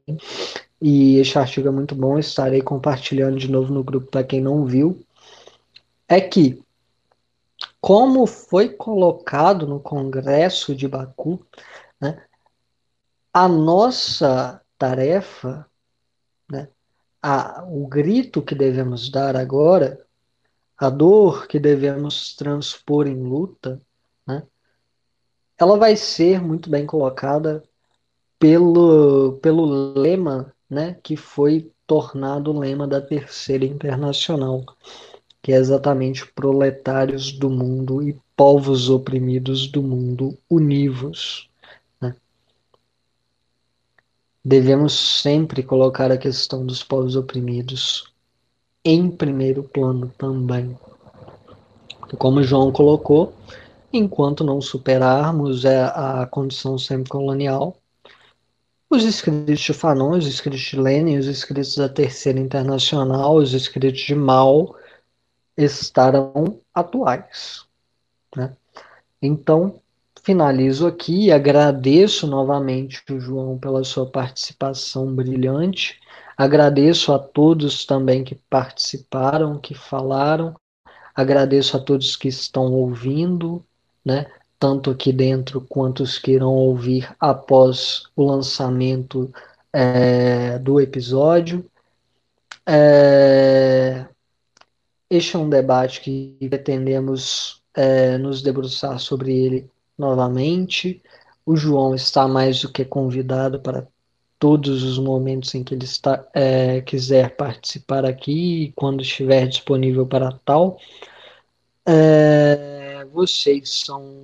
E este artigo é muito bom, estarei compartilhando de novo no grupo para quem não viu. É que, como foi colocado no Congresso de Baku, né, a nossa tarefa né? A, o grito que devemos dar agora, a dor que devemos transpor em luta, né? ela vai ser muito bem colocada pelo, pelo lema né, que foi tornado o lema da Terceira Internacional, que é exatamente proletários do mundo e povos oprimidos do mundo univos. Devemos sempre colocar a questão dos povos oprimidos em primeiro plano também. Como João colocou, enquanto não superarmos a, a condição semicolonial, os escritos de Fanon, os escritos de Lenin, os escritos da Terceira Internacional, os escritos de Mao estarão atuais. Né? Então, finalizo aqui e agradeço novamente o João pela sua participação brilhante. Agradeço a todos também que participaram, que falaram. Agradeço a todos que estão ouvindo, né? Tanto aqui dentro quanto os que irão ouvir após o lançamento é, do episódio. É, este é um debate que pretendemos é, nos debruçar sobre ele novamente. O João está mais do que convidado para todos os momentos em que ele está, é, quiser participar aqui e quando estiver disponível para tal. É, vocês são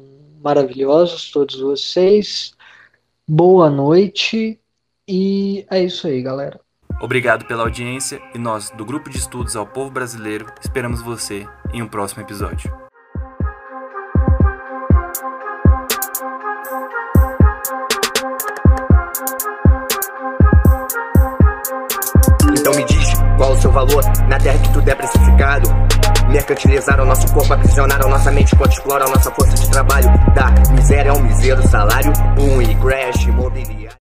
maravilhosos, todos vocês. Boa noite e é isso aí, galera. Obrigado pela audiência e nós, do Grupo de Estudos ao Povo Brasileiro, esperamos você em um próximo episódio. seu valor na terra que tudo é precificado. Mercantilizaram nosso corpo, aprisionaram nossa mente enquanto exploram nossa força de trabalho. Da miséria ao miseiro, salário, boom e crash, imobiliário.